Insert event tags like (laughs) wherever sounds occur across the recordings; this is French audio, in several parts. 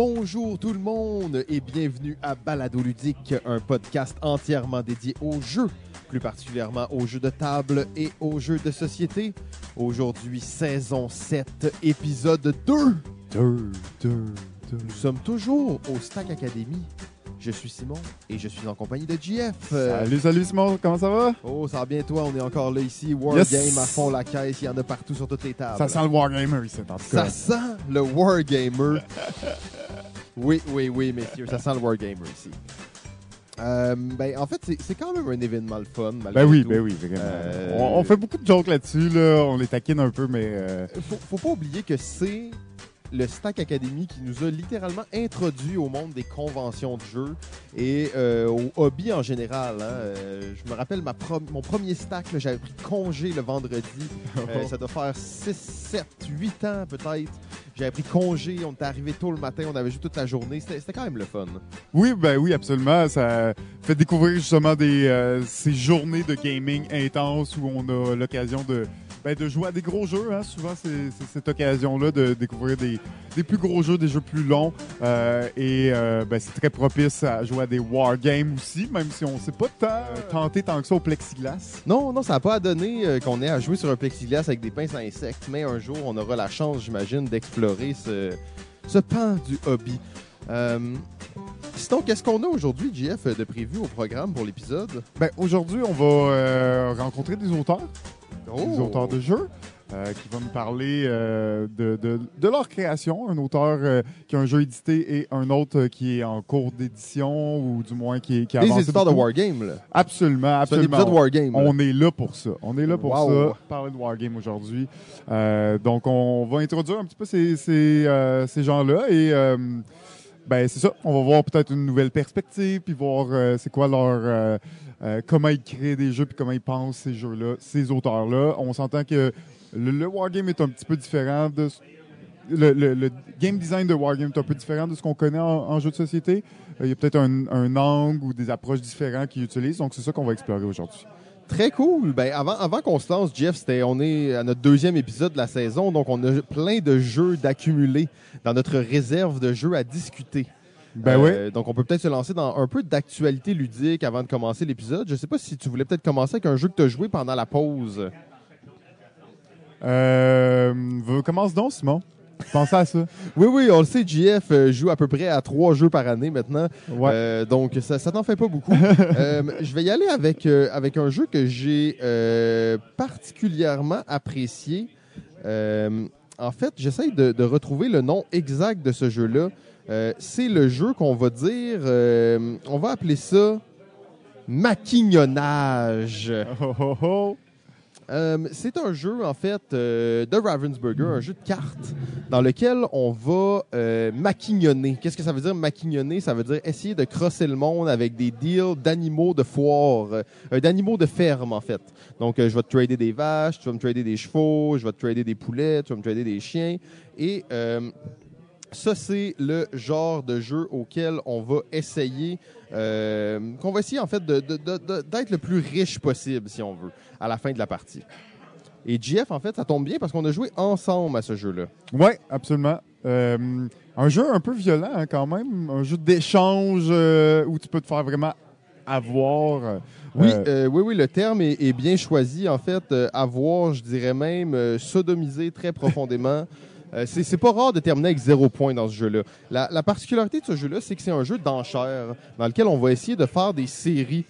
Bonjour tout le monde et bienvenue à Balado Ludique, un podcast entièrement dédié aux jeux, plus particulièrement aux jeux de table et aux jeux de société. Aujourd'hui, saison 7, épisode 2. Deux, deux, deux. Nous sommes toujours au Stack Academy. Je suis Simon et je suis en compagnie de JF. Euh, Salut, salut Simon, comment ça va? Oh, ça va bien toi, on est encore là ici. Wargame Yes. à fond la caisse, il y en a partout sur toutes les tables. Ça sent le Wargamer ici, en tout Ça cas. sent le Wargamer. (laughs) oui, oui, oui, messieurs, ça sent le Wargamer ici. Euh, ben, en fait, c'est- c'est quand même un événement le fun, malgré Ben oui, tout. ben oui, vraiment. Euh, On, on fait beaucoup de jokes là-dessus, là. on les taquine un peu, mais euh, Faut, faut pas oublier que c'est le Stack Academy qui nous a littéralement introduit au monde des conventions de jeux et euh, au hobby en général. hein. Euh, je me rappelle ma mon premier stack, j'avais pris congé le vendredi. (laughs) Euh, ça doit faire 6, 7, 8 ans peut-être. J'avais pris congé, on était arrivé tôt le matin, on avait joué toute la journée. C'était c'était quand même le fun. oui, ben oui, absolument. Ça fait découvrir justement des, euh, ces journées de gaming intenses où on a l'occasion de, ben, de jouer à des gros jeux. Hein. Souvent, c'est cette occasion-là de découvrir des, des plus gros jeux, des jeux plus longs. Euh, et euh, ben, c'est très propice à jouer à des wargames aussi, même si on ne s'est pas tant euh, tenté tant que ça au plexiglas. Non, non, ça n'a pas à donner qu'on ait à jouer sur un plexiglas avec des pinces à insectes, mais un jour, on aura la chance, j'imagine, d'explorer ce, ce pan du hobby. Euh, sinon, qu'est-ce qu'on a aujourd'hui, JF, de prévu au programme pour l'épisode? Ben, aujourd'hui, on va euh, rencontrer des auteurs, des auteurs de jeux, euh, qui vont nous parler euh, de, de- de leur création. Un auteur euh, qui a un jeu édité et un autre qui est en cours d'édition ou du moins qui, est- qui a Des éditeurs de. Wargame, là. Absolument, C'est absolument. épisode Wargame. là. On est là pour ça. On est là pour Wow. ça. Parler de Wargame aujourd'hui. Donc, on va introduire un petit peu ces, ces, ces gens-là et ben c'est ça. On va voir peut-être une nouvelle perspective puis voir c'est quoi leur euh, comment ils créent des jeux puis comment ils pensent ces jeux-là, ces auteurs-là. On s'entend que le, Wargame est un petit peu différent de le, game design de Wargame est un peu différent de ce qu'on connaît en, jeu de société. Euh, Il y a peut-être un, angle ou des approches différentes qu'ils utilisent. Donc, c'est ça qu'on va explorer aujourd'hui. Très cool. Ben, avant, avant qu'on se lance, Jeff, on est à notre deuxième épisode de la saison, donc on a plein de jeux d'accumuler dans notre réserve de jeux à discuter. Ben oui. Euh, Donc, on peut peut-être se lancer dans un peu d'actualité ludique avant de commencer l'épisode. Je sais pas si tu voulais peut-être commencer avec un jeu que tu as joué pendant la pause. Euh, commence donc, Simon. Pensez à ça. (laughs) Oui, oui, on le sait, JF euh, joue à peu près à trois jeux par année maintenant. Ouais. Euh, donc, ça, ça t'en fait pas beaucoup. (laughs) Euh, je vais y aller avec, euh, avec un jeu que j'ai particulièrement apprécié. En fait, j'essaye de, de retrouver le nom exact de ce jeu-là. Euh, C'est le jeu qu'on va dire, euh, on va appeler ça maquignonnage. Oh, oh, oh. Euh, c'est un jeu, en fait, de Ravensburger, un jeu de cartes dans lequel on va maquignonner. Qu'est-ce que ça veut dire maquignonner? Ça veut dire essayer de crosser le monde avec des deals d'animaux de foire, d'animaux de ferme, en fait. Donc, je vais te trader des vaches, tu vas me trader des chevaux, je vais te trader des poulets, tu vas me trader des chiens. Et ça, c'est le genre de jeu auquel on va essayer, euh, qu'on va essayer en fait de- de- de- de- d'être le plus riche possible, si on veut, à la fin de la partie. Et GF, en fait, ça tombe bien parce qu'on a joué ensemble à ce jeu-là. Ouais, absolument. Euh, un jeu un peu violent hein, quand même. Un jeu d'échange euh, où tu peux te faire vraiment avoir. Oui, euh, oui, oui, le terme est, est bien choisi. En fait, avoir, je dirais même, sodomiser très profondément. (laughs) Euh, c'est pas rare de terminer avec zéro point dans ce jeu-là. La, la particularité de ce jeu-là, c'est que c'est un jeu d'enchères dans lequel on va essayer de faire des séries.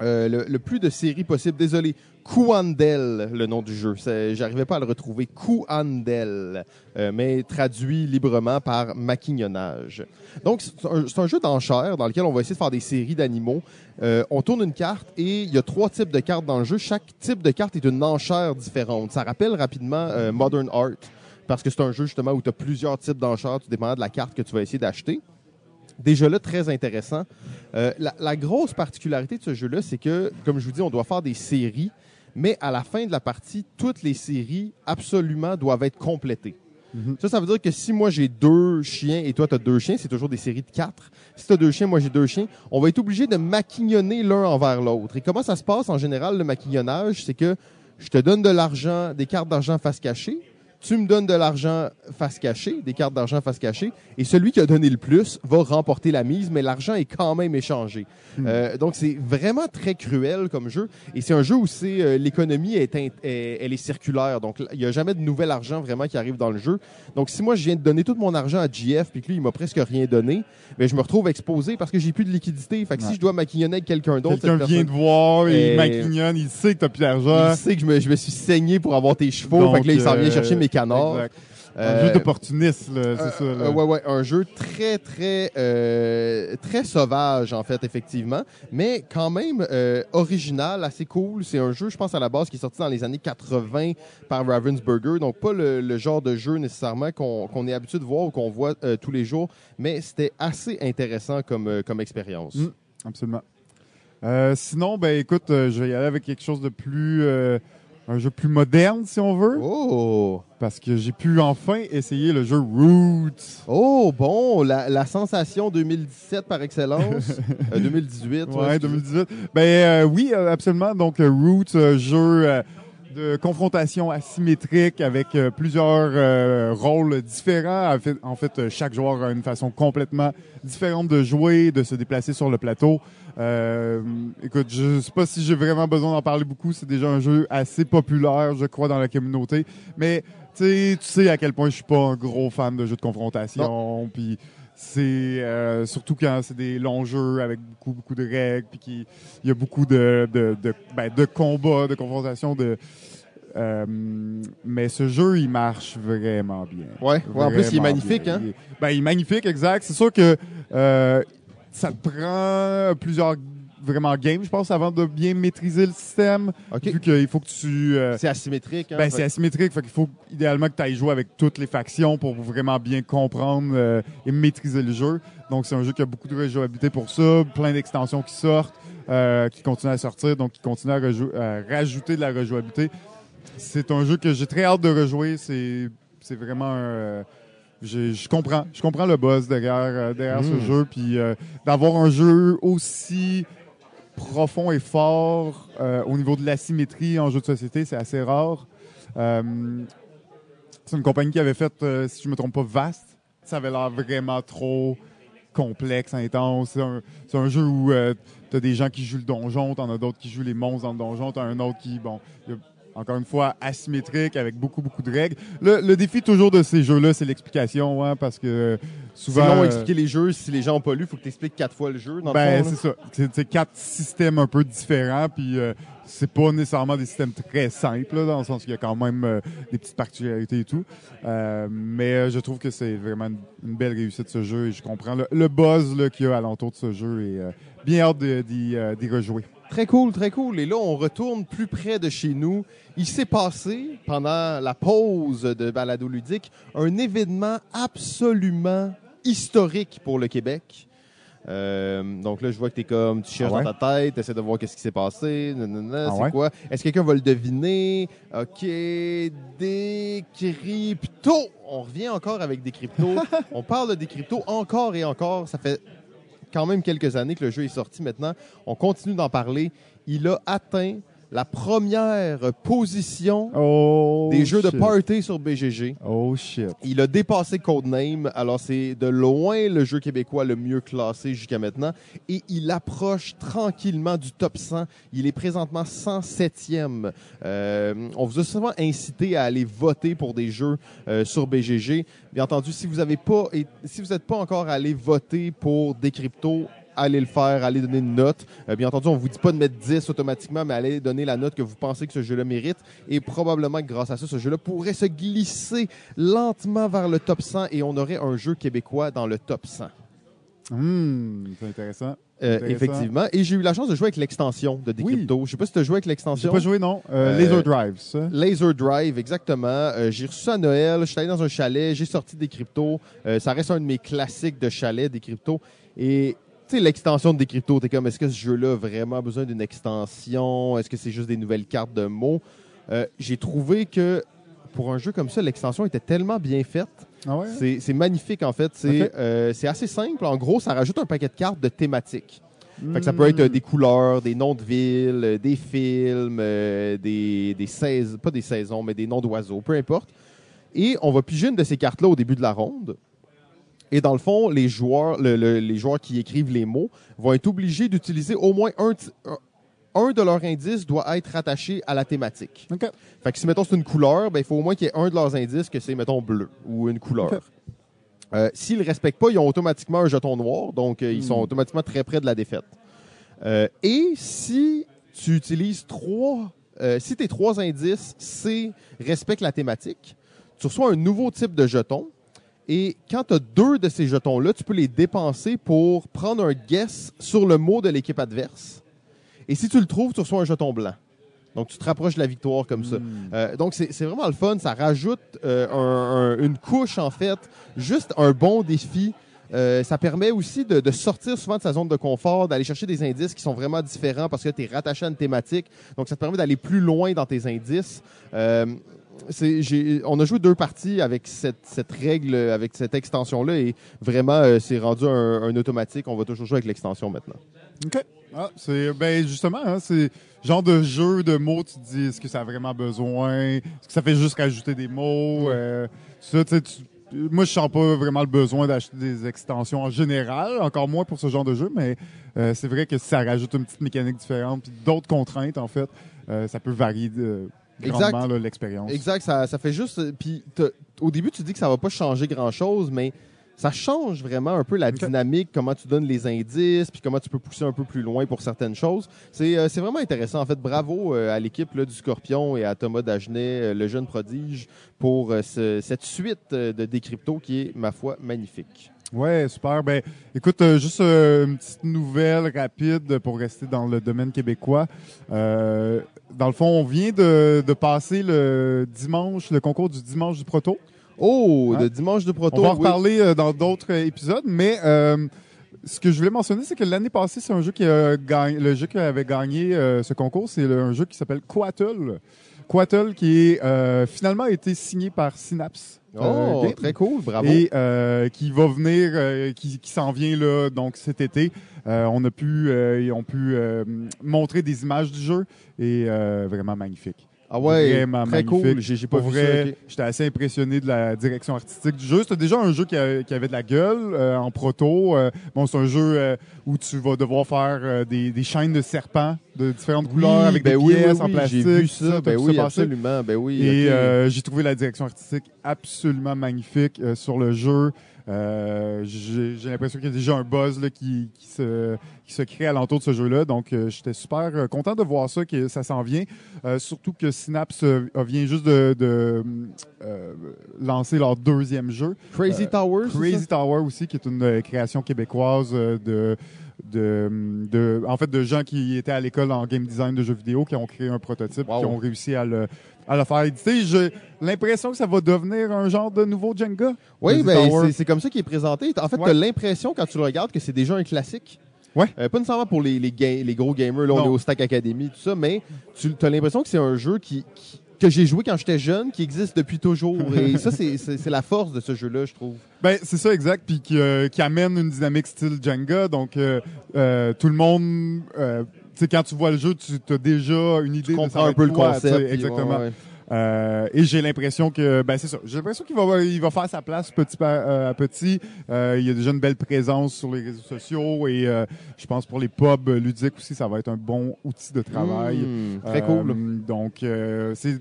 Euh, le, plus de séries possible. Désolé. Kuandel, le nom du jeu. J'arrivais pas à le retrouver. Kuandel, euh, mais traduit librement par maquignonnage. Donc, c'est un, jeu d'enchères dans lequel on va essayer de faire des séries d'animaux. Euh, on tourne une carte et il y a trois types de cartes dans le jeu. Chaque type de carte est une enchère différente. Ça rappelle rapidement Modern Art parce que c'est un jeu justement où tu as plusieurs types d'enchères, tout dépendant de la carte que tu vas essayer d'acheter. Déjà là, très intéressant. Euh, la, la grosse particularité de ce jeu-là, c'est que, comme je vous dis, on doit faire des séries, mais à la fin de la partie, toutes les séries absolument doivent être complétées. Mhm. Ça, ça veut dire que si moi j'ai deux chiens et toi tu as deux chiens, c'est toujours des séries de quatre. Si tu as deux chiens, moi j'ai deux chiens, on va être obligé de maquignonner l'un envers l'autre. Et comment ça se passe en général, le maquignonnage? C'est que je te donne de l'argent, des cartes d'argent face cachée, tu me donnes de l'argent face cachée, des cartes d'argent face cachée, et celui qui a donné le plus va remporter la mise, mais l'argent est quand même échangé. Hmm. Euh, donc c'est vraiment très cruel comme jeu, et c'est un jeu où c'est euh, l'économie est, elle est circulaire, donc il n'y a jamais de nouvel argent vraiment qui arrive dans le jeu. Donc si moi je viens de donner tout mon argent à GF, puis que lui il m'a presque rien donné, ben je me retrouve exposé parce que j'ai plus de liquidité. Fait que Ouais. si je dois maquillonner avec quelqu'un d'autre, Quelqu'un vient te voir, Et- il maquignonne, il sait que t'as plus d'argent. il sait que je me, je me suis saigné pour avoir tes chevaux, Donc, fait que là il s'en vient euh, chercher mes canards. Exact. Euh, Un jeu d'opportuniste, c'est Euh, ça. là. euh, ouais, ouais, un jeu très, très, euh, très sauvage, en fait, effectivement, mais quand même euh, original, assez cool. C'est un jeu, je pense, à la base, qui est sorti dans les années 80 par Ravensburger, donc pas le, le genre de jeu nécessairement qu'on est habitué de voir ou qu'on voit euh, tous les jours, mais c'était assez intéressant comme, euh, comme expérience. Mm. Absolument. Euh, sinon, ben écoute, euh, je vais y aller avec quelque chose de plus. euh, un jeu plus moderne, si on veut. Oh! Parce que j'ai pu enfin essayer le jeu Roots. Oh, bon, la, la sensation 2017 par excellence. (laughs) Euh, 2018. Ouais, excusez. 2018. Ben euh, oui, euh, absolument. Donc euh, Roots, euh, jeu euh, de confrontation asymétrique avec euh, plusieurs euh, rôles différents. En fait, en fait, chaque joueur a une façon complètement différente de jouer, de se déplacer sur le plateau. Euh, écoute, je sais pas si j'ai vraiment besoin d'en parler beaucoup. C'est déjà un jeu assez populaire, je crois, dans la communauté. Mais tu sais, tu sais à quel point je suis pas un gros fan de jeux de confrontation. Puis c'est euh, surtout quand c'est des longs jeux avec beaucoup beaucoup de règles, puis qu'il il y a beaucoup de de de, ben, de combats, de confrontations, de euh, mais ce jeu, il marche vraiment bien. Ouais, ouais, en plus, il est magnifique, bien. hein? Il est- ben, il est magnifique, exact. C'est sûr que euh, ça te prend plusieurs vraiment games, je pense, avant de bien maîtriser le système. Vu qu'il faut que tu euh, C'est asymétrique. Hein? ben, c'est asymétrique, fait qu'il faut idéalement que tu ailles jouer avec toutes les factions pour vraiment bien comprendre euh, et maîtriser le jeu. Donc c'est un jeu qui a beaucoup de rejouabilité pour ça, plein d'extensions qui sortent, euh, qui continuent à sortir, donc qui continuent à rajouter de la rejouabilité. C'est un jeu que j'ai très hâte de rejouer. C'est c'est vraiment un, euh, je comprends, je comprends le buzz derrière euh, derrière ce jeu, puis euh, d'avoir un jeu aussi profond et fort euh, au niveau de l'asymétrie en jeu de société, c'est assez rare. Euh, c'est une compagnie qui avait fait, si je me trompe pas, Vast. Ça avait l'air vraiment trop complexe, intense. C'est un, c'est un jeu où tu as des gens qui jouent le donjon, tu en as d'autres qui jouent les monstres dans le donjon, tu as un autre qui, bon, il y a- encore une fois, asymétrique avec beaucoup, beaucoup de règles. Le, le défi toujours de ces jeux-là, c'est l'explication, hein, parce que souvent... À euh, expliquer les jeux. Si les gens n'ont pas lu, il faut que tu expliques quatre fois le jeu. Dans ben, c'est ça. C'est quatre systèmes un peu différents, puis euh, c'est pas nécessairement des systèmes très simples, là, dans le sens qu'il y a quand même euh, des petites particularités et tout. Euh, mais euh, je trouve que c'est vraiment une, une belle réussite ce jeu et je comprends le, le buzz là, qu'il y a alentour de ce jeu et euh, bien hâte d'y rejouer. Très cool, très cool. Et là, on retourne plus près de chez nous. Il s'est passé, pendant la pause de Balado Ludique, un événement absolument historique pour le Québec. Euh, donc là, je vois que tu es comme, tu cherches Ah ouais? dans ta tête, essaies de voir qu'est-ce qui s'est passé. nanana, Ah c'est ouais? quoi? Est-ce que quelqu'un va le deviner? OK, des cryptos. On revient encore avec des cryptos. (laughs) on parle des cryptos encore et encore. Ça fait quand même quelques années que le jeu est sorti maintenant. On continue d'en parler. Il a atteint la première position Oh, des jeux de party sur BGG. Oh shit. Il a dépassé Codename, alors c'est de loin le jeu québécois le mieux classé jusqu'à maintenant. Et il approche tranquillement du top 100. Il est présentement 107e. Euh, on vous a souvent incité à aller voter pour des jeux euh, sur BGG. Bien entendu, si vous n'avez pas, et si vous n'êtes pas encore allé voter pour des cryptos, allez le faire, allez donner une note. Euh, bien entendu, on vous dit pas de mettre 10 automatiquement, mais allez donner la note que vous pensez que ce jeu-là mérite. Et probablement que grâce à ça, ce jeu-là pourrait se glisser lentement vers le top 100 et on aurait un jeu québécois dans le top 100. Hmm, c'est intéressant. Euh, effectivement. Et j'ai eu la chance de jouer avec l'extension de Oui. Decrypto. Je sais pas si tu as joué avec J'ai l'extension. pas joué, non. Euh, Euh, Laser Drive, ça. Laser Drive, exactement. Euh, j'ai reçu ça à Noël. Je suis allé dans un chalet. J'ai sorti des cryptos. Euh, ça reste un de mes classiques de chalet, des cryptos. Et sais, l'extension de des cryptos, t'es comme, est-ce que ce jeu-là a vraiment besoin d'une extension? Est-ce que c'est juste des nouvelles cartes de mots? Euh, j'ai trouvé que pour un jeu comme ça, l'extension était tellement bien faite. Ah ouais? C'est magnifique, en fait. C'est euh, c'est assez simple. En gros, ça rajoute un paquet de cartes de thématiques. Fait que ça Hmm. peut être euh, des couleurs, des noms de villes, des films, des, des saisons, pas des saisons, mais des noms d'oiseaux, peu importe. Et on va piger une de ces cartes-là au début de la ronde. Et dans le fond, les joueurs, le- le- les joueurs qui écrivent les mots vont être obligés d'utiliser au moins un, de leurs indices doit être rattaché à la thématique. OK. Fait que si, mettons, c'est une couleur, ben, il faut au moins qu'il y ait un de leurs indices que c'est, mettons, bleu ou une couleur. Ok. Euh, S'ils ne respectent pas, ils ont automatiquement un jeton noir, donc euh, ils sont Hmm. automatiquement très près de la défaite. Euh, et si tu utilises trois, si tes trois indices, c'est respecte la thématique, tu reçois un nouveau type de jeton. Et quand tu as deux de ces jetons-là, tu peux les dépenser pour prendre un guess sur le mot de l'équipe adverse. Et si tu le trouves, tu reçois un jeton blanc. Donc, tu te rapproches de la victoire comme ça. Hmm. Euh, donc, c'est vraiment le fun. Ça rajoute euh, un- un- une couche, en fait. Juste un bon défi. Euh, ça permet aussi de, de sortir souvent de sa zone de confort, d'aller chercher des indices qui sont vraiment différents parce que tu es rattaché à une thématique. Donc, ça te permet d'aller plus loin dans tes indices. Euh, on a joué deux parties avec cette, cette règle, avec cette extension-là, et vraiment, euh, c'est rendu un, un automatique. On va toujours jouer avec l'extension maintenant. OK. Ah, c'est ben justement, hein, c'est genre de jeu de mots. Tu te dis, est-ce que ça a vraiment besoin? Est-ce que ça fait juste rajouter des mots? Euh, ça, tu Moi, je sens pas vraiment le besoin d'acheter des extensions en général, encore moins pour ce genre de jeu, mais euh, c'est vrai que ça rajoute une petite mécanique différente, puis d'autres contraintes, en fait, euh, ça peut varier de. Grandement l'expérience. Exact, ça, ça fait juste. euh, Puis au début, tu dis que ça va pas changer grand chose, mais ça change vraiment un peu la dynamique, comment tu donnes les indices, puis comment tu peux pousser un peu plus loin pour certaines choses. C'est euh, vraiment intéressant. En fait, bravo euh, à l'équipe du Scorpion et à Thomas Dagenet, euh, le jeune prodige, pour ce- cette suite de Décrypto qui est, ma foi, magnifique. Ouais, super. Ben, écoute, euh, juste euh, une petite nouvelle rapide pour rester dans le domaine québécois. Euh, dans le fond, on vient de, de passer le dimanche, le concours du dimanche du proto. Oh, Hein? de dimanche de proto. on va en oui. reparler euh, dans d'autres euh, épisodes, mais euh, ce que je voulais mentionner, c'est que l'année passée, c'est un jeu qui a gagné, le jeu qui avait gagné euh, ce concours, c'est un jeu qui s'appelle Quattle. Quattle qui est euh, finalement été signé par Synapse. euh, Oh, Games. très cool, bravo. Et euh, qui va venir, euh, qui, qui s'en vient là, donc cet été. Euh, on a pu, euh, ils ont pu euh, montrer des images du jeu et euh, vraiment magnifique. Ah ouais, vraiment très magnifique. cool. J'ai pas Pour vu vrai, j'étais assez impressionné de la direction artistique du jeu. C'était déjà un jeu qui, a- qui avait de la gueule euh, en proto. Euh, bon, c'est un jeu euh, où tu vas devoir faire des, des chaînes de serpents de différentes couleurs avec ben des oui, pièces oui, en oui, plastique. J'ai vu ça. Ben oui, ça absolument. Ben oui. Et j'ai trouvé la direction artistique absolument magnifique sur le jeu. Euh, j'ai l'impression qu'il y a déjà un buzz là, qui, qui, se, qui se crée alentour de ce jeu-là. Donc, euh, j'étais super euh, content de voir ça, que ça s'en vient. Euh, surtout que Synapse vient juste de, de lancer leur deuxième jeu. Crazy ça? Crazy Tower aussi, qui est une création québécoise de, de, de, en fait, de gens qui étaient à l'école en game design de jeux vidéo, qui ont créé un prototype, Wow. qui ont réussi à le, à le faire éditer. J'ai l'impression que ça va devenir un genre de nouveau Jenga. Oui, ben, c'est- comme ça qu'il est présenté. En fait, Ouais. tu as l'impression, quand tu le regardes, que c'est déjà un classique. Ouais. Euh, pas nécessairement pour les, les, ga- les gros gamers, là, on est au Stack Academy, tout ça, mais tu as l'impression que c'est un jeu qui, qui- que j'ai joué quand j'étais jeune, qui existe depuis toujours. Et (laughs) ça, c'est- la force de ce jeu-là, je trouve. Ben, c'est ça, exact. Puis qui, euh, qui amène une dynamique style Jenga. Donc, euh, euh, tout le monde, sais, quand tu vois le jeu, tu as déjà une idée Tu comprends un peu le quoi, concept. puis Exactement. ouais, ouais. Euh, et j'ai l'impression que, ben c'est ça, j'ai l'impression qu'il va, il va faire sa place petit euh, à petit. Euh, il y a déjà une belle présence sur les réseaux sociaux et euh, je pense pour les pubs ludiques aussi, ça va être un bon outil de travail. Mmh, très Euh, cool. Donc, euh, c'est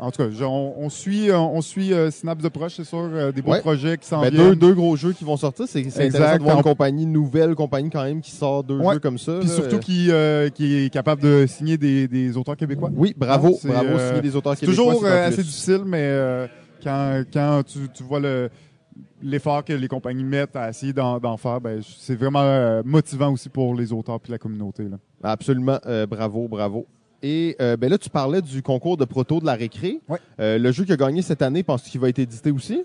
en tout cas, je- on, on suit, on, on suit euh, Synapse de proche, c'est sûr, euh, des beaux Ouais. projets qui s'en Ben, viennent. deux, deux gros jeux qui vont sortir. C'est intéressant de voir une compagnie, nouvelle compagnie quand même, qui sort deux Ouais. jeux comme ça. Puis là. surtout qui, euh, qui est capable de signer des, des auteurs québécois. Oui, bravo. Ah, bravo, euh, signer des auteurs québécois. toujours euh, assez difficile, mais euh, quand, quand tu, tu vois le l'effort que les compagnies mettent à essayer d'en faire, ben, c'est vraiment euh, motivant aussi pour les auteurs puis la communauté. Là. Absolument. euh, bravo, bravo. Et euh, ben là, tu parlais du concours de proto de la récré. Ouais. Euh, le jeu qui a gagné cette année, penses-tu qu'il va être édité aussi?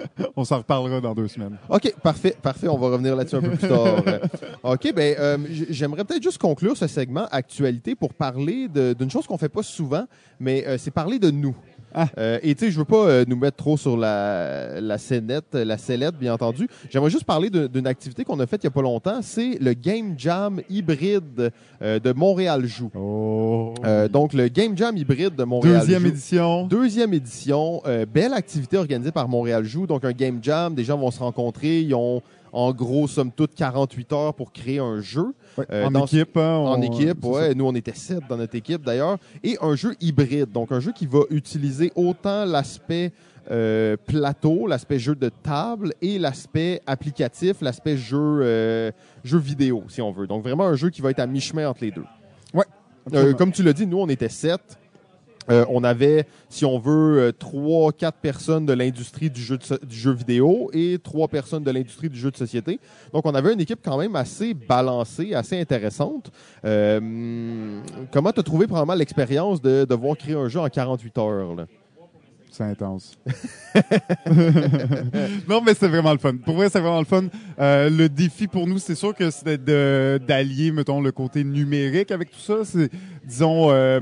(laughs) On s'en reparlera dans deux semaines. OK, parfait, parfait. On va revenir là-dessus un peu plus tard. Euh, (laughs) OK, ben euh, j'aimerais peut-être juste conclure ce segment actualité pour parler d'une chose qu'on fait pas souvent, mais euh, c'est parler de nous. Ah. Euh, et tu sais, je veux pas euh, nous mettre trop sur la, la scénette, la sellette, bien entendu. J'aimerais juste parler d'une activité qu'on a faite il y a pas longtemps. C'est le Game Jam hybride euh, de Montréal Joue. Oh. Euh, donc, le Game Jam hybride de Montréal Deuxième Joue. édition. Deuxième édition, euh, belle activité organisée par Montréal Joue. Donc, un game jam, des gens vont se rencontrer. Ils ont, en gros, somme toute, 48 heures pour créer un jeu. Ouais, Euh, en dans- équipe. hein, En équipe. Nous, on était sept dans notre équipe, d'ailleurs. Et un jeu hybride. Donc, un jeu qui va utiliser autant l'aspect euh, plateau, l'aspect jeu de table et l'aspect applicatif, l'aspect jeu, euh, jeu vidéo, si on veut. Donc, vraiment un jeu qui va être à mi-chemin entre les deux. Ouais, Euh, comme tu l'as dit, nous, on était sept. Euh, on avait, si on veut, euh, trois, quatre personnes de l'industrie du jeu, de so- du jeu vidéo et trois personnes de l'industrie du jeu de société. Donc, on avait une équipe quand même assez balancée, assez intéressante. Euh, comment tu as trouvé probablement l'expérience de devoir créer un jeu en 48 heures? là? C'est intense. (laughs) (laughs) non, mais c'est vraiment le fun. Pour vrai, c'est vraiment le fun. Euh, le défi pour nous, c'est sûr que c'était de- d'allier, mettons, le côté numérique avec tout ça. C'est, disons, euh,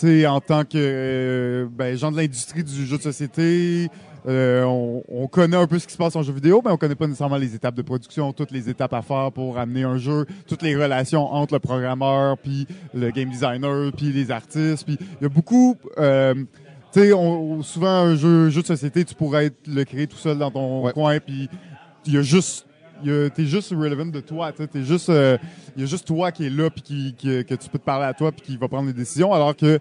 sais, en tant que euh, ben, gens de l'industrie du jeu de société, euh, on, on connaît un peu ce qui se passe en jeu vidéo, mais on connaît pas nécessairement les étapes de production, toutes les étapes à faire pour amener un jeu, toutes les relations entre le programmeur, puis le game designer, puis les artistes. Puis il y a beaucoup... Euh, tu sais, souvent, un jeu, jeu de société, tu pourrais être, le créer tout seul dans ton Ouais. coin, puis il y a juste... T'es juste relevant de toi, t'es juste, euh, il y a juste toi qui est là puis qui, qui- que tu peux te parler à toi puis qui va prendre les décisions, alors que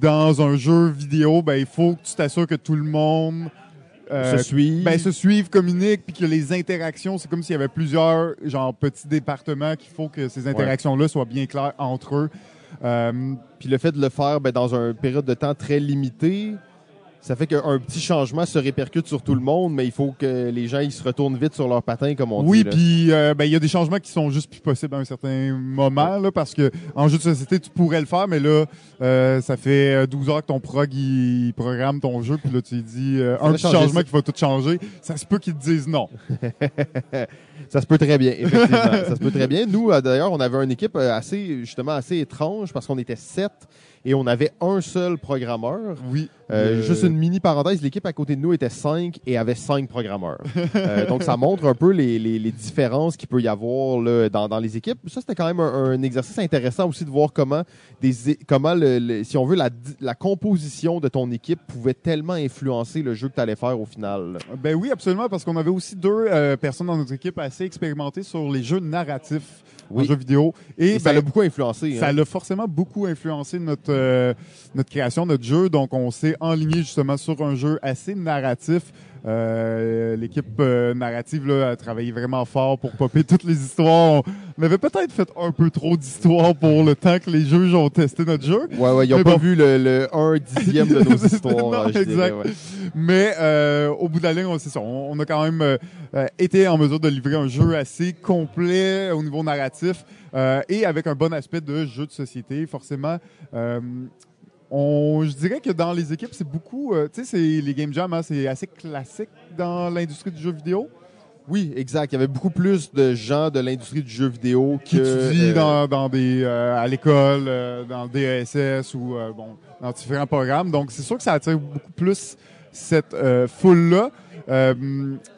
dans un jeu vidéo, ben il faut que tu t'assures que tout le monde euh, se suivre. ben, se suivent, communiquent, puis que les interactions, c'est comme s'il y avait plusieurs genre petits départements qu'il faut que ces interactions-là soient bien claires entre eux. Euh, Puis le fait de le faire ben, dans une période de temps très limitée, ça fait qu'un petit changement se répercute sur tout le monde, mais il faut que les gens ils se retournent vite sur leur patin, comme on oui, dit. là. puis euh, ben il y a des changements qui sont juste plus possibles à un certain moment là, parce que en jeu de société tu pourrais le faire, mais là euh, ça fait euh, 12 heures que ton prog il, programme ton jeu, puis là tu dis euh, un petit changement ça. qui va tout changer, ça se peut qu'ils te disent non. (laughs) Ça se peut très bien, effectivement. ça se peut très bien. Nous, euh, d'ailleurs, on avait une équipe euh, assez, justement, assez étrange parce qu'on était sept et on avait un seul programmeur. Oui. Euh, Euh, Juste une mini parenthèse, l'équipe à côté de nous était cinq et avait cinq programmeurs. (laughs) Euh, donc, ça montre un peu les, les, les différences qu'il peut y avoir là, dans, dans les équipes. Ça, c'était quand même un, un exercice intéressant aussi de voir comment, des, comment le, le- si on veut, la, la composition de ton équipe pouvait tellement influencer le jeu que tu allais faire au final. Ben oui, absolument, parce qu'on avait aussi deux euh, personnes dans notre équipe assez expérimentées sur les jeux narratifs Oui. en jeux vidéo. Et, Et ça ben, l'a beaucoup influencé. ça hein. l'a forcément beaucoup influencé notre euh, notre création, notre jeu. Donc, on s'est enligné justement sur un jeu assez narratif. Euh, L'équipe euh, narrative là, a travaillé vraiment fort pour popper toutes les histoires. On avait peut-être fait un peu trop d'histoires pour le temps que les juges ont testé notre jeu. Ouais, ouais, ils n'ont pas bon. vu le, le 1 dixième de nos (laughs) histoires. Non, dirais, exact. ouais. Mais euh, au bout de la ligne, on- c'est ça. On, on a quand même euh, euh, été en mesure de livrer un jeu assez complet au niveau narratif euh, et avec un bon aspect de jeu de société, forcément. On, je dirais que dans les équipes, c'est beaucoup. euh, tu sais, c'est les game jams, hein, c'est assez classique dans l'industrie du jeu vidéo. Oui, exact. Il y avait beaucoup plus de gens de l'industrie du jeu vidéo Qui étudient euh, dans, dans des euh, à l'école, dans le DESS ou bon dans différents programmes. Donc c'est sûr que ça attire beaucoup plus cette euh, foule là.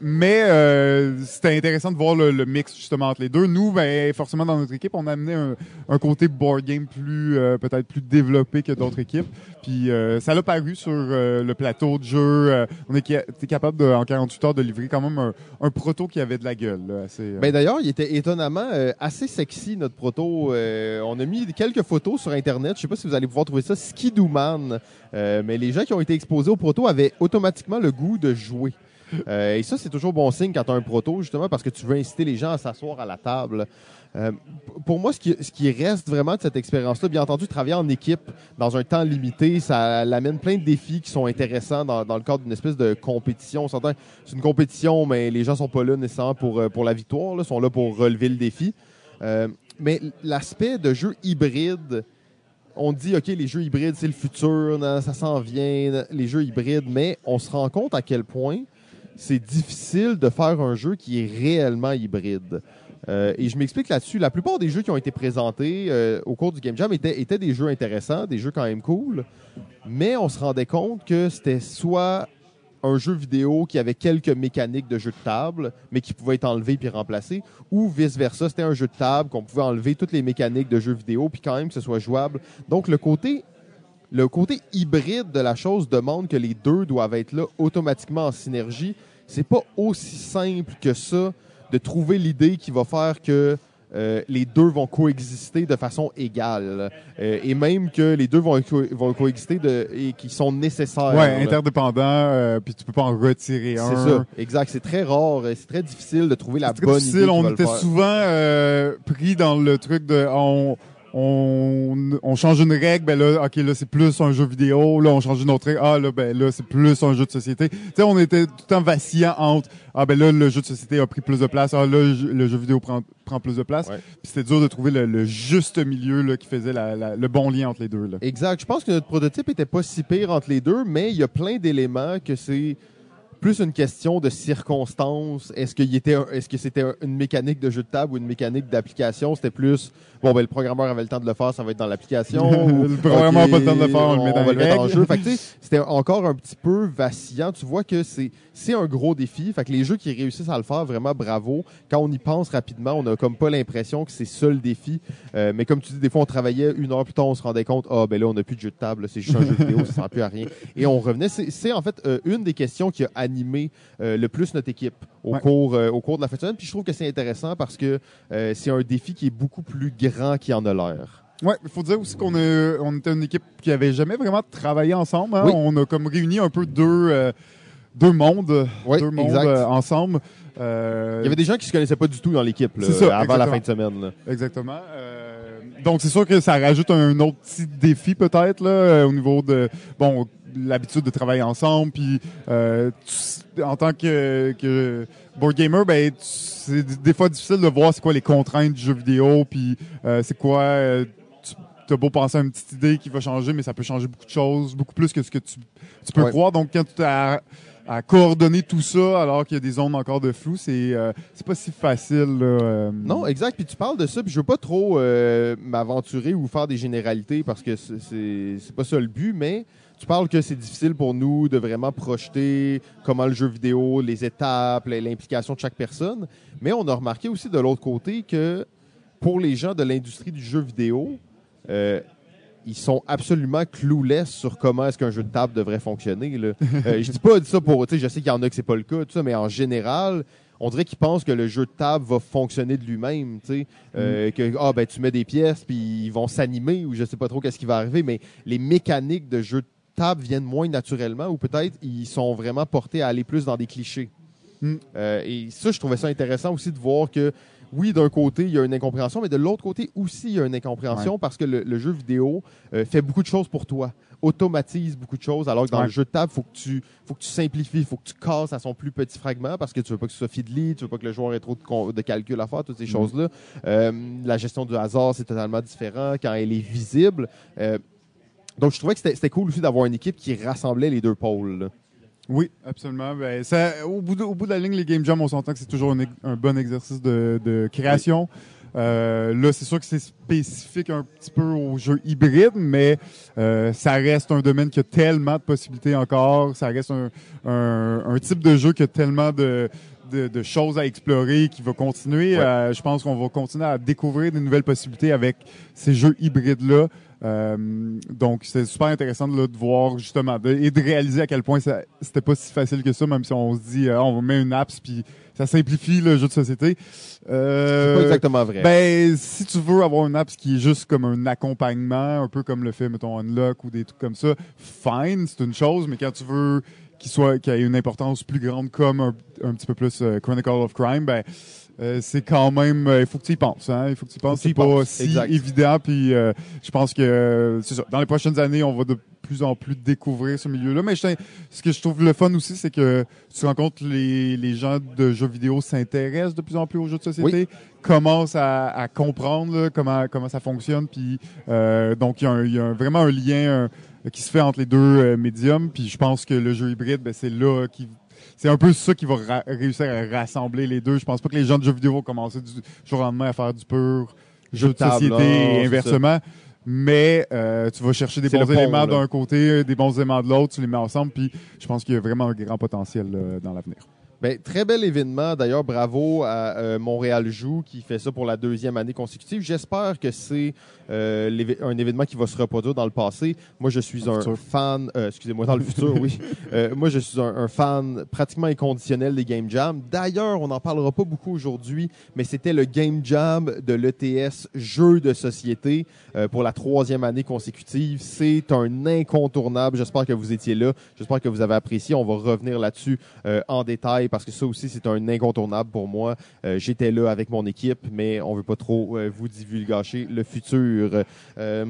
Mais euh, c'était intéressant de voir le, le mix justement entre les deux. Nous, ben forcément dans notre équipe, on a amené un, un côté board game plus euh, peut-être plus développé que d'autres équipes. Puis euh, ça l'a paru sur euh, le plateau de jeu. Euh, on était capable de, en 48 heures de livrer quand même un, un proto qui avait de la gueule. Là, assez, euh, Ben d'ailleurs, il était étonnamment euh, assez sexy notre proto. Euh, on a mis quelques photos sur internet. Je sais pas si vous allez pouvoir trouver ça, Skidoo Man. Euh, mais les gens qui ont été exposés au proto avaient automatiquement le goût de jouer. Euh, et ça, c'est toujours bon signe quand tu as un proto, justement, parce que tu veux inciter les gens à s'asseoir à la table. Euh, pour moi, ce qui, reste vraiment de cette expérience-là, bien entendu, travailler en équipe dans un temps limité, ça amène plein de défis qui sont intéressants dans, le cadre d'une espèce de compétition. C'est une compétition, mais les gens sont pas là nécessairement pour, euh, pour la victoire, là, sont là pour relever le défi. Mais l'aspect de jeu hybride, on dit, OK, les jeux hybrides, c'est le futur, ça s'en vient, les jeux hybrides, mais on se rend compte à quel point c'est difficile de faire un jeu qui est réellement hybride. Euh, et je m'explique là-dessus. La plupart des jeux qui ont été présentés euh, au cours du Game Jam étaient, des jeux intéressants, des jeux quand même cool, mais on se rendait compte que c'était soit un jeu vidéo qui avait quelques mécaniques de jeu de table, mais qui pouvait être enlevé puis remplacé, ou vice-versa, c'était un jeu de table qu'on pouvait enlever toutes les mécaniques de jeu vidéo puis quand même que ce soit jouable. Donc le côté le côté hybride de la chose demande que les deux doivent être là automatiquement en synergie. C'est pas aussi simple que ça de trouver l'idée qui va faire que euh, les deux vont coexister de façon égale. Euh, et même que les deux vont, co- vont coexister de, et qui sont nécessaires. Ouais, là. interdépendant, euh, puis tu peux pas en retirer un. C'est ça, exact. C'est très rare, et c'est très difficile de trouver la bonne difficile. idée. On était souvent pris dans le truc de on, on, on change une règle, ben là, ok, là c'est plus un jeu vidéo. Là, on change une autre règle. Ah là, ben là c'est plus un jeu de société. Tu sais, on était tout le temps vacillant entre ah ben là le jeu de société a pris plus de place. Ah là le jeu- le jeu vidéo prend prend plus de place. Ouais. Puis c'était dur de trouver le, le juste milieu là qui faisait la, la- le bon lien entre les deux là. Exact. Je pense que notre prototype était pas si pire entre les deux, mais il y a plein d'éléments que c'est plus une question de circonstances. Est-ce qu'il était, est-ce que c'était un- une mécanique de jeu de table ou une mécanique d'application? C'était plus bon ben le programmeur avait le temps de le faire, ça va être dans l'application. (laughs) Le programmeur a OK, pas le temps de le faire, on le met dans va le mettre en jeu. Fait que, c'était encore un petit peu vacillant. Tu vois que c'est c'est un gros défi. Fait que les jeux qui réussissent à le faire, vraiment bravo. Quand on y pense rapidement, on a comme pas l'impression que c'est ça le défi. Euh, mais comme tu dis, des fois, on travaillait une heure plus tard, on se rendait compte, ah, ben là, on n'a plus de jeu de table, c'est juste un jeu vidéo, (laughs) ça sert plus à rien. Et on revenait. C'est en fait euh, une des questions qui a animé euh, le plus notre équipe au, Ouais. cours, au cours de la fin de semaine. Puis je trouve que c'est intéressant parce que c'est un défi qui est beaucoup plus grand qu'il en a l'air. Ouais, il faut dire aussi qu'on on était une équipe qui avait jamais vraiment travaillé ensemble. hein. Oui. On a comme réuni un peu deux, euh, deux mondes, Oui, deux mondes euh, ensemble. Euh, Il y avait des gens qui se connaissaient pas du tout dans l'équipe avant la fin de semaine. là. Exactement. Donc c'est sûr que ça rajoute un autre petit défi peut-être là euh, au niveau de bon l'habitude de travailler ensemble puis euh, tu- en tant que, que board gamer ben c'est des fois difficile de voir c'est quoi les contraintes du jeu vidéo puis euh, c'est quoi euh, tu as beau penser à une petite idée qui va changer mais ça peut changer beaucoup de choses beaucoup plus que ce que tu, tu peux Ouais. croire donc quand tu as à coordonner tout ça alors qu'il y a des zones encore de flou c'est euh, c'est pas si facile euh. Non, exact. Puis tu parles de ça, puis je veux pas trop euh, m'aventurer ou faire des généralités parce que c'est- pas ça le but, mais tu parles que c'est difficile pour nous de vraiment projeter comment le jeu vidéo, les étapes, l'implication de chaque personne. Mais on a remarqué aussi de l'autre côté que pour les gens de l'industrie du jeu vidéo, ils sont absolument clouless sur comment est-ce qu'un jeu de table devrait fonctionner. Là. Euh, je dis pas ça pour, tu sais, je sais qu'il y en a que c'est pas le cas, tout ça, mais en général, on dirait qu'ils pensent que le jeu de table va fonctionner de lui-même, tu sais, Euh, que ah ben tu mets des pièces puis ils vont s'animer ou je sais pas trop qu'est-ce qui va arriver, mais les mécaniques de jeu de table viennent moins naturellement ou peut-être ils sont vraiment portés à aller plus dans des clichés. Mm. Euh, et ça, je trouvais ça intéressant aussi de voir que oui, d'un côté, il y a une incompréhension, mais de l'autre côté aussi, il y a une incompréhension parce que le, le jeu vidéo euh, fait beaucoup de choses pour toi, automatise beaucoup de choses, alors que dans Ouais. le jeu de table, faut que tu faut que tu simplifies, faut que tu casses à son plus petit fragment parce que tu veux pas que ce soit fiddly, tu veux pas que le joueur ait trop de, calcul à faire, toutes ces choses-là. Euh, la gestion du hasard, c'est totalement différent quand elle est visible. Euh, donc, je trouvais que c'était c'était cool aussi d'avoir une équipe qui rassemblait les deux pôles. là. Oui, absolument. Ben, ça, au, bout de, au bout de la ligne, les game jams, on s'entend que c'est toujours un, un bon exercice de, de création. Euh, là, c'est sûr que c'est spécifique un petit peu au jeu hybride, mais euh, ça reste un domaine qui a tellement de possibilités encore. Ça reste un, un, un type de jeu qui a tellement de, de, de choses à explorer, qui va continuer. Ouais. Euh, je pense qu'on va continuer à découvrir des nouvelles possibilités avec ces jeux hybrides-là. Euh, donc, c'est super intéressant de, là, de voir justement de- et de réaliser à quel point c'était pas si facile que ça, même si on se dit euh, on mettre une apps puis ça simplifie le jeu de société. Euh, C'est pas exactement vrai. ben, si tu veux avoir une app qui est juste comme un accompagnement, un peu comme le fait, mettons, Unlock ou des trucs comme ça, fine, c'est une chose, mais quand tu veux qu'il soit, qu'il ait une importance plus grande comme un, un petit peu plus euh, Chronicle of Crime, ben, euh, c'est quand même, euh, il faut que tu y penses, hein, il faut que tu y penses, c'est pas penses, si exact. évident, puis euh, je pense que, euh, c'est ça, dans les prochaines années, on va de plus en plus découvrir ce milieu-là, mais je ce que je trouve le fun aussi, c'est que tu rencontres les, les gens de jeux vidéo s'intéressent de plus en plus aux jeux de société, commencent à, à comprendre là, comment comment ça fonctionne, puis euh, donc il y a, un- y a un- vraiment un lien euh, qui se fait entre les deux médiums, puis je pense que le jeu hybride, ben, c'est là qui c'est un peu ça qui va réussir à rassembler les deux. Je pense pas que les gens de jeux vidéo vont commencer du jour au lendemain à faire du pur jeu de table, société et inversement. Mais euh, tu vas chercher des bons éléments d'un côté, des bons éléments de l'autre, tu les mets ensemble, puis je pense qu'il y a vraiment un grand potentiel là, dans l'avenir. Ben, très bel événement. D'ailleurs, bravo à euh, Montréal Joue qui fait ça pour la deuxième année consécutive. J'espère que c'est euh, un événement qui va se reproduire dans le passé. Moi, je suis Dans un futur. fan, euh, excusez-moi, dans le futur, oui. (laughs) Euh, moi, je suis un, un fan pratiquement inconditionnel des Game Jam. D'ailleurs, on n'en parlera pas beaucoup aujourd'hui, mais c'était le Game Jam de l'ETS Jeux de société pour la troisième année consécutive. C'est un incontournable. J'espère que vous étiez là. J'espère que vous avez apprécié. On va revenir là-dessus en détail parce que ça aussi, c'est un incontournable pour moi. J'étais là avec mon équipe, mais on veut pas trop vous divulgacher le futur. Euh,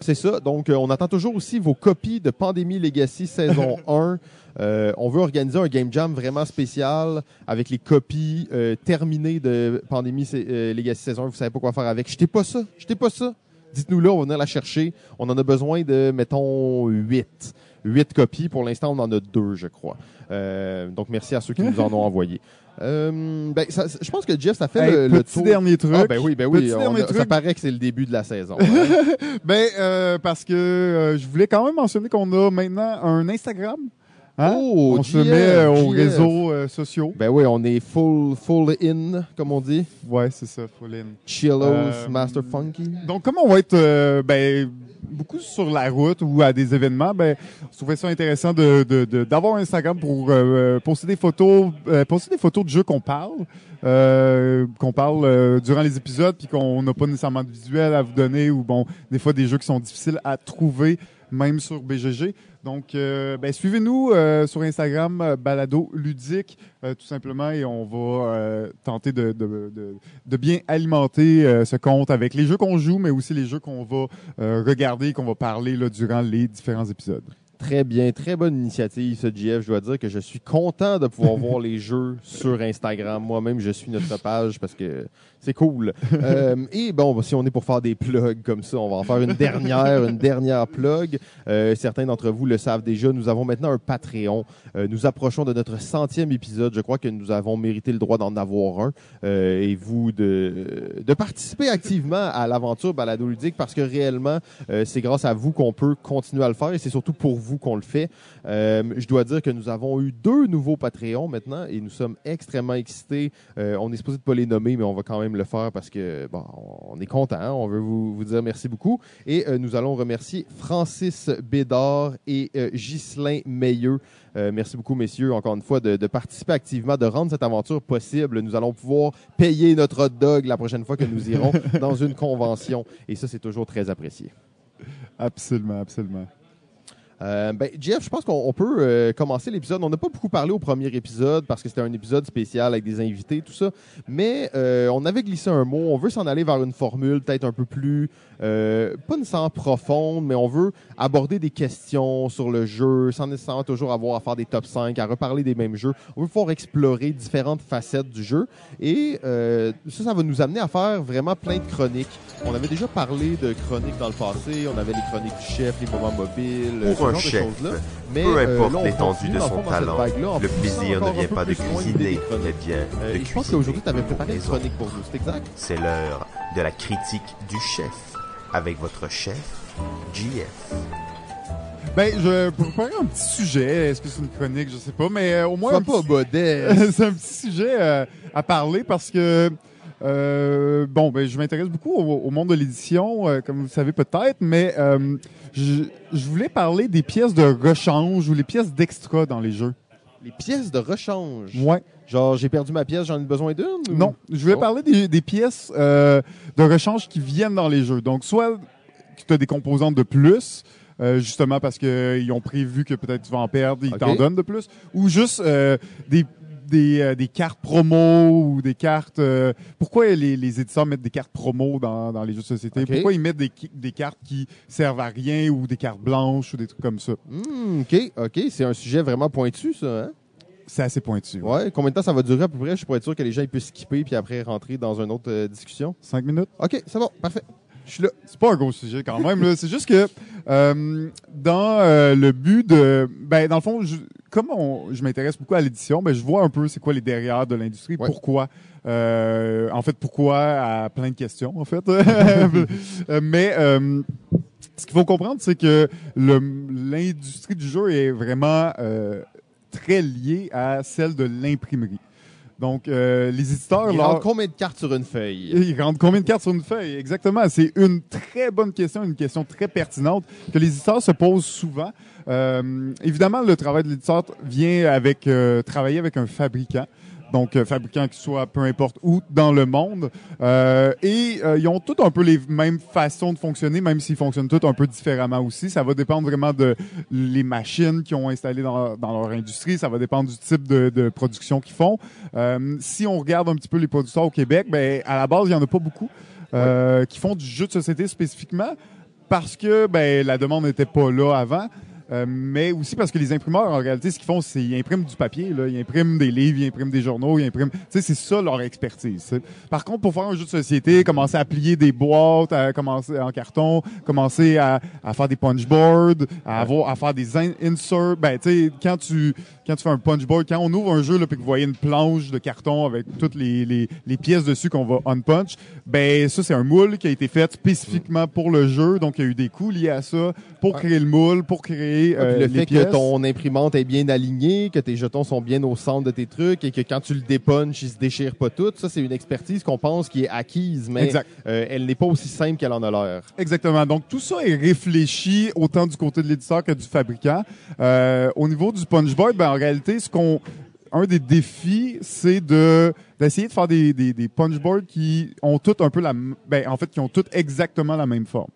c'est ça. Donc, euh, on attend toujours aussi vos copies de Pandémie Legacy (laughs) saison 1. Euh, on veut organiser un game jam vraiment spécial avec les copies euh, terminées de Pandémie Legacy saison 1. Vous savez pas quoi faire avec. Jetez pas ça. Jetez pas ça. Dites-nous là, on va venir la chercher. On en a besoin de, mettons, 8. 8 copies. Pour l'instant, on en a deux, je crois. Donc, merci à ceux qui nous en ont (laughs) envoyé. Euh, ben, ça- je pense que Jeff, ça fait Hey, le, le petit tour. dernier truc. Ah, ben oui, ben oui. On ça paraît que c'est le début de la saison. hein. (laughs) Ben, euh, parce que euh, je voulais quand même mentionner qu'on a maintenant un Instagram. Hein? Oh, on se met aux GF. réseaux sociaux. Ben oui, on est full, full in, comme on dit. Ouais, c'est ça, full in. Chillos, Master Funky. Donc, comme on va être ben, beaucoup sur la route ou à des événements, ben, je trouvais ça intéressant de, de, de- d'avoir un Instagram pour euh, poster des photos, euh, des photos de jeux qu'on parle, euh, qu'on parle euh, durant les épisodes, puis qu'on n'a pas nécessairement de visuel à vous donner, ou bon, des fois des jeux qui sont difficiles à trouver, même sur BGG. Donc, euh, ben, suivez-nous euh, sur Instagram, euh, Balado Ludique, tout simplement, et on va tenter de, de, de, de bien alimenter ce compte avec les jeux qu'on joue, mais aussi les jeux qu'on va regarder, qu'on va parler là, durant les différents épisodes. Très bien, très bonne initiative, ce GF. Je dois dire que je suis content de pouvoir (laughs) voir les jeux sur Instagram. Moi-même, je suis notre page parce que c'est cool. (laughs) Euh, et bon, si on est pour faire des plugs comme ça, on va en faire une dernière, une dernière plug. Euh, certains d'entre vous le savent déjà, nous avons maintenant un Patreon. Euh, nous approchons de notre centième épisode. Je crois que nous avons mérité le droit d'en avoir un. Et vous de, de participer activement à l'aventure balado ludique parce que réellement, c'est grâce à vous qu'on peut continuer à le faire et c'est surtout pour vous qu'on le fait. Je dois dire que nous avons eu deux nouveaux Patreons maintenant et nous sommes extrêmement excités. On est supposé de pas les nommer, mais on va quand même le faire parce que bon, on est content. hein. On veut vous, vous dire merci beaucoup et euh, nous allons remercier Francis Bédard et euh, Ghislain Meilleux. Euh, merci beaucoup, messieurs, encore une fois, de, de participer activement, de rendre cette aventure possible. Nous allons pouvoir payer notre hot dog la prochaine fois que nous irons (laughs) dans une convention. Et ça, c'est toujours très apprécié. Absolument, absolument. Euh, ben, Jeff, je pense qu'on on peut euh, commencer l'épisode. On n'a pas beaucoup parlé au premier épisode parce que c'était un épisode spécial avec des invités, tout ça. Mais euh, on avait glissé un mot. On veut s'en aller vers une formule peut-être un peu plus, euh, pas nécessairement profonde, mais on veut aborder des questions sur le jeu sans nécessairement toujours avoir à faire des top 5, à reparler des mêmes jeux. On veut pouvoir explorer différentes facettes du jeu. Et euh, ça, ça va nous amener à faire vraiment plein de chroniques. On avait déjà parlé de chroniques dans le passé. On avait les chroniques du chef, les moments mobiles, Pour ce un genre chef, de choses-là. Mais peu euh, importe on l'étendue de son talent, le plaisir ne vient pas de cuisiner, mais bien Euh, de et je pense qu'aujourd'hui, tu avais préparé une chronique pour nous, c'est exact? C'est l'heure de la critique du chef avec votre chef, GF. Ben, je pour un petit sujet. Est-ce que c'est une chronique, je sais pas, mais euh, au moins Sois un pas petit- (laughs) c'est un petit sujet euh, à parler parce que euh, bon, ben je m'intéresse beaucoup au, au monde de l'édition, euh, comme vous le savez peut-être, mais euh, je, je voulais parler des pièces de rechange ou les pièces d'extra dans les jeux. Les pièces de rechange. Ouais. Genre, j'ai perdu ma pièce, j'en ai besoin d'une? ou- Non, je voulais Oh. parler des, des pièces euh, de rechange qui viennent dans les jeux. Donc, soit tu as des composantes de plus, euh, justement parce qu'ils ont prévu que peut-être tu vas en perdre, ils t'en donnent de plus, ou juste euh, des, des, euh, des cartes promo ou des cartes... euh, pourquoi les, les éditeurs mettent des cartes promo dans, dans les jeux de société? Pourquoi ils mettent des, des cartes qui servent à rien ou des cartes blanches ou des trucs comme ça? Hmm, OK, OK. C'est un sujet vraiment pointu, ça. Hein? C'est assez pointu. Ouais. Combien de temps ça va durer à peu près? Je suis pour être sûr que les gens ils puissent skipper puis après rentrer dans une autre euh, discussion. Cinq minutes? OK, c'est bon. Parfait. Je suis là. C'est pas un gros sujet quand même. C'est juste que euh, dans euh, le but de, ben dans le fond, je- comme on, je m'intéresse beaucoup à l'édition, ben, je vois un peu c'est quoi les derrière de l'industrie, Ouais. pourquoi. Euh, en fait, pourquoi à plein de questions, en fait. (laughs) Euh, Mais euh, ce qu'il faut comprendre, c'est que l'industrie du jeu est vraiment euh, très liée à celle de l'imprimerie. Donc, euh, les éditeurs... Il leur- rentre combien de cartes sur une feuille? ils rentrent combien de cartes sur une feuille? Exactement. C'est une très bonne question, une question très pertinente que les éditeurs se posent souvent. Euh, évidemment, le travail de l'éditeur vient avec euh, travailler avec un fabricant. Donc, euh, fabricant qui soit peu importe où dans le monde. Euh, et euh, ils ont tous un peu les mêmes façons de fonctionner, même s'ils fonctionnent tous un peu différemment aussi. Ça va dépendre vraiment de les machines qu'ils ont installées dans, dans leur industrie. Ça va dépendre du type de, de production qu'ils font. Euh, si on regarde un petit peu les producteurs au Québec, ben à la base, il y en a pas beaucoup qui font du jeu de société spécifiquement parce que ben la demande n'était pas là avant. Euh, mais aussi parce que les imprimeurs, en réalité, ce qu'ils font, c'est ils impriment du papier, là. ils impriment des livres, ils impriment des journaux, ils impriment. Tu sais, c'est ça leur expertise. tu sais. Par contre, pour faire un jeu de société, commencer à plier des boîtes, à commencer en carton, commencer à, à faire des punchboards, à avoir, à faire des in- inserts. Ben, tu sais, quand tu quand tu fais un punchboard, quand on ouvre un jeu là, puis que vous voyez une planche de carton avec toutes les, les, les pièces dessus qu'on va unpunch, ben ça c'est un moule qui a été fait spécifiquement pour le jeu, donc il y a eu des coûts liés à ça pour créer le moule, pour créer euh, le les fait pièces. que ton imprimante est bien alignée, que tes jetons sont bien au centre de tes trucs et que quand tu le dépunches, il se déchire pas tout, ça c'est une expertise qu'on pense qui est acquise, mais Exact. euh, elle n'est pas aussi simple qu'elle en a l'air. Exactement. Donc tout ça est réfléchi autant du côté de l'éditeur que du fabricant. Euh, au niveau du punchboard, ben en réalité, ce qu'on un des défis, c'est de d'essayer de faire des, des, des punchboards qui ont toutes un peu la ben en fait qui ont toutes exactement la même forme.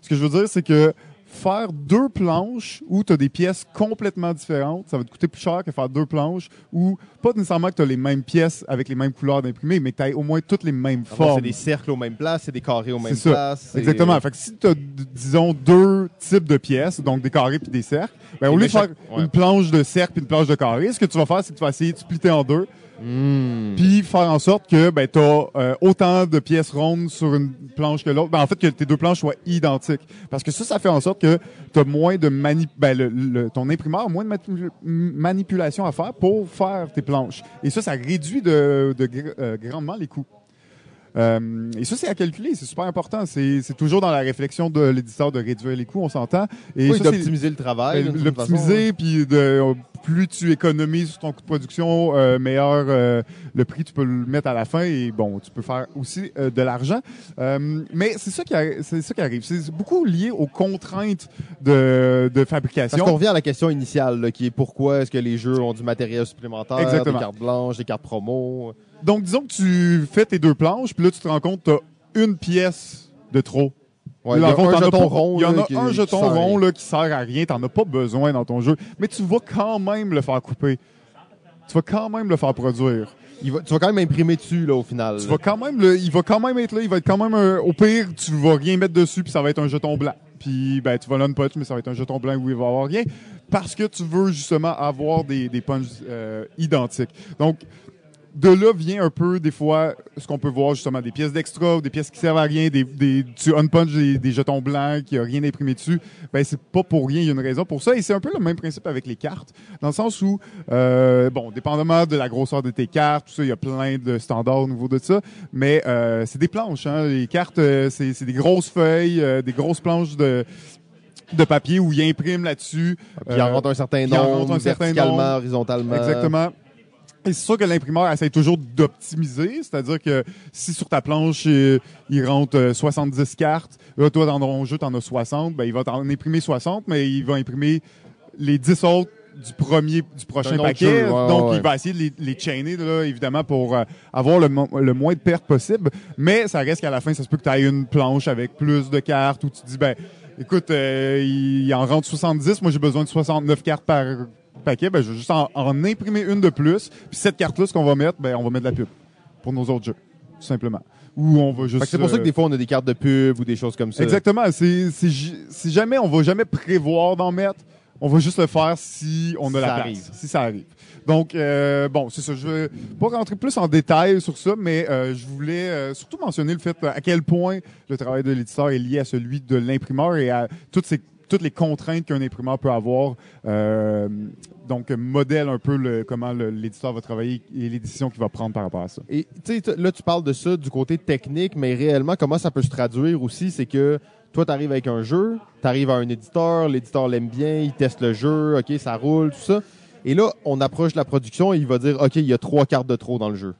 Ce que je veux dire, c'est que faire deux planches où tu as des pièces complètement différentes, ça va te coûter plus cher que faire deux planches où pas nécessairement que tu as les mêmes pièces avec les mêmes couleurs d'imprimé, mais que tu au moins toutes les mêmes Avant, formes. C'est des cercles aux mêmes places, c'est des carrés aux mêmes ça. places. Exactement. Fait que si tu as, disons, deux types de pièces, donc des carrés puis des cercles, ben, au lieu ben de faire chaque- ouais. une planche de cercle puis une planche de carré, ce que tu vas faire, c'est que tu vas essayer de splitter en deux, Hmm. puis faire en sorte que ben, tu as autant de pièces rondes sur une planche que l'autre. Ben, en fait, que tes deux planches soient identiques. Parce que ça, ça fait en sorte que tu as moins de mani ben, le- le- ton imprimeur a moins de manipulation à faire pour faire tes planches. Et ça, ça réduit de, de euh, grandement les coûts. Euh, et ça, c'est à calculer, c'est super important. C'est toujours dans la réflexion de l'éditeur de réduire les coûts, on s'entend. Et Oui, d'optimiser le travail. ben, façon, l'optimiser, puis de euh, plus tu économises sur ton coût de production, euh, meilleur euh, le prix tu peux le mettre à la fin et bon, tu peux faire aussi euh, de l'argent. Mais c'est ça qui arri- c'est ça qui arrive. C'est beaucoup lié aux contraintes de, de Parce fabrication. qu'on revient à la question initiale, là, qui est pourquoi est-ce que les jeux ont du matériel supplémentaire, Exactement. des cartes blanches, des cartes promo? Donc disons que tu fais tes deux planches, puis là tu te rends compte que tu as une pièce de trop. Ouais, il y le a fond, un t'en as jeton pas- rond. Il y en a qui- un jeton sert à rond rien. là, qui sert à rien. T'en as pas besoin dans ton jeu. Mais tu vas quand même le faire couper. Tu vas quand même le faire produire. Il va- tu vas quand même imprimer dessus, là, au final. Tu vas quand même le, il va quand même être là. Il va être quand même un- au pire, tu vas rien mettre dessus puis ça va être un jeton blanc. Puis ben tu vas l'unpunch mais ça va être un jeton blanc où il va y avoir rien parce que tu veux justement avoir des des punches euh, identiques. Donc de là vient un peu, des fois, ce qu'on peut voir justement, des pièces d'extra ou des pièces qui servent à rien, des, des, tu unpunch des, des jetons blancs qui a rien imprimé dessus. Ben, c'est pas pour rien, il y a une raison pour ça. Et c'est un peu le même principe avec les cartes, dans le sens où, euh, bon, dépendamment de la grosseur de tes cartes, tout ça, il y a plein de standards au niveau de ça, mais euh, c'est des planches, hein. Les cartes, euh, c'est, c'est des grosses feuilles, euh, des grosses planches de de papier où ils impriment là-dessus. Puis il en Euh, rentre un certain il nombre, verticalement, horizontalement. Exactement. C'est sûr que l'imprimeur essaie toujours d'optimiser, c'est-à-dire que si sur ta planche, euh, il rentre euh, 70 cartes, là, toi, dans ton jeu, t'en as 60, ben, il va t'en imprimer 60, mais il va imprimer les 10 autres du premier, du prochain paquet. jeu, ouais, Donc, ouais. il va essayer de les, les chainer, là, évidemment, pour euh, avoir le, mo- le moins de pertes possible. Mais ça reste qu'à la fin, ça se peut que tu aies une planche avec plus de cartes où tu te dis, ben, écoute, euh, il, il en rentre 70, moi j'ai besoin de 69 cartes par paquet, ben, je vais juste en, en imprimer une de plus. Puis cette carte-là, ce qu'on va mettre, ben, on va mettre de la pub pour nos autres jeux, tout simplement. Ou on va juste. C'est pour ça que euh, des fois, on a des cartes de pub ou des choses comme ça. Exactement. Si jamais on va jamais prévoir d'en mettre, on va juste le faire si on a la place. arrive. Si ça arrive. Donc, euh, bon, c'est ça. Je vais pas rentrer plus en détail sur ça, mais euh, je voulais euh, surtout mentionner le fait à quel point le travail de l'éditeur est lié à celui de l'imprimeur et à toutes ces toutes les contraintes qu'un imprimeur peut avoir. Euh, donc, modèle un peu le, comment l'éditeur va travailler et l'édition qu'il va prendre par rapport à ça. Et là, tu parles de ça du côté technique, mais réellement, comment ça peut se traduire aussi, c'est que toi, tu arrives avec un jeu, tu arrives à un éditeur, l'éditeur l'aime bien, il teste le jeu, OK, ça roule, tout ça. Et là, on approche la production et il va dire, OK, il y a trois cartes de trop dans le jeu.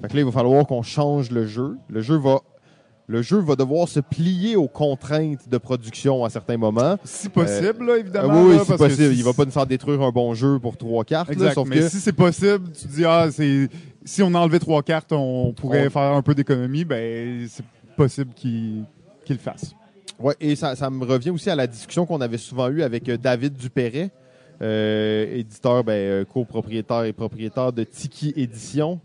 Fait que là, il va falloir qu'on change le jeu. Le jeu va... Le jeu va devoir se plier aux contraintes de production à certains moments. Si possible, là, Euh, évidemment. oui, oui, là, parce que possible. si- Il va pas nous faire détruire un bon jeu pour trois cartes. là, Exact. sauf mais que... si c'est possible, tu dis, ah, c'est, si on enlevait trois cartes, on pourrait On- faire un peu d'économie, ben, c'est possible qu'il, qu'il le fasse. Ouais, et ça, ça me revient aussi à la discussion qu'on avait souvent eue avec euh, David Dupéret, euh, éditeur, ben, copropriétaire et propriétaire de Tiki Édition,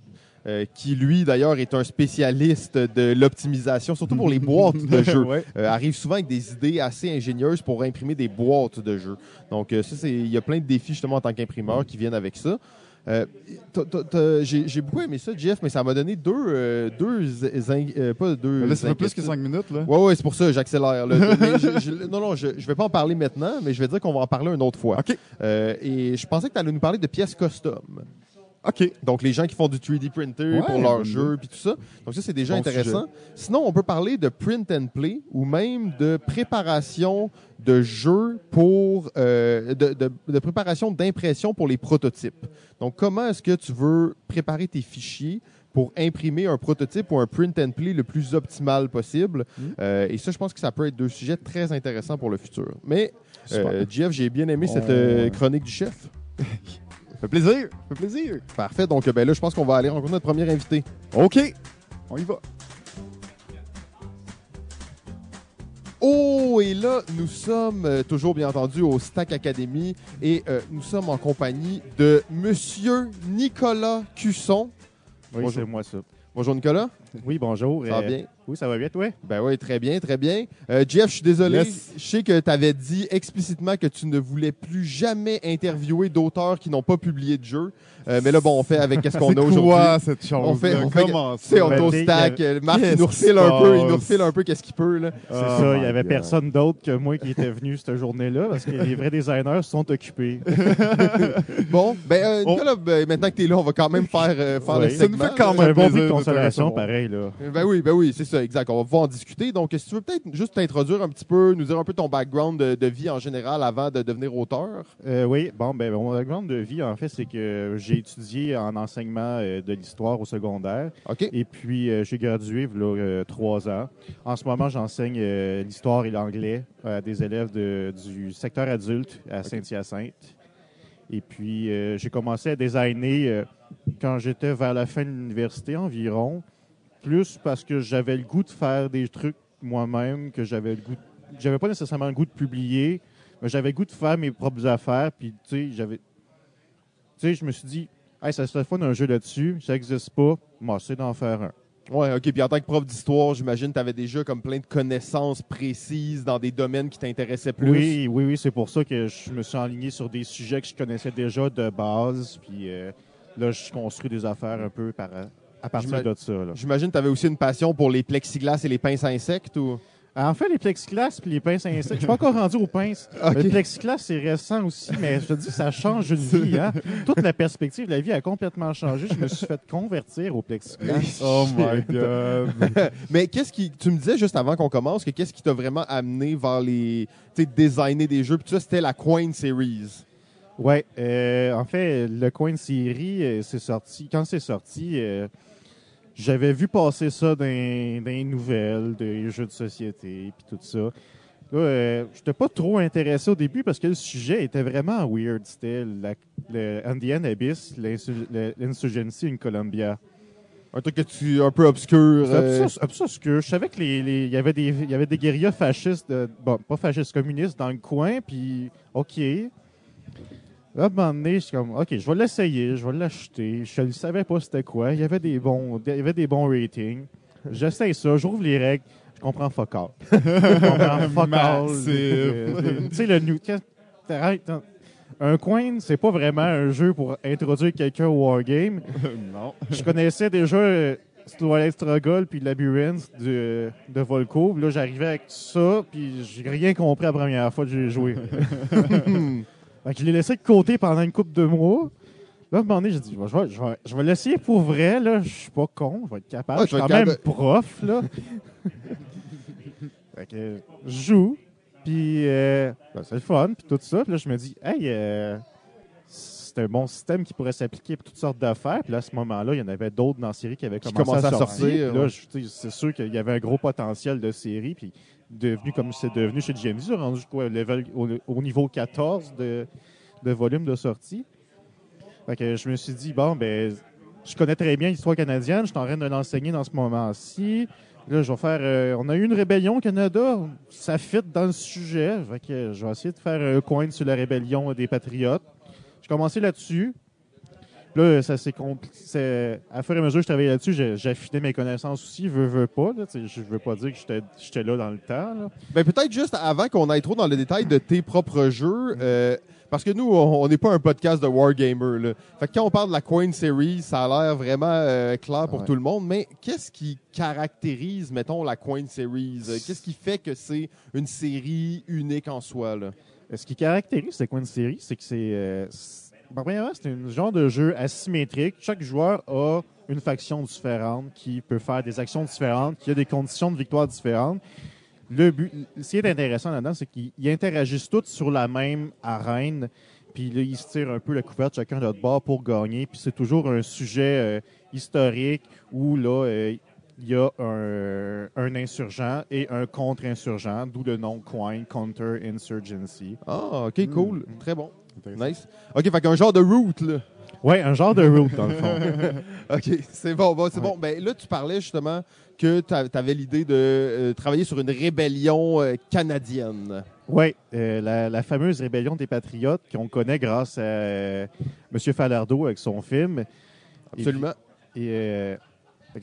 euh, qui lui d'ailleurs est un spécialiste de l'optimisation, surtout pour les boîtes de (laughs) jeux. Ouais. Euh, arrive souvent avec des idées assez ingénieuses pour imprimer des boîtes de jeux. Donc euh, ça, c'est il y a plein de défis justement en tant qu'imprimeur qui viennent avec ça. J'ai beaucoup aimé ça, Jeff, mais ça m'a donné deux, deux, euh, pas deux. Là, ça fait plus que cinq minutes, là. Ouais, ouais, c'est pour ça, j'accélère. (laughs) non, non, je, je vais pas en parler maintenant, mais je vais dire qu'on va en parler une autre fois. OK. Et je pensais que tu allais nous parler de pièces custom. OK. Donc, les gens qui font du 3D printer Ouais, pour leurs jeux puis tout ça. Donc, ça, c'est déjà Bon intéressant. Sinon, on peut parler de print and play ou même de préparation de jeux pour. euh, de, de- de préparation d'impression pour les prototypes. Donc, comment est-ce que tu veux préparer tes fichiers pour imprimer un prototype ou un print and play le plus optimal possible? Mm. Euh, et ça, je pense que ça peut être deux sujets très intéressants pour le futur. Mais, euh, Jeff, j'ai bien aimé cette On- chronique du chef. (laughs) Ça fait plaisir. Ça fait plaisir. Parfait. Donc, ben là, je pense qu'on va aller rencontrer notre premier invité. OK. On y va. Oh, et là, nous sommes euh, toujours, bien entendu, au Stack Academy et euh, nous sommes en compagnie de Monsieur Nicolas Cusson. Oui, Bonjour. c'est moi ça. Bonjour, Nicolas. Oui, bonjour. Ça va Euh, bien? Oui, ça va bien, toi? Ben oui, très bien, très bien. Euh, Jeff, je suis désolé. Yes. Je sais que tu avais dit explicitement que tu ne voulais plus jamais interviewer d'auteurs qui n'ont pas publié de jeu. Euh, mais là, bon, on fait avec (laughs) ce qu'on C'est a aujourd'hui? quoi cette chose On fait- on fait- ça? on au stack. euh, Marc, il nous refile un peu, il nous refile un peu qu'est-ce qu'il peut, là. C'est Oh ça, il n'y avait God. personne d'autre que moi qui était venu cette journée-là parce que les vrais designers sont occupés. (laughs) Bon, ben, euh, On- Nicolas, ben, maintenant que tu es là, on va quand même faire, euh, faire Oui. le Ça segment. nous fait quand C'est même un bon de consolation, pareil. Là. Ben oui, ben oui, c'est ça, exact. On va en discuter. Donc, si tu veux peut-être juste t'introduire un petit peu, nous dire un peu ton background de, de vie en général avant de devenir auteur. Euh, oui, bon, ben, mon background de vie, en fait, c'est que j'ai étudié en enseignement euh, de l'histoire au secondaire. OK? Et puis, euh, j'ai gradué il trois ans. En ce moment, j'enseigne l'histoire et l'anglais à des élèves de- du secteur adulte à Saint-Hyacinthe. Et puis, j'ai commencé à designer quand j'étais vers la fin de l'université environ, plus parce que j'avais le goût de faire des trucs moi-même, que j'avais le goût. de- J'avais pas nécessairement le goût de publier, mais j'avais le goût de faire mes propres affaires. Puis, tu sais, j'avais. Tu sais, je me suis dit, hey, ça serait fun un jeu là-dessus, ça n'existe pas, moi, c'est d'en faire un. Ouais, OK. Puis en tant que prof d'histoire, j'imagine que tu avais déjà comme plein de connaissances précises dans des domaines qui t'intéressaient plus. Oui, oui, oui, c'est pour ça que je me suis enligné sur des sujets que je connaissais déjà de base. Puis euh, là, je construis des affaires un peu par, à partir de ça. là. J'imagine que tu avais aussi une passion pour les plexiglas et les pinces à insectes ou? En fait, les plexiglas puis les pinces à insectes, je suis pas encore rendu aux pinces. (laughs) OK. Le plexiglas, c'est récent aussi, mais je te dis, ça change une vie. Hein? (laughs) Toute la perspective de la vie a complètement changé. Je me suis fait convertir au plexiglas. (laughs) Oh my God. Mais qu'est-ce qui. Tu me disais juste avant qu'on commence que qu'est-ce qui t'a vraiment amené vers les. Tu sais, designer des jeux. Puis ça, c'était la Coin Series. Ouais, euh, en fait, le coin série, euh, c'est sorti. Quand c'est sorti, euh, j'avais vu passer ça dans, dans les nouvelles, des jeux de société, puis tout ça. Là, euh, j'étais pas trop intéressé au début parce que le sujet était vraiment weird. C'était la- le Andean Abyss, l'insurgency in Colombia. Un truc que tu. un peu obscur. Euh, obscur- obscur. Je savais que les, y avait des il y avait des guérillas fascistes, de- bon, pas fascistes communistes dans le coin, puis ok. Là, à un moment donné, je suis comme, ok, je vais l'essayer, je vais l'acheter. Je ne savais pas c'était quoi. Il y avait des bons, il y avait des bons ratings. J'essaye ça, j'ouvre les règles, je comprends fuck all. (laughs) je comprends fuck. Euh, Tu sais, le new. Un coin, c'est pas vraiment un jeu pour introduire quelqu'un au wargame (laughs) non. je connaissais déjà euh, Twilight Struggle puis Labyrinth de, de Volco. Puis là, j'arrivais avec ça, puis j'ai rien compris la première fois que j'ai joué. (laughs) fait que je l'ai laissé de côté pendant une couple de mois. Là, à un moment donné, j'ai dit, je vais, je vais, je vais l'essayer pour vrai, là. Je suis pas con, je vais être capable. Ouais, je suis quand même prof, là. (laughs) fait que je joue, puis euh, ben, c'est le fun, puis tout ça. Puis là, je me dis, hey, euh, c'est un bon système qui pourrait s'appliquer pour toutes sortes d'affaires. Puis là, à ce moment-là, il y en avait d'autres dans la série qui avaient commencé à à sortir. là, c'est sûr qu'il y avait un gros potentiel de série. Puis devenu comme c'est devenu chez GMZ, rendu quoi, level, au, au niveau 14 de, volume de sortie. Fait je me suis dit, bon, ben, je connais très bien l'histoire canadienne, je suis en train de l'enseigner dans ce moment-ci. Là, je vais faire. euh, on a eu une rébellion au Canada, ça fit dans le sujet. Fait je vais essayer de faire un coin sur la rébellion des Patriotes. J'ai commencé là-dessus. Là, ça s'est compliqué. À fur et à mesure que je travaillais là-dessus, affiné mes connaissances aussi, veux, veux pas. Là, je veux pas dire que j'étais- là dans le temps. là. Ben, peut-être juste avant qu'on aille trop dans le détail de tes propres jeux, euh, parce que nous, on n'est pas un podcast de Wargamer. Là. Fait que quand on parle de la Coin Series, ça a l'air vraiment euh, clair pour Ouais. tout le monde, mais qu'est-ce qui caractérise, mettons, la Coin Series? Euh, Qu'est-ce qui fait que c'est une série unique en soi? Là? Ce qui caractérise cette coin série, c'est que c'est. euh, premièrement, c'est un genre de jeu asymétrique. Chaque joueur a une faction différente qui peut faire des actions différentes, qui a des conditions de victoire différentes. Le but, ce qui est intéressant là-dedans, c'est qu'ils ils interagissent tous sur la même arène. Puis là, ils se tirent un peu la couverte chacun de notre bord pour gagner. Puis c'est toujours un sujet euh, historique où là, euh, il y a un, un insurgent et un contre-insurgent, d'où le nom Coin, Counter-Insurgency. Ah, OK, cool. Très bon. Nice. OK, fait qu'un genre de route, là. Ouais, un genre de route, dans le fond. (laughs) OK, c'est bon, bon c'est bon. Ben, là, tu parlais justement que tu avais l'idée de euh, travailler sur une rébellion euh, canadienne. Oui, la, la fameuse rébellion des Patriotes qu'on connaît grâce à euh, M. Falardeau avec son film. Absolument. Et euh,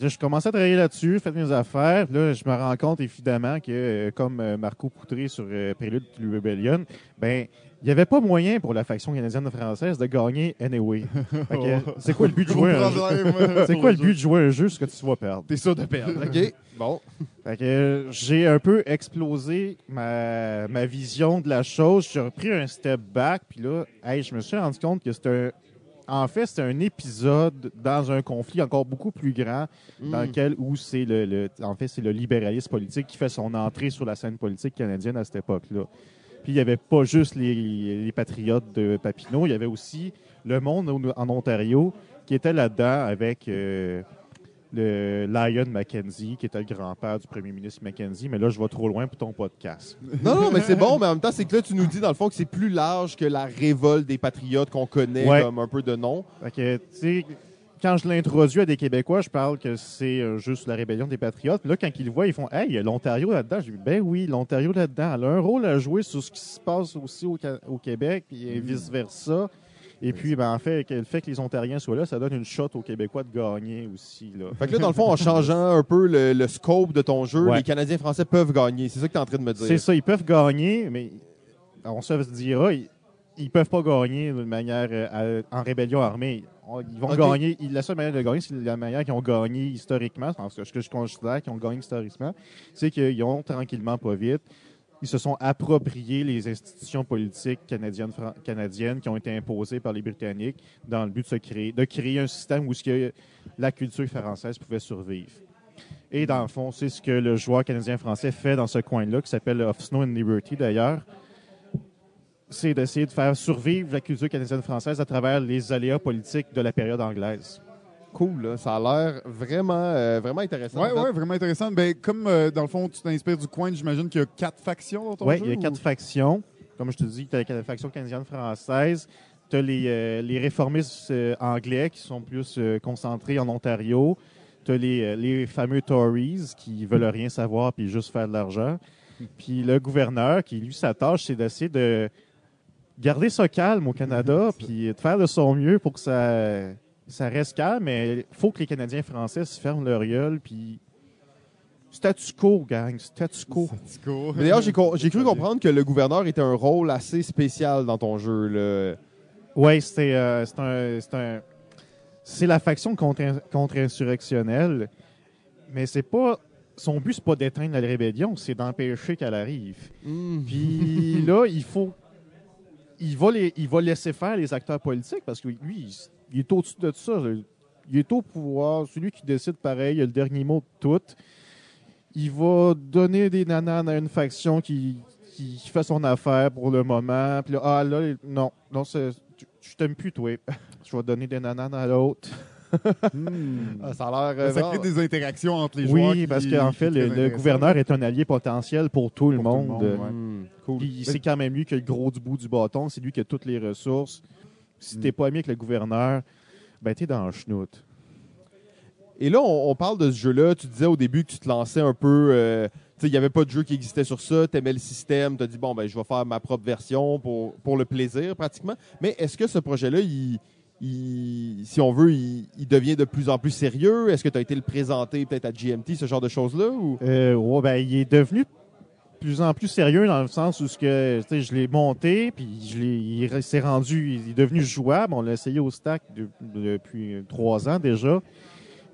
là, je commençais à travailler là-dessus, fait mes affaires. Là, je me rends compte évidemment que, euh, comme euh, Marco Poutré sur euh, Prélude to Rebellion, ben il n'y avait pas moyen pour la faction canadienne-française de gagner anyway. (laughs) C'est quoi le but de jouer un jeu? C'est quoi le but de jouer un jeu ce que tu vas perdre? T'es sûr de perdre. OK, bon. Euh, j'ai un peu explosé ma, ma vision de la chose. J'ai repris un step back, puis là, hey, je me suis rendu compte que c'est un. En fait, c'est un épisode dans un conflit encore beaucoup plus grand, dans Mm. lequel où c'est le, le- en fait c'est le libéralisme politique qui fait son entrée sur la scène politique canadienne à cette époque-là. Puis il n'y avait pas juste les, les patriotes de Papineau, il y avait aussi le monde en Ontario qui était là-dedans avec euh, le Lion Mackenzie, qui était le grand-père du premier ministre Mackenzie. Mais là, je vais trop loin pour ton podcast. Non, non, mais c'est bon, mais en même temps, c'est que là, tu nous dis, dans le fond, que c'est plus large que la révolte des patriotes qu'on connaît Ouais. comme un peu de nom. Fait que, tu sais, quand je l'introduis à des Québécois, je parle que c'est euh, juste la rébellion des Patriotes. Là, quand ils le voient, ils font Hey, il y a l'Ontario là-dedans. Je dis Ben oui, l'Ontario là-dedans. Elle a un rôle à jouer sur ce qui se passe aussi au, Québec, puis vice-versa. Et puis, ben, en fait, le fait que les Ontariens soient là, ça donne une shot aux Québécois de gagner aussi. Là. Fait que là, dans le fond, en changeant un peu le, le scope de ton jeu, Ouais. les Canadiens français peuvent gagner. C'est ça que tu es en train de me dire. C'est ça, ils peuvent gagner, mais on se dira, ils, ils peuvent pas gagner de manière euh, en rébellion armée. On- Ils vont gagner. La seule manière de gagner, c'est la manière qu'ils ont gagné historiquement. Ce que je considère qu'ils ont gagné historiquement, c'est qu'ils ont tranquillement, pas vite, ils se sont appropriés les institutions politiques canadiennes, canadiennes qui ont été imposées par les Britanniques dans le but de, se créer, de créer un système où ce que la culture française pouvait survivre. Et dans le fond, c'est ce que le joueur canadien-français fait dans ce coin-là, qui s'appelle Of Snow and Liberty d'ailleurs. C'est d'essayer de faire survivre la culture canadienne-française à travers les aléas politiques de la période anglaise. Cool, là. ça a l'air vraiment, euh, vraiment intéressant. Ouais, ouais, vraiment intéressant. Ben, comme euh, dans le fond, tu t'inspires du coin, j'imagine qu'il y a quatre factions dans ton Oui, jeu. il y a ou- quatre factions. Comme je te dis, tu as la faction canadienne-française. Tu as les, euh, les réformistes euh, anglais qui sont plus euh, concentrés en Ontario. Tu as les, les fameux Tories qui veulent rien savoir puis juste faire de l'argent. (laughs) Puis le gouverneur, qui lui, sa tâche, c'est d'essayer de garder ça calme au Canada puis de faire de son mieux pour que ça, ça reste calme. Mais il faut que les Canadiens français se ferment leur gueule puis statu quo, gang, statu quo. Mais D'ailleurs, j'ai co- j'ai cru comprendre que le gouverneur était un rôle assez spécial dans ton jeu. Là. Oui, c'est euh, c'est un, c'est un- c'est la faction contre- contre-insurrectionnelle. Mais c'est pas. Son but, c'est pas d'éteindre la rébellion, c'est d'empêcher qu'elle arrive. Hmm. Puis là, il faut. Il va, les, il va laisser faire les acteurs politiques parce que lui, il, est au-dessus de ça. Il est au pouvoir. C'est lui qui décide pareil. Il a le dernier mot de tout. Il va donner des nananes à une faction qui, qui fait son affaire pour le moment. Puis là, ah là, non, non, je t'aime plus, toi. (laughs) Je vais donner des nananes à l'autre. Hmm. Ah, ça a l'air. euh, Ça crée vraiment- des interactions entre les joueurs. Oui, parce qu'en fait, le, gouverneur est un allié potentiel pour tout le Pour tout le monde. ouais. Hmm, cool. Puis c'est quand même lui qui a le gros du bout du bâton, c'est lui qui a toutes les ressources. Si t'es pas ami avec le gouverneur, ben t'es dans le schnout. Et là, on, on parle de ce jeu-là. Tu disais au début que tu te lançais un peu. euh, il n'y avait pas de jeu qui existait sur ça. Tu aimais le système. Tu as dit, bon, ben, je vais faire ma propre version pour, pour le plaisir, pratiquement. Mais est-ce que ce projet-là, il, si on veut, il, devient de plus en plus sérieux? Est-ce que tu as été le présenter peut-être à GMT, ce genre de choses-là? Ou... Euh, ben, il est devenu de plus en plus sérieux dans le sens où ce que, je l'ai monté, puis il s'est rendu, il est devenu jouable. On l'a essayé au stack de- depuis trois ans déjà.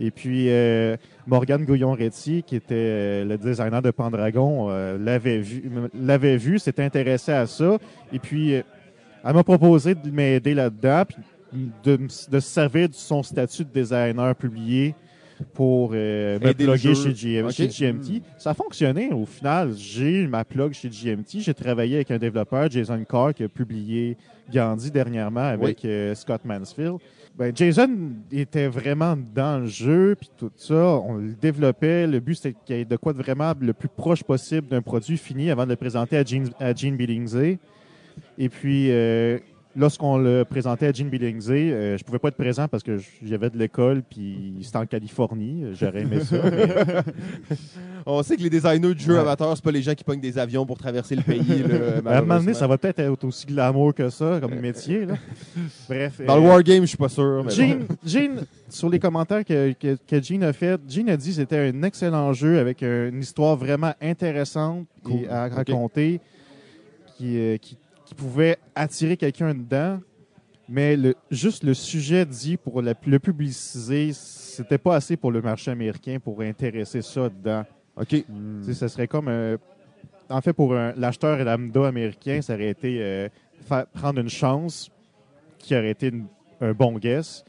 Et puis, euh, Morgane Gouillon-Retty, qui était euh, le designer de Pendragon, euh, l'avait vu, l'avait s'était intéressé à ça. Et puis, euh, elle m'a proposé de m'aider là-dedans, de, de se servir de son statut de designer publié pour euh, me plugger chez, GM Ok. chez GMT. Ça a fonctionné au final. J'ai eu ma plug chez GMT. J'ai travaillé avec un développeur, Jason Carr, qui a publié Gandhi dernièrement avec euh, Scott Mansfield. Ben, Jason était vraiment dans le jeu, puis tout ça. On le développait. Le but, c'était qu'il y ait de quoi de vraiment le plus proche possible d'un produit fini avant de le présenter à Gene, à Gene Billingsley. Et puis, euh, lorsqu'on le présentait à Gene Billingsley, euh, je pouvais pas être présent parce que j'avais de l'école, puis c'était en Californie. J'aurais aimé ça. mais- (laughs) On sait que les designers de jeux Ouais. amateurs, c'est pas les gens qui pognent des avions pour traverser le pays. là, (laughs) à un moment donné, ça va peut-être être aussi glamour que ça comme métier. là. Bref. Dans euh, le Wargame, je suis pas sûr. mais Gene, (laughs) Gene, sur les commentaires que, que, que Gene a fait, Gene a dit que c'était un excellent jeu avec une histoire vraiment intéressante Cool. à raconter qui, euh, qui, qui pouvait attirer quelqu'un dedans. Mais le, juste le sujet dit pour la- le publiciser, c'était pas assez pour le marché américain pour intéresser ça dedans. OK. Sais, ce serait comme un- En fait, pour l'acheteur lambda américain, ça aurait été euh, prendre une chance qui aurait été une- un bon guess,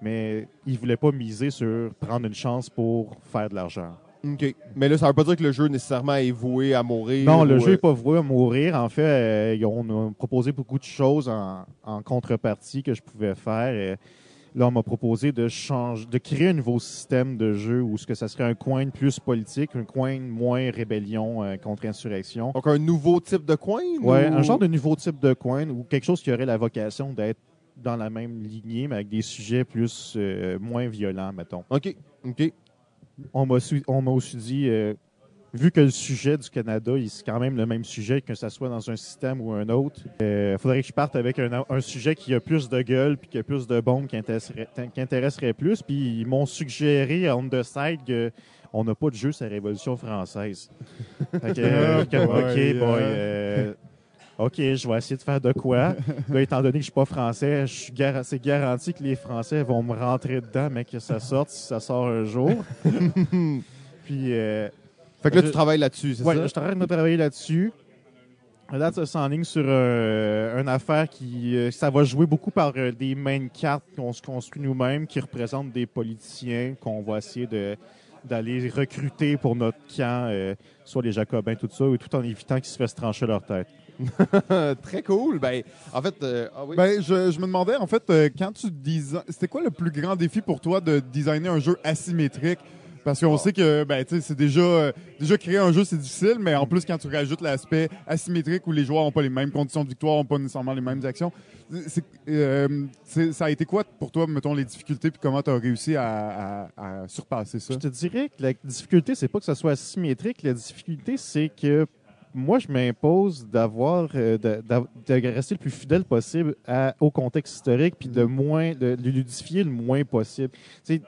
mais il voulait pas miser sur prendre une chance pour faire de l'argent. OK. Mais là, ça veut pas dire que le jeu nécessairement est voué à mourir. Non, le ou, jeu euh, n'est pas voué à mourir. En fait, euh, ils- on a proposé beaucoup de choses en, en contrepartie que je pouvais faire. Et là, on m'a proposé de changer, de créer un nouveau système de jeu où ce que ça serait un coin plus politique, un coin moins rébellion euh, contre insurrection. Donc, un nouveau type de coin? Ouais, ou- un genre de nouveau type de coin ou quelque chose qui aurait la vocation d'être dans la même lignée, mais avec des sujets plus euh, moins violents, mettons. OK. OK. On m'a m'a aussi dit, euh, vu que le sujet du Canada, il- c'est quand même le même sujet, que ce soit dans un système ou un autre, il faudrait que je parte avec un, un sujet qui a plus de gueule puis qui a plus de bombes qui intéresserait, qui intéresserait plus. Puis ils m'ont suggéré on the side que on n'a pas de jeu sur la Révolution française. Fait que, (laughs) euh, comme, boy, OK, boy, euh. euh, OK, je vais essayer de faire de quoi? Là, étant donné que je suis pas français, je suis gar- c'est garanti que les Français vont me rentrer dedans, mais que ça sorte si ça sort un jour. (laughs) Puis, euh, Fait que là, Je- tu travailles là-dessus, c'est ouais, ça? je suis en train de travailler là-dessus. Là, ça s'enligne sur euh, une affaire qui. euh, ça va jouer beaucoup par euh, des main cartes qu'on se construit nous-mêmes qui représentent des politiciens qu'on va essayer de d'aller recruter pour notre camp, soit les Jacobins, tout ça, et tout en évitant qu'ils se fassent trancher leur tête. (laughs) Très cool. Ben, en fait, euh, ah oui. Ben, je, je me demandais, en fait, euh, quand tu design... C'était quoi le plus grand défi pour toi de designer un jeu asymétrique? Parce qu'on sait que, ben, tu sais, c'est déjà, euh, déjà créer un jeu, c'est difficile, mais en plus, quand tu rajoutes l'aspect asymétrique où les joueurs n'ont pas les mêmes conditions de victoire, n'ont pas nécessairement les mêmes actions, euh, ça a été quoi pour toi, mettons, les difficultés, puis comment tu as réussi à, à- à surpasser ça? Je te dirais que la difficulté, c'est pas que ça soit asymétrique. La difficulté, c'est que moi, je m'impose d'avoir, euh, de, rester le plus fidèle possible à- au contexte historique, puis de moins, de, de ludifier le moins possible. Tu sais,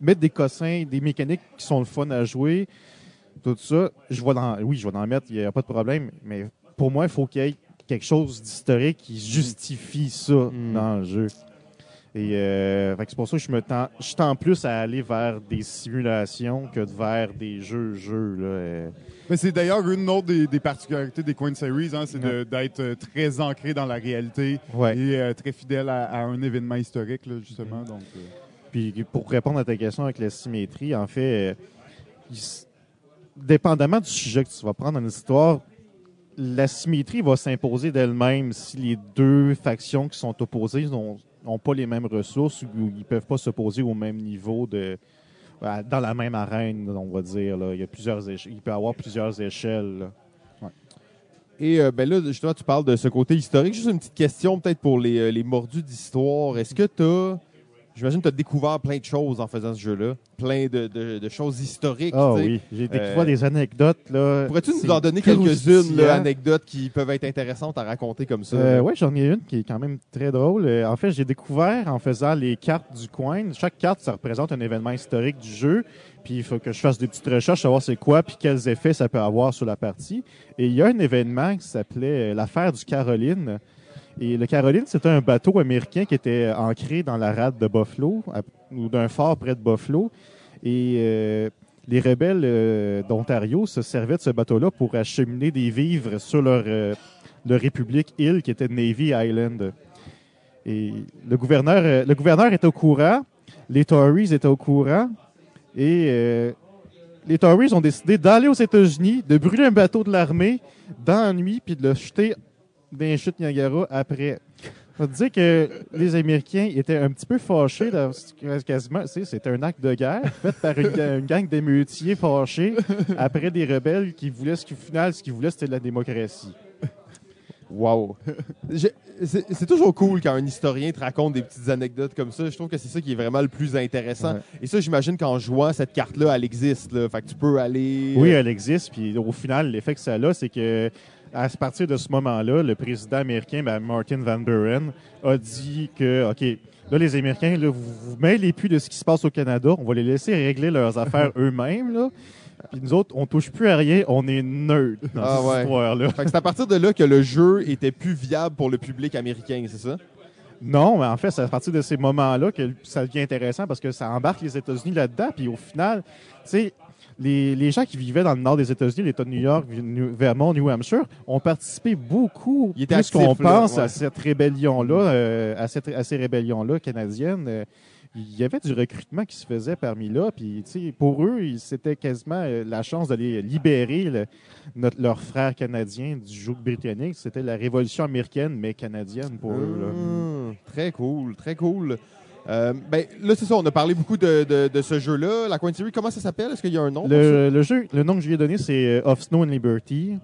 mettre des cossins, des mécaniques qui sont le fun à jouer, tout ça, je vais dans, oui, je vais en mettre, il n'y a pas de problème, mais pour moi, il faut qu'il y ait quelque chose d'historique qui justifie ça Mm. dans le jeu. Et euh, c'est pour ça que je me tends, je tends plus à aller vers des simulations que vers des jeux jeux là. euh. Mais c'est d'ailleurs une autre des, des particularités des Coin Series, hein, c'est d'être euh, très ancré dans la réalité Ouais. et euh, très fidèle à, à un événement historique, là, justement. Donc, euh, Puis pour répondre à ta question avec la symétrie, en fait, il dépendamment du sujet que tu vas prendre dans l'histoire, la symétrie va s'imposer d'elle-même si les deux factions qui sont opposées n'ont n'ont pas les mêmes ressources ou ils peuvent pas s'opposer au même niveau de dans la même arène, on va dire. Il y a plusieurs il peut y avoir plusieurs échelles. Et euh, ben là, justement, tu parles de ce côté historique. Juste une petite question peut-être pour les, euh, les mordus d'histoire. Est-ce que tu as... J'imagine que tu as découvert plein de choses en faisant ce jeu-là. Plein de, de- de choses historiques. Ah tu sais. oui, j'ai découvert Euh, des anecdotes. là. Pourrais-tu C'est nous en donner quelques-unes, croustillant. anecdotes qui peuvent être intéressantes à raconter comme ça? Euh, oui, j'en ai une qui est quand même très drôle. Euh, en fait, j'ai découvert en faisant les cartes du coin. Chaque carte, ça représente un événement historique du jeu. Puis il faut que je fasse des petites recherches, savoir c'est quoi, puis quels effets ça peut avoir sur la partie. Et il y a un événement qui s'appelait euh, l'affaire du Caroline. Et le Caroline, c'était un bateau américain qui était ancré dans la rade de Buffalo, ou d'un fort près de Buffalo. Et euh, les rebelles euh, d'Ontario se servaient de ce bateau-là pour acheminer des vivres sur leur, euh, leur république île qui était Navy Island. Et le gouverneur, euh, le gouverneur était au courant, les Tories étaient au courant, et les Tories ont décidé d'aller aux États-Unis, de brûler un bateau de l'armée dans la nuit, puis de le jeter dans les chutes Niagara après. Faut dire que les Américains étaient un petit peu fâchés, là, quasiment, tu sais, c'était un acte de guerre fait par une, une gang d'émeutiers fâchés après des rebelles qui voulaient, ce qu'au final, ce qu'ils voulaient, c'était de la démocratie. Wow. Je- C'est c'est toujours cool quand un historien te raconte des petites anecdotes comme ça. Je trouve que c'est ça qui est vraiment le plus intéressant. Ouais. Et ça, j'imagine qu'en jouant cette carte-là, elle existe. Là. Fait que tu peux aller. Oui, elle existe. Puis au final, l'effet que ça a, c'est que à partir de ce moment-là, le président américain, ben, Martin Van Buren, a dit que, OK, là, les Américains, là, vous vous mêlez plus de ce qui se passe au Canada. On va les laisser régler leurs (laughs) affaires eux-mêmes. Là. Puis nous autres, on touche plus à rien. On est neutres dans Ah cette ouais. histoire-là. C'est à partir de là que le jeu était plus viable pour le public américain, c'est ça? Non, mais en fait, c'est à partir de ces moments-là que ça devient intéressant parce que ça embarque les États-Unis là-dedans. Puis au final, tu sais, les, les gens qui vivaient dans le nord des États-Unis, l'État de New York, New- Vermont, New Hampshire, ont participé beaucoup étaient plus qu'on pense ouais. à cette rébellion-là, euh, à, cette, à ces rébellions-là canadiennes. Euh, il y avait du recrutement qui se faisait parmi là, puis tu sais, pour eux, il- c'était quasiment euh, la chance de les libérer, le- notre, leurs frères canadiens du joug britannique. C'était la révolution américaine, mais canadienne pour eux. là. Hum, Très cool, très cool. Euh, ben, là, c'est ça, on a parlé beaucoup de, de- de ce jeu-là. La Series, comment ça s'appelle? Est-ce qu'il y a un nom? Le, le jeu, le nom que je lui ai donné, c'est euh, Of Snow and Liberty.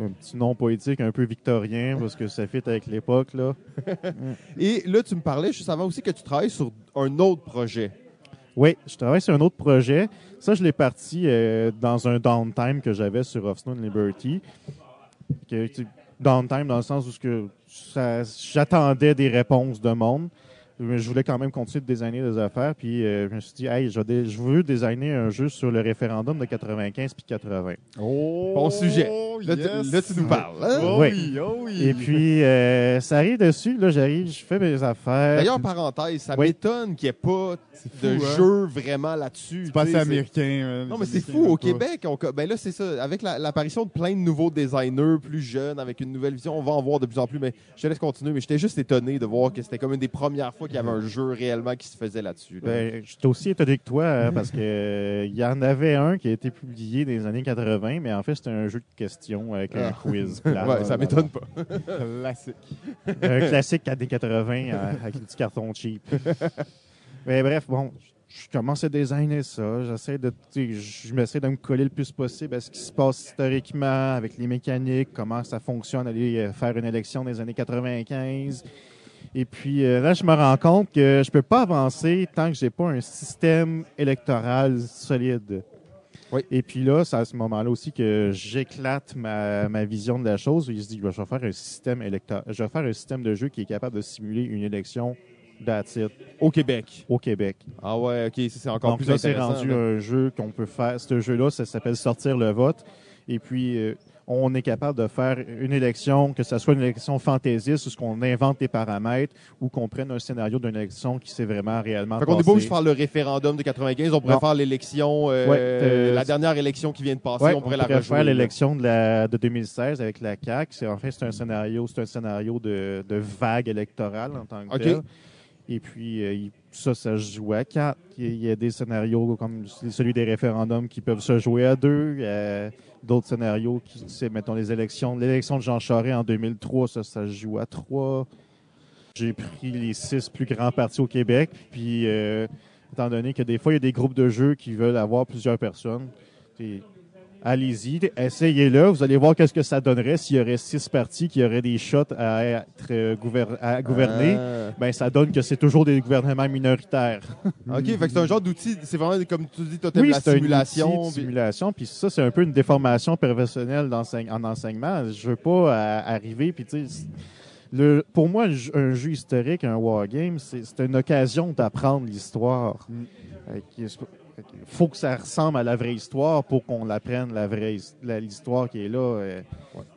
Un petit nom poétique un peu victorien parce que ça fit avec l'époque. là. (laughs) Et là, tu me parlais juste avant aussi que tu travailles sur un autre projet. Oui, je travaille sur un autre projet. Ça, je l'ai parti euh, dans un downtime que j'avais sur Of Snow and Liberty. Que, downtime dans le sens où ce que ça- j'attendais des réponses de monde. Mais je voulais quand même continuer de designer des affaires. Puis euh, je me suis dit, hey, je, vais dé- je veux designer un jeu sur le référendum de 95 puis 80. Bon sujet. Là, tu- yes. là, tu nous parles. hein? Oh Oui. oui, oh oui. Et puis, euh, ça arrive dessus. Là, j'arrive, je fais mes affaires. D'ailleurs, parenthèse, ça Oui. m'étonne qu'il n'y ait pas fou, de hein? jeu vraiment là-dessus. c'est pas tu sais, assez c'est- américain. hein, Non, mais c'est fou. Au pas. Québec, on co- ben là, c'est ça. Avec la- l'apparition de plein de nouveaux designers plus jeunes, avec une nouvelle vision, on va en voir de plus en plus. Mais je te laisse continuer. Mais j'étais juste étonné de voir que c'était comme une des premières fois qu'il y avait un jeu réellement qui se faisait là-dessus. là. Ben, j'étais aussi étonné que toi, hein, parce que euh, il y en avait un qui a été publié dans les années 80, mais en fait, c'était un jeu de questions avec un Ah. quiz. (laughs) plate. ouais, ça m'étonne pas. Classique. un classique années 80 euh, avec un petit carton cheap. mais bref, bon, je commence à designer ça. J'essaie de, je m'essaie de me coller le plus possible à ce qui se passe historiquement avec les mécaniques, comment ça fonctionne, aller euh, faire une élection des années 95. Et puis euh, là, je me rends compte que je peux pas avancer tant que j'ai pas un système électoral solide. Oui. Et puis là, c'est à ce moment-là aussi que j'éclate ma, ma vision de la chose. Il se dit, je vais faire un système électoral, je vais faire un système de jeu qui est capable de simuler une élection it, Au Québec. au Québec. Ah ouais, ok, c'est encore Donc plus là, c'est rendu là. un jeu qu'on peut faire. Ce jeu-là, ça s'appelle Sortir le vote. Et puis, euh, on est capable de faire une élection, que ce soit une élection fantaisiste, où ce qu'on invente les paramètres, ou qu'on prenne un scénario d'une élection qui s'est vraiment réellement Fait qu'on n'est pas obligé de faire le référendum de 95, on pourrait Non. faire l'élection, euh, Ouais, euh, la dernière élection qui vient de passer, Ouais, on pourrait la pourrait faire l'élection de, la, de 2016 avec la CAQ. C'est, en fait, c'est un scénario, c'est un scénario de, de vague électorale en tant que OK. tel. Et puis, euh, ça, ça se joue à quatre. Il y a- des scénarios comme celui des référendums qui peuvent se jouer à deux. A d'autres scénarios qui, c'est, mettons, les élections. L'élection de Jean Charest en 2003, ça, ça se joue à trois. J'ai pris les six plus grands partis au Québec. Puis, euh, étant donné que des fois, il y a des groupes de jeux qui veulent avoir plusieurs personnes, allez-y, essayez-le. Vous allez voir qu'est-ce que ça donnerait s'il y aurait six partis qui auraient des shots à, être, euh, à gouverner. Ah. Ben, ça donne que c'est toujours des gouvernements minoritaires. (laughs) OK, fait que c'est un genre d'outil, c'est vraiment comme tu dis, totem oui, la simulation. outil puis- simulation. Puis ça, c'est un peu une déformation professionnelle d'enseigne- en enseignement. Je veux pas euh, arriver, puis tu sais, le, pour moi, un jeu- historique, un wargame, c'est une occasion d'apprendre l'histoire. Euh, est- faut que ça ressemble à la vraie histoire pour qu'on l'apprenne la vraie l'histoire qui est là. euh,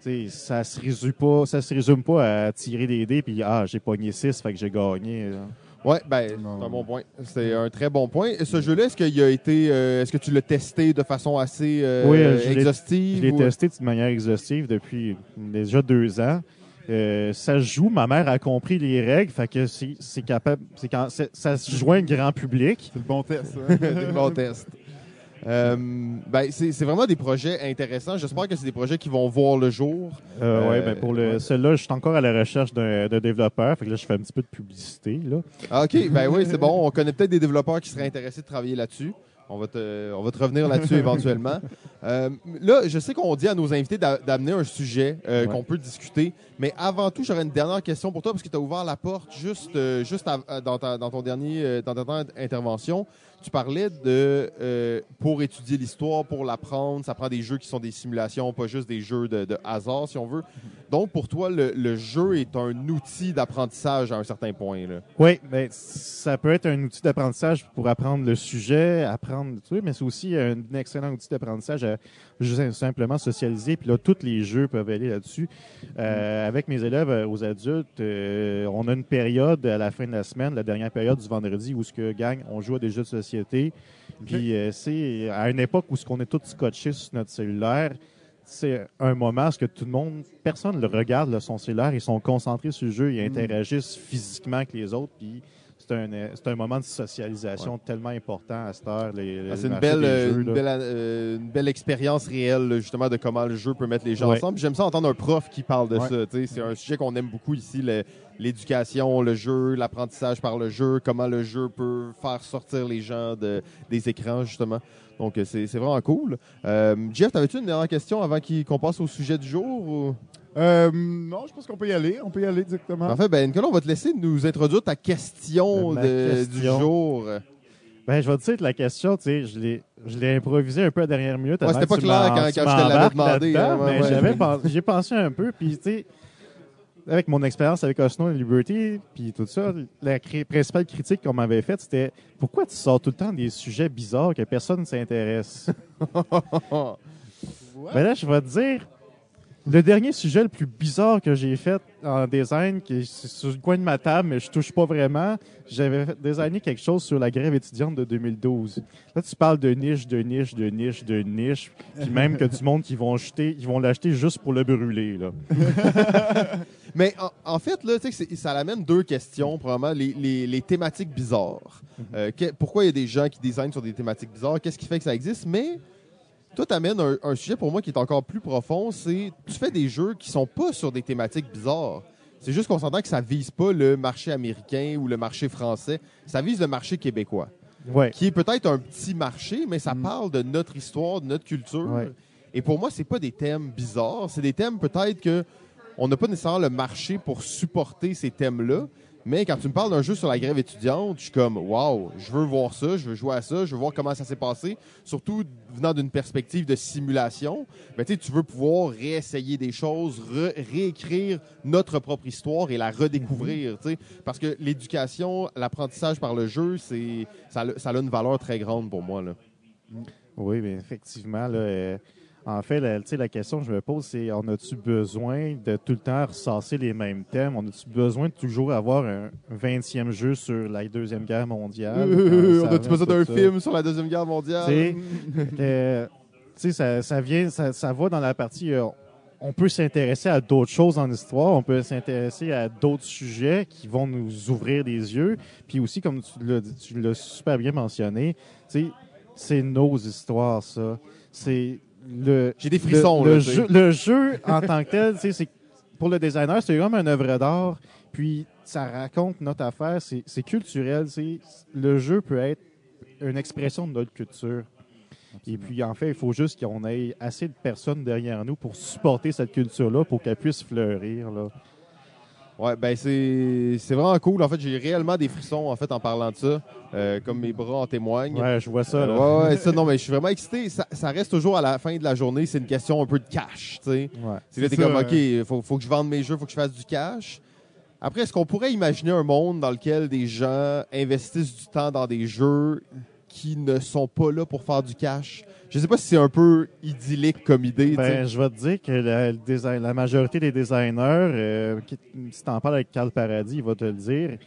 tu sais, Ça se résume pas, ça se résume pas à tirer des dés puis ah j'ai pogné 6 fait que j'ai gagné. là. Ouais, ben, c'est un bon point. C'est un très bon point. Et Ce jeu-là, est-ce qu'il a été, euh, est-ce que tu l'as testé de façon assez euh, Oui, je l'ai- exhaustive? Je l'ai ou- testé de manière exhaustive depuis déjà deux ans. Euh, ça se joue, ma mère a compris les règles, fait que c'est c'est capable, c'est quand c'est- ça se joint grand public. C'est le bon test. hein? (laughs) des bons tests. Euh, ben, c'est c'est vraiment des projets intéressants. J'espère que c'est des projets qui vont voir le jour. Euh, Euh, ouais, ben pour le ouais. celui-là, je suis encore à la recherche d'un d'un développeur, fait que là je fais un petit peu de publicité là. Ah, OK, ben oui, c'est bon. On connaît peut-être des développeurs qui seraient intéressés de travailler là-dessus. On va te, on va te revenir là-dessus (laughs) éventuellement. Euh, là, je sais qu'on dit à nos invités d'a- d'amener un sujet euh, Ouais. qu'on peut discuter, mais avant tout, j'aurais une dernière question pour toi parce que tu as ouvert la porte juste, euh, juste av- euh, dans, ta- dans ton dernier, euh, dans ta dernière intervention. Tu parlais de euh, pour étudier l'histoire, pour l'apprendre, ça prend des jeux qui sont des simulations, pas juste des jeux de, hasard, si on veut. Donc, pour toi, le, jeu est un outil d'apprentissage à un certain point. Là. Oui, ben, ça peut être un outil d'apprentissage pour apprendre le sujet, apprendre, tu sais, mais c'est aussi un excellent outil d'apprentissage à juste simplement socialiser. Puis là, tous les jeux peuvent aller là-dessus. Euh, avec mes élèves euh, aux adultes, on a une période à la fin de la semaine, la dernière période du vendredi, où ce que gang, on joue à des jeux de société. Puis euh, c'est à une époque où ce qu'on est tous scotchés sur notre cellulaire. C'est un moment où que tout le monde, personne ne le regarde, son cellulaire, ils sont concentrés sur le jeu, ils interagissent physiquement avec les autres, puis c'est un, moment de socialisation tellement important à cette heure. Ah, c'est une belle, des euh, jeux, une là. belle, euh, une belle expérience réelle, là, justement, de comment le jeu peut mettre les gens Ouais. ensemble. J'aime ça entendre un prof qui parle de Ouais. ça. C'est un sujet qu'on aime beaucoup ici, l'éducation, le jeu, l'apprentissage par le jeu, comment le jeu peut faire sortir les gens de, des écrans, justement. Donc, euh, c'est vraiment cool. Euh, Jeff, t'avais-tu une dernière question avant qu'on passe au sujet du jour? ou- Euh, non, je pense qu'on peut y aller. On peut y aller directement. En fait, ben, Nicolas, on va te laisser nous introduire ta question Euh, de- question. du jour. Ben, je vais te dire que la question, tu sais, je l'ai, je l'ai improvisé un peu à la dernière minute. Ouais, c'était pas clair quand- je te l'avais demandé, hein, ouais, mais ouais. j'avais pensé- j'ai pensé un peu, puis tu sais, avec mon expérience avec Osno et Liberty, puis tout ça, la cri- principale critique qu'on m'avait faite, c'était pourquoi tu sors tout le temps des sujets bizarres que personne ne s'intéresse? (laughs) Ben là, je vais te dire, le dernier sujet le plus bizarre que j'ai fait en design, qui est sur le coin de ma table, mais je touche pas vraiment, j'avais designé quelque chose sur la grève étudiante de 2012. Là, tu parles de niche, de niche, de niche, de niche, puis même que du monde qui vont acheter, ils vont l'acheter juste pour le brûler. Là. (laughs) Mais en, en fait, là, ça amène deux questions, probablement. Les, les- les thématiques bizarres. Euh, que- pourquoi il y a des gens qui designent sur des thématiques bizarres? Qu'est-ce qui fait que ça existe? Mais toi, tu amènes un, un sujet pour moi qui est encore plus profond. C'est tu fais des jeux qui sont pas sur des thématiques bizarres. C'est juste qu'on s'entend que ça vise pas le marché américain ou le marché français. Ça vise le marché québécois, Ouais. qui est peut-être un petit marché, mais ça parle de notre histoire, de notre culture. Ouais. Et pour moi, c'est pas des thèmes bizarres. C'est des thèmes peut-être que on n'a pas nécessairement le marché pour supporter ces thèmes-là. Mais quand tu me parles d'un jeu sur la grève étudiante, je suis comme, waouh, je veux voir ça, je veux jouer à ça, je veux voir comment ça s'est passé. Surtout venant d'une perspective de simulation, ben, tu veux pouvoir réessayer des choses, re- réécrire notre propre histoire et la redécouvrir. sais. Parce que l'éducation, l'apprentissage par le jeu, c'est ça, a- ça a une valeur très grande pour moi. Là. Oui, bien, effectivement. Là, euh, En fait, la, la question que je me pose, c'est on a-tu besoin de tout le temps ressasser les mêmes thèmes? On a-tu besoin de toujours avoir un 20e jeu sur la Deuxième Guerre mondiale? (laughs) Euh, on a-tu besoin d'un film sur la Deuxième Guerre mondiale? Euh, ça, ça vient, ça, ça va dans la partie. euh, on peut s'intéresser à d'autres choses en histoire, on peut s'intéresser à d'autres sujets qui vont nous ouvrir les yeux. Puis aussi, comme tu l'as, super bien mentionné, c'est nos histoires, ça. C'est le. J'ai des frissons, Le, là, jeu, le jeu en tant que tel, c'est pour le designer, c'est comme une œuvre d'art. Puis ça raconte notre affaire, c'est culturel. Le jeu peut être une expression de notre culture. Et puis, en fait, il faut juste qu'on ait assez de personnes derrière nous pour supporter cette culture-là, pour qu'elle puisse fleurir. Là. Ouais, ben c'est vraiment cool. En fait, j'ai réellement des frissons en fait en parlant de ça, euh, comme mes bras en témoignent. Ouais, je vois ça. Là. Euh, ouais, ouais, ça, non, mais je suis vraiment excité. Ça, ça reste toujours à la fin de la journée, c'est une question un peu de cash, tu sais. Ouais. C'est comme. OK, faut, faut que je vende mes jeux, faut que je fasse du cash. Après, est-ce qu'on pourrait imaginer un monde dans lequel des gens investissent du temps dans des jeux qui ne sont pas là pour faire du cash? Je sais pas si c'est un peu idyllique comme idée. Ben, je vais te dire que la, le design- la majorité des designers, euh, qui- si tu en parles avec Carl Paradis, il va te le dire,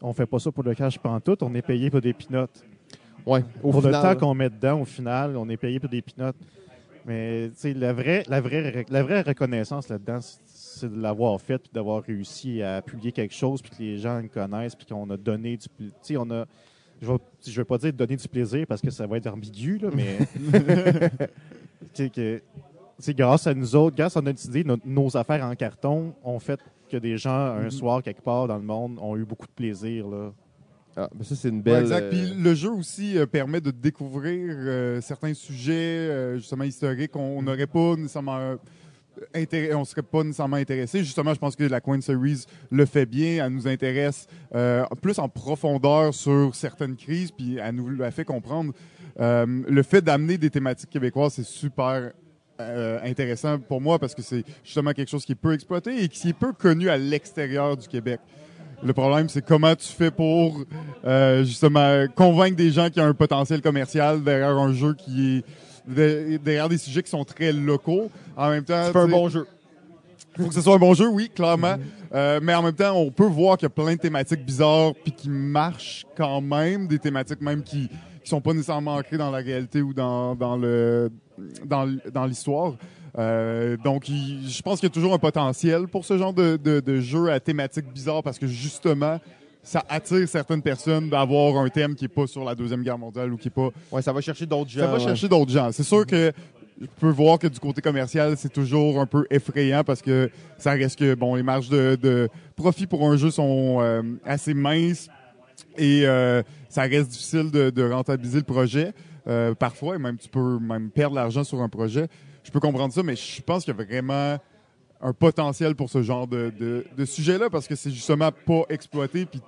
on fait pas ça pour le cash pantoute, on est payé pour des pinottes. Ouais, au pour final, le temps qu'on met dedans, au final, on est payé pour des pinottes. Mais la vraie, la, vraie, la vraie reconnaissance là-dedans, c'est- de l'avoir fait, puis d'avoir réussi à publier quelque chose, puis que les gens le connaissent, puis qu'on a donné du... on a... Je ne vais, je vais pas dire donner du plaisir parce que ça va être ambigu, là, mais... (laughs) sais, grâce à nous autres, grâce à notre idée, nos, nos affaires en carton ont fait que des gens, un soir, quelque part dans le monde, ont eu beaucoup de plaisir. Là. Ah, ben ça, c'est une Ouais, belle... exact. euh, Puis le jeu aussi euh, permet de découvrir euh, certains sujets euh, justement historiques qu'on n'aurait pas nécessairement euh, on serait pas nécessairement intéressé. Justement, je pense que la Coin Series le fait bien. Elle nous intéresse euh, plus en profondeur sur certaines crises, puis elle nous l'a fait comprendre. Euh, le fait d'amener des thématiques québécoises, c'est super euh, intéressant pour moi parce que c'est justement quelque chose qui est peu exploité et qui est peu connu à l'extérieur du Québec. Le problème, c'est comment tu fais pour justement convaincre des gens qu'il y a un potentiel commercial derrière un jeu qui est de- derrière des sujets qui sont très locaux. En même temps, fais un bon jeu. faut que ce soit un bon jeu, oui, clairement. Euh, mais en même temps, on peut voir qu'il y a plein de thématiques bizarres puis qui marchent quand même, des thématiques même qui qui sont pas nécessairement ancrées dans la réalité ou dans dans le dans dans l'histoire. Euh, donc, il- je pense qu'il y a toujours un potentiel pour ce genre de, de, de jeu à thématiques bizarres parce que justement, ça attire certaines personnes d'avoir un thème qui est pas sur la deuxième guerre mondiale ou qui est pas Ouais, ça va chercher d'autres gens. ça va ouais. chercher d'autres gens. C'est sûr que je peux voir que du côté commercial, c'est toujours un peu effrayant parce que ça reste que bon, les marges de, de profit pour un jeu sont euh, assez minces et euh, ça reste difficile de, de rentabiliser le projet. Euh, parfois, et même tu peux même perdre l'argent sur un projet. Je peux comprendre ça, mais je pense qu'il y a vraiment un potentiel pour ce genre de, de, sujet-là parce que c'est justement pas exploité. Puis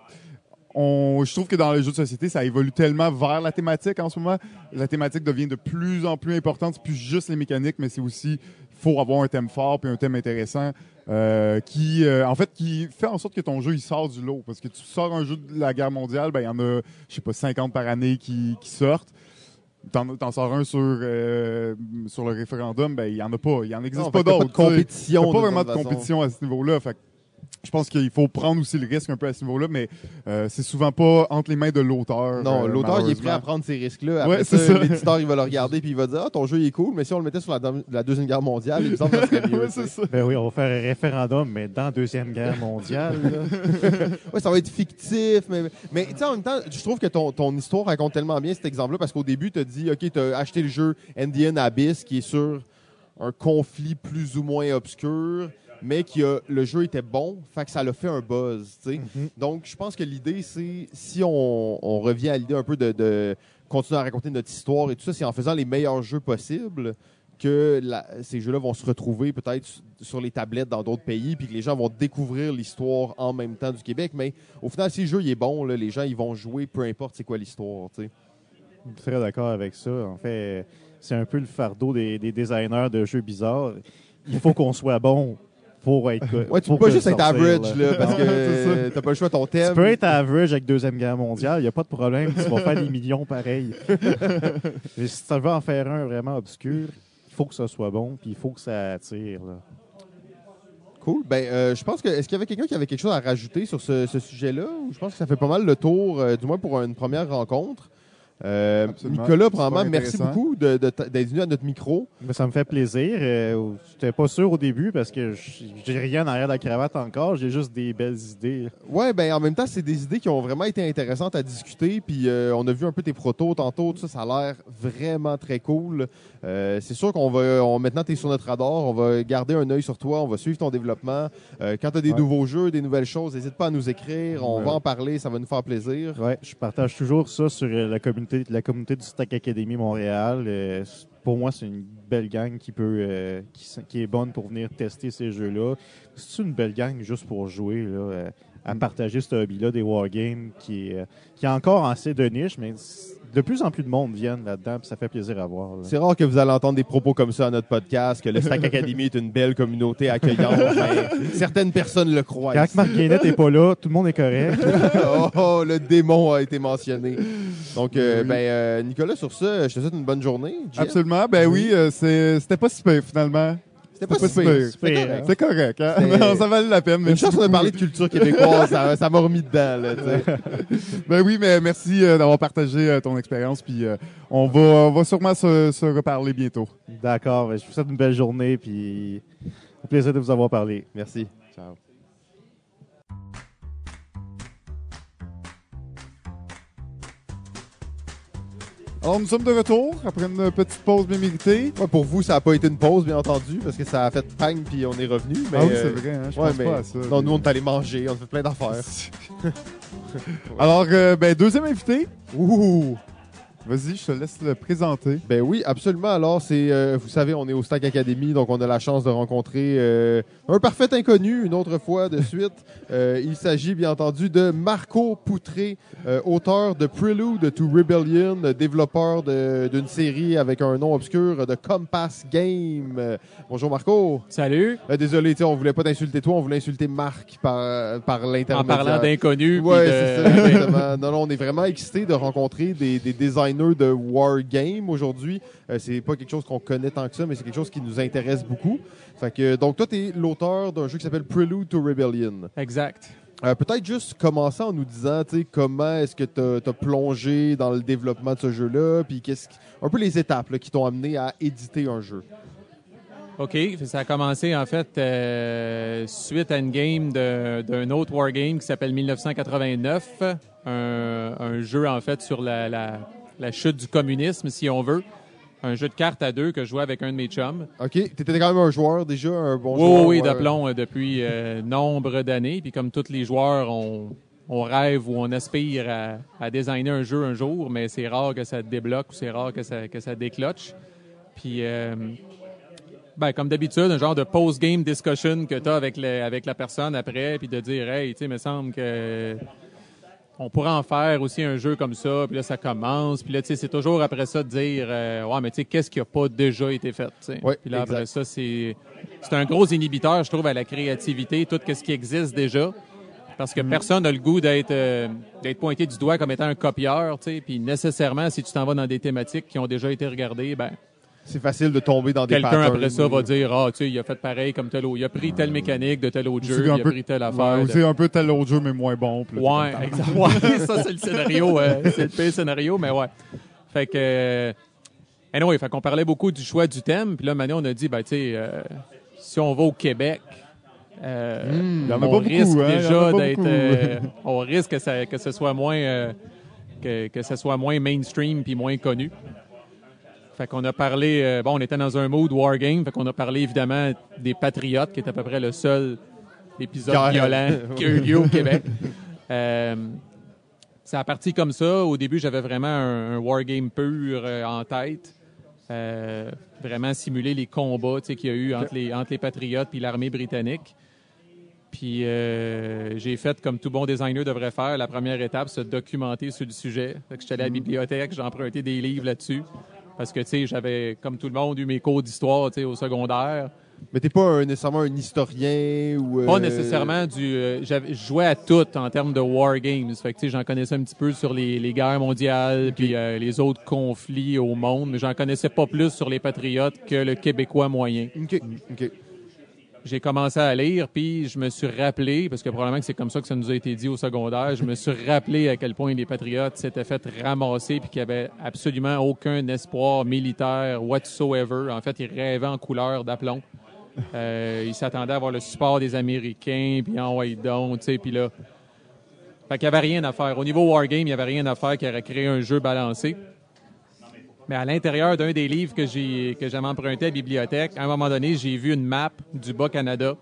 on, je trouve que dans les jeux de société, ça évolue tellement vers la thématique en ce moment. La thématique devient de plus en plus importante. C'est plus juste les mécaniques, mais c'est aussi faut avoir un thème fort puis un thème intéressant euh, qui, euh, en fait, qui fait en sorte que ton jeu il sort du lot. Parce que tu sors un jeu de la guerre mondiale, ben il y en a, je sais pas, 50 par année qui sortent. T'en, t'en sors un sur euh, sur le référendum, ben il y en a pas, il y en existe Non, pas d'autres. Pas de tu sais. compétition. Il n'y a pas de vraiment de compétition à ce niveau-là. Fait que je pense qu'il faut prendre aussi le risque un peu à ce niveau-là, mais euh, c'est souvent pas entre les mains de l'auteur. Non, euh, l'auteur, il est prêt à prendre ces risques-là. Après Ouais, ça, c'est ça. l'éditeur, il va le regarder puis il va dire Ah, ton jeu, il est cool, mais si on le mettait sur la, Deuxième Guerre mondiale, il me semble que ça serait mieux. (laughs) Ouais. Ben oui, on va faire un référendum, mais dans la Deuxième Guerre mondiale. (laughs) Ouais, ça va être fictif, mais, mais tu sais, en même temps, je trouve que ton, ton histoire raconte tellement bien cet exemple-là parce qu'au début, tu as dit, OK, tu as acheté le jeu Indian Abyss qui est sur un conflit plus ou moins obscur, mais qui a, le jeu était bon, fait que ça l'a fait un buzz, sais. Donc, je pense que l'idée, c'est, si on, on revient à l'idée un peu de, de continuer à raconter notre histoire et tout ça, c'est en faisant les meilleurs jeux possibles que la- ces jeux-là vont se retrouver peut-être sur les tablettes dans d'autres pays, puis que les gens vont découvrir l'histoire en même temps du Québec. Mais au final, si le jeu il est bon, là, les gens ils vont jouer, peu importe c'est quoi l'histoire. très d'accord avec ça. En fait, c'est un peu le fardeau des, des designers de jeux bizarres. Il faut qu'on soit bon pour être. Ouais, tu peux pas juste être average, là. parce que t'as pas le choix de ton thème. Tu peux être average avec Deuxième Guerre mondiale, il n'y a pas de problème, tu vas faire des millions pareils. (laughs) Mais si tu veux en faire un vraiment obscur, faut que ça soit bon, puis il faut que ça attire. là. Cool. Ben, euh, je pense que. Est-ce qu'il y avait quelqu'un qui avait quelque chose à rajouter sur ce, ce sujet-là? Ou Je pense que ça fait pas mal le tour, euh, du moins pour une première rencontre. Euh. Nicolas, probablement, merci beaucoup de- de t- d'être venu à notre micro. Mais ça me fait plaisir. Euh, J'étais pas sûr au début parce que j'ai rien derrière la cravate encore. J'ai juste des belles idées. Ouais, ben en même temps, c'est des idées qui ont vraiment été intéressantes à discuter. Puis euh, on a vu un peu tes protos tantôt. Tout ça, ça a l'air vraiment très cool. Euh, c'est sûr qu'on va. On, maintenant, tu es sur notre radar. On va garder un œil sur toi. On va suivre ton développement. Euh, quand tu as des Ouais. nouveaux jeux, des nouvelles choses, n'hésite pas à nous écrire. On Ouais. va en parler. Ça va nous faire plaisir. Ouais, je partage toujours ça sur la communauté, la communauté du Stack Academy Montréal. Euh, pour moi, c'est une belle gang qui peut, euh, qui, est bonne pour venir tester ces jeux-là. C'est une belle gang juste pour jouer, là, euh, à partager ce hobby-là des wargames qui, qui est encore assez de niche, mais de plus en plus de monde viennent là-dedans, puis ça fait plaisir à voir. là. C'est rare que vous allez entendre des propos comme ça à notre podcast, que le Stack (laughs) Academy est une belle communauté accueillante. mais (laughs) certaines personnes le croient. Quand. Marc Guénette n'est pas là, tout le monde est correct. (laughs) oh, oh, le démon a été mentionné. Donc, euh, ben, euh, Nicolas, sur ça, je te souhaite une bonne journée. Jeff. Absolument. Ben oui, euh, c'est- c'était pas si pire finalement. C'était pas, pas si pire. C'est correct. Hein? Non, ça valait la peine. Une Merci chance qu'on a parlé de culture québécoise, ça ça m'a remis dedans. Là. (laughs) Ben oui, mais merci euh, d'avoir partagé euh, ton expérience. Puis euh, on va, on va sûrement se, se reparler bientôt. D'accord, ben, je vous souhaite une belle journée, puis au plaisir de vous avoir parlé. Merci. Ciao. Alors, nous sommes de retour après une petite pause bien méritée. Ouais, pour vous, ça n'a pas été une pause, bien entendu, parce que ça a fait pang puis on est revenu. Mais, ah oui, euh, c'est vrai, hein, je ouais, pense mais pas à ça. non, nous, on est allé manger, on a fait plein d'affaires. (laughs) (laughs) Alors, euh, ben, deuxième invité. Ouh! Vas-y, je te laisse le présenter. Ben oui, absolument. Alors, c'est, euh, vous savez, on est au Stack Academy, donc on a la chance de rencontrer euh, un parfait inconnu une autre fois de suite. (laughs) Euh, il s'agit bien entendu de Marco Poutré, euh, auteur de Prelude to Rebellion, développeur de- d'une série avec un nom obscur de Compass Game. Bonjour Marco. Salut. Euh, désolé, on voulait pas t'insulter toi, on voulait insulter Marc par, par l'intermédiaire. En parlant Ouais, de- c'est ça, exactement. Non, non, on est vraiment excités de rencontrer des, des designers de Wargame aujourd'hui. Euh, c'est pas quelque chose qu'on connaît tant que ça, mais c'est quelque chose qui nous intéresse beaucoup. Fait que, donc, toi, tu es l'auteur d'un jeu qui s'appelle Prelude to Rebellion. Exact. Euh, Peut-être juste commencer en nous disant, comment est-ce que tu as, plongé dans le développement de ce jeu-là, puis qu'est-ce qui- un peu les étapes là, qui t'ont amené à éditer un jeu. OK. Ça a commencé, en fait, euh, suite à une game d'un autre wargame qui s'appelle 1989. Un, un jeu, en fait, sur la, la- la chute du communisme, si on veut. Un jeu de cartes à deux que je jouais avec un de mes chums. OK? Tu étais quand même un joueur déjà, un bon Oui, joueur. oui, oui, ouais. d'aplomb euh, depuis euh, nombre d'années. Puis comme tous les joueurs, on, on rêve ou on aspire à, à designer un jeu un jour, mais c'est rare que ça débloque ou c'est rare que ça, que ça décloche. Puis, euh, ben, comme d'habitude, un genre de post-game discussion que tu as avec, le- avec la personne après, puis de dire, hey, tu sais, il me semble que on pourrait en faire aussi un jeu comme ça, puis là, ça commence, puis là, tu sais, c'est toujours après ça de dire, euh, ouais, mais tu sais, qu'est-ce qui n'a pas déjà été fait, tu sais? Ouais, puis là, après ça, c'est c'est un gros inhibiteur, je trouve, à la créativité, tout ce qui existe déjà. Parce Mm. que personne n'a le goût d'être euh, d'être pointé du doigt comme étant un copieur, tu sais. Puis nécessairement, si tu t'en vas dans des thématiques qui ont déjà été regardées, ben C'est facile de tomber dans des quelqu'un après ça va dire ah tu sais il a fait pareil comme tel autre, il a pris telle mécanique de tel autre jeu, il a peu- pris telle Ouais, affaire. ou de- c'est un peu tel autre jeu, mais moins bon. là, Ouais, t'es content. exact. Ouais, (laughs) ça c'est le scénario, euh, c'est le pire scénario, mais ouais. Fait que, euh, anyway, fait qu'on parlait beaucoup du choix du thème, puis là maintenant on a dit, ben tu sais, euh, si on va au Québec, euh, a on beaucoup, risque hein, déjà d'être, on risque que ça que ce soit moins que, que ce soit moins mainstream puis moins connu. Fait qu'on a parlé, euh, bon, on était dans un mood wargame, fait qu'on a parlé évidemment des Patriotes, qui est à peu près le seul épisode violent (laughs) qui a eu lieu au Québec. Euh, ça a parti comme ça. Au début, j'avais vraiment un, un wargame pur euh, en tête. Vraiment simuler les combats qu'il y a eu entre les, entre les Patriotes et l'armée britannique. Puis j'ai fait comme tout bon designer devrait faire. La première étape, se documenter sur le sujet. Fait que j'étais allé à la bibliothèque, j'ai emprunté des livres là-dessus. Parce que, tu sais, j'avais, comme tout le monde, eu mes cours d'histoire, tu sais, au secondaire. Mais t'es pas un- nécessairement un historien ou... euh, Pas nécessairement du. euh, j'avais- je jouais à tout en termes de war games. Fait que, tu sais, j'en connaissais un petit peu sur les, les guerres mondiales puis euh, les autres conflits au monde, mais j'en connaissais pas plus sur les patriotes que le Québécois moyen. OK, OK. J'ai commencé à lire, puis je me suis rappelé, parce que probablement que c'est comme ça que ça nous a été dit au secondaire, je me suis rappelé à quel point les patriotes s'étaient fait ramasser puis qu'il n'y avait absolument aucun espoir militaire whatsoever. En fait, ils rêvaient en couleur d'aplomb. Euh, ils s'attendaient à avoir le support des Américains, puis en white tu sais, puis là... Fait qu'il n'y avait rien à faire. Au niveau Wargame, il n'y avait rien à faire qui aurait créé un jeu balancé. Mais à l'intérieur d'un des livres que j'ai que j'avais emprunté à la bibliothèque, à un moment donné, j'ai vu une map du Bas-Canada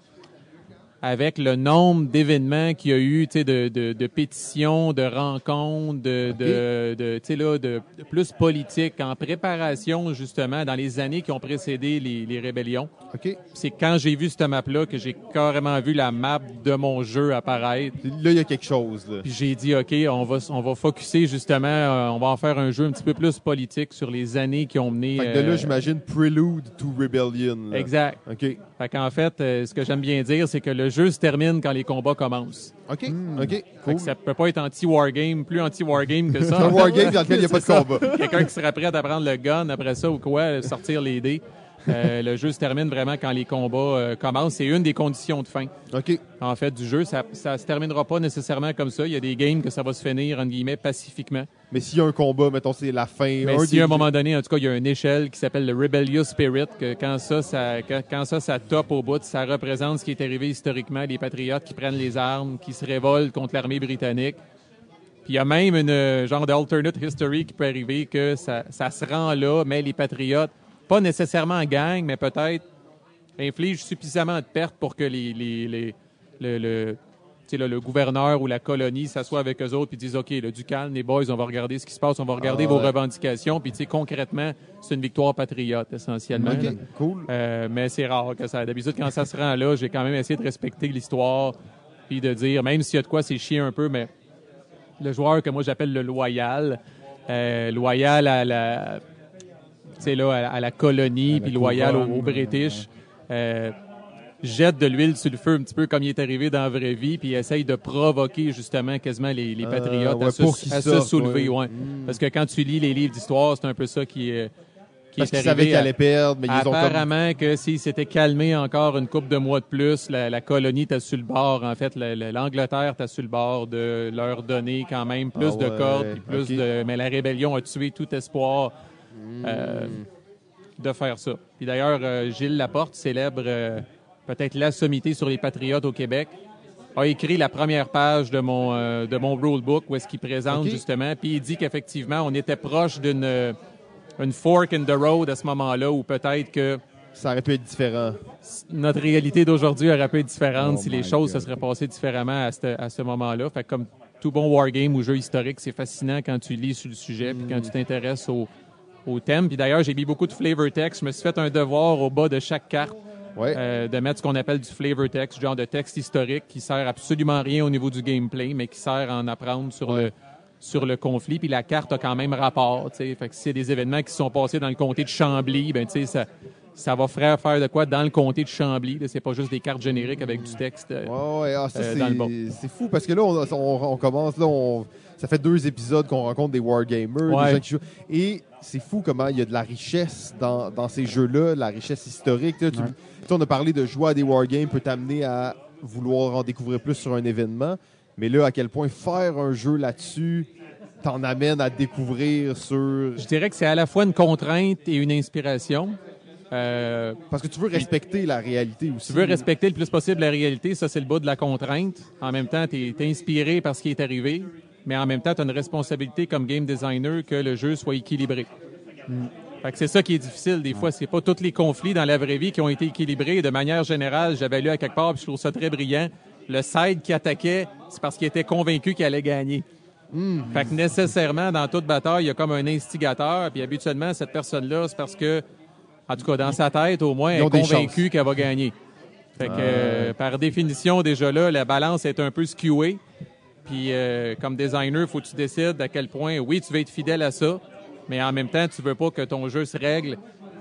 avec le nombre d'événements qu'il y a eu, tu sais, de, de, de pétitions, de rencontres, de, de, de, tu sais, là, de, de plus politique en préparation, justement, dans les années qui ont précédé les, les rébellions. OK. C'est quand j'ai vu cette map-là que j'ai carrément vu la map de mon jeu apparaître. Là, il y a quelque chose, là. Puis j'ai dit, OK, on va, on va focuser justement, euh, on va en faire un jeu un petit peu plus politique sur les années qui ont mené. Fait que de là, euh, j'imagine Prelude to Rebellion. là. Exact. OK. Fait qu'en fait, euh, ce que j'aime bien dire, c'est que le jeu se termine quand les combats commencent. OK, Hmm. OK, Fait cool. que ça peut pas être anti-wargame, plus anti-wargame que ça. C'est (laughs) un wargame dans lequel (laughs) il n'y a pas de combat. Quelqu'un qui serait prêt à prendre le gun après ça ou quoi, sortir les dés. Euh, le jeu se termine vraiment quand les combats euh, commencent. C'est une des conditions de fin. OK. En fait, du jeu, ça, ça se terminera pas nécessairement comme ça. Il y a des games que ça va se finir, entre guillemets, pacifiquement. Mais s'il y a un combat, mettons, c'est la fin. Mais un si à un moment donné, en tout cas, il y a une échelle qui s'appelle le Rebellious Spirit, que quand ça, ça, quand, quand ça, ça top au bout, ça représente ce qui est arrivé historiquement, les patriotes qui prennent les armes, qui se révoltent contre l'armée britannique. Puis il y a même une euh, genre d'alternate history qui peut arriver que ça, ça se rend là, mais les patriotes, pas nécessairement en gang, mais peut-être infligent suffisamment de pertes pour que les, les, les- le, le, là, le gouverneur ou la colonie s'assoit avec eux autres puis disent OK, là, du calme, les boys, on va regarder ce qui se passe, on va regarder Ah vos ouais. revendications. Puis concrètement, c'est une victoire patriote essentiellement. là. OK, cool. Euh, mais c'est rare que ça. D'habitude, quand ça se rend là, j'ai quand même essayé de respecter l'histoire puis de dire, même s'il y a de quoi, c'est chier un peu, mais le joueur que moi j'appelle le loyal, euh, loyal à la, là, à, à la colonie, puis loyal au, au British, euh, jette de l'huile sur le feu un petit peu comme il est arrivé dans la vraie vie, puis essaye de provoquer justement quasiment les, les Euh, patriotes ouais, à, se, soulever. ouais. ouais. Parce que quand tu lis les livres d'histoire, c'est un peu ça qui est, qui Parce qu'ils savaient qu'ils allaient perdre, mais ils ont. Apparemment que s'il s'était calmé encore une couple de mois de plus, la, la colonie était sur le bord. En fait, la- la- l'Angleterre était sur le bord de leur donner quand même plus Ah de cordes, puis plus de. Mais la rébellion a tué tout espoir euh, de faire ça. Puis d'ailleurs, euh, Gilles Laporte célèbre euh, peut-être la sommité sur les patriotes au Québec a écrit la première page de mon de mon rulebook où est-ce qu'il présente justement puis il dit qu'effectivement on était proche d'une une fork in the road à ce moment-là où peut-être que Ça aurait pu être différent. notre réalité d'aujourd'hui aurait pu être différente Oh si les choses God. se seraient passées différemment à ce, à ce moment-là. Fait que comme tout bon wargame ou jeu historique, c'est fascinant quand tu lis sur le sujet puis quand tu t'intéresses au, au thème. Puis d'ailleurs, j'ai mis beaucoup de flavor text. Je me suis fait un devoir au bas de chaque carte Ouais. euh, de mettre ce qu'on appelle du flavor text, genre de texte historique qui sert absolument rien au niveau du gameplay, mais qui sert à en apprendre sur le sur le conflit. Puis la carte a quand même rapport. tu sais. Fait que si c'est des événements qui sont passés dans le comté de Chambly, ben tu sais ça ça va faire faire de quoi dans le comté de Chambly. C'est pas juste des cartes génériques avec du texte. euh, Ouais, ouais, ah, ça, euh, c'est, dans le bas. c'est fou parce que là, on, on- on commence, là, on- ça fait deux épisodes qu'on rencontre des wargamers, Ouais. des gens qui jouent. Et c'est fou comment il y a de la richesse dans, dans ces jeux-là, la richesse historique. là. Tu- Ouais. tu sais, on a parlé de jouer à des wargames peut t'amener à vouloir en découvrir plus sur un événement. Mais là, à quel point faire un jeu là-dessus t'en amène à découvrir sur. Je dirais que c'est à la fois une contrainte et une inspiration. Euh, Parce que tu veux respecter la réalité aussi. tu veux respecter le plus possible la réalité, ça c'est le bas de la contrainte. En même temps, tu es, inspiré par ce qui est arrivé, mais en même temps, tu as une responsabilité comme game designer que le jeu soit équilibré. Fait que c'est ça qui est difficile des fois. C'est pas tous les conflits dans la vraie vie qui ont été équilibrés. De manière générale, j'avais lu à quelque part, puis je trouve ça très brillant. Le side qui attaquait, c'est parce qu'il était convaincu qu'il allait gagner. Fait que nécessairement, dans toute bataille, il y a comme un instigateur, puis habituellement, cette personne-là, c'est parce que, en tout cas, dans sa tête, au moins, elle est convaincue qu'elle va gagner. Fait que, euh, par définition, déjà là, la balance est un peu skewée. Puis, euh, comme designer, faut que tu décides à quel point, oui, tu veux être fidèle à ça, mais en même temps, tu veux pas que ton jeu se règle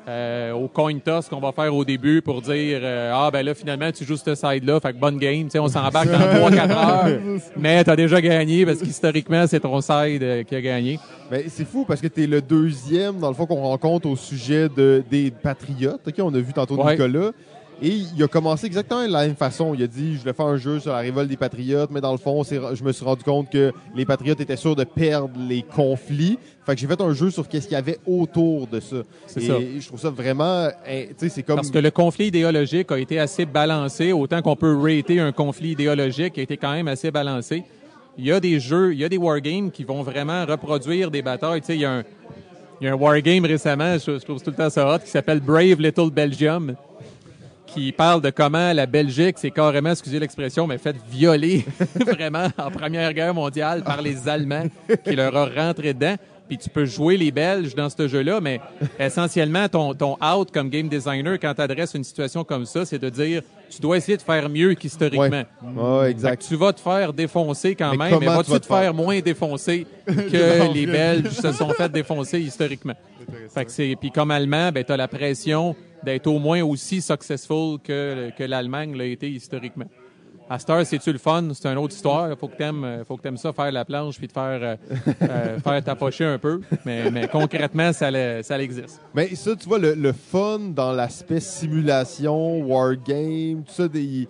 euh, au coin toss qu'on va faire au début pour dire euh, ah ben là finalement tu joues ce side là fait que bonne game tu sais on s'embarque dans (laughs) 3 4 heures mais tu as déjà gagné parce qu'historiquement c'est ton side euh, qui a gagné. Mais c'est fou parce que tu es le deuxième dans le fond qu'on rencontre au sujet de des patriotes. OK, on a vu tantôt Ouais. Nicolas et il a commencé exactement de la même façon. Il a dit je vais faire un jeu sur la révolte des patriotes, mais dans le fond, je me suis rendu compte que les patriotes étaient sûrs de perdre les conflits. Fait que j'ai fait un jeu sur qu'est-ce qu'il y avait autour de ça. C'est Et ça. je trouve ça vraiment hein, tu sais c'est comme Parce que le conflit idéologique a été assez balancé, autant qu'on peut rater un conflit idéologique qui a été quand même assez balancé. Il y a des jeux, il y a des wargames qui vont vraiment reproduire des batailles. Tu sais, il y a un, il y a un wargame récemment, je, je trouve tout le temps ça hot, qui s'appelle Brave Little Belgium, qui parle de comment la Belgique s'est carrément, excusez l'expression, mais fait violer (laughs) vraiment en Première Guerre mondiale par les Allemands qui leur ont rentré dedans. Puis tu peux jouer les Belges dans ce jeu-là, mais essentiellement, ton, ton out comme game designer, quand tu adresses une situation comme ça, c'est de dire tu dois essayer de faire mieux qu'historiquement. Ouais. Exact. tu vas te faire défoncer quand Mais même, mais vas-tu tu vas te te faire? faire moins défoncer (laughs) que les Belges se sont fait défoncer historiquement? Fait que c'est puis comme Allemand, ben tu as la pression d'être au moins aussi successful que, que l'Allemagne l'a été historiquement. À cette heure, c'est-tu le fun? C'est une autre histoire. Faut que t'aimes, euh, faut que t'aimes ça, faire la planche puis te faire, euh, euh, (laughs) faire tapocher un peu. Mais, mais concrètement, ça, ça existe. Mais ça, tu vois, le, le fun dans l'aspect simulation, wargame, tout ça, des,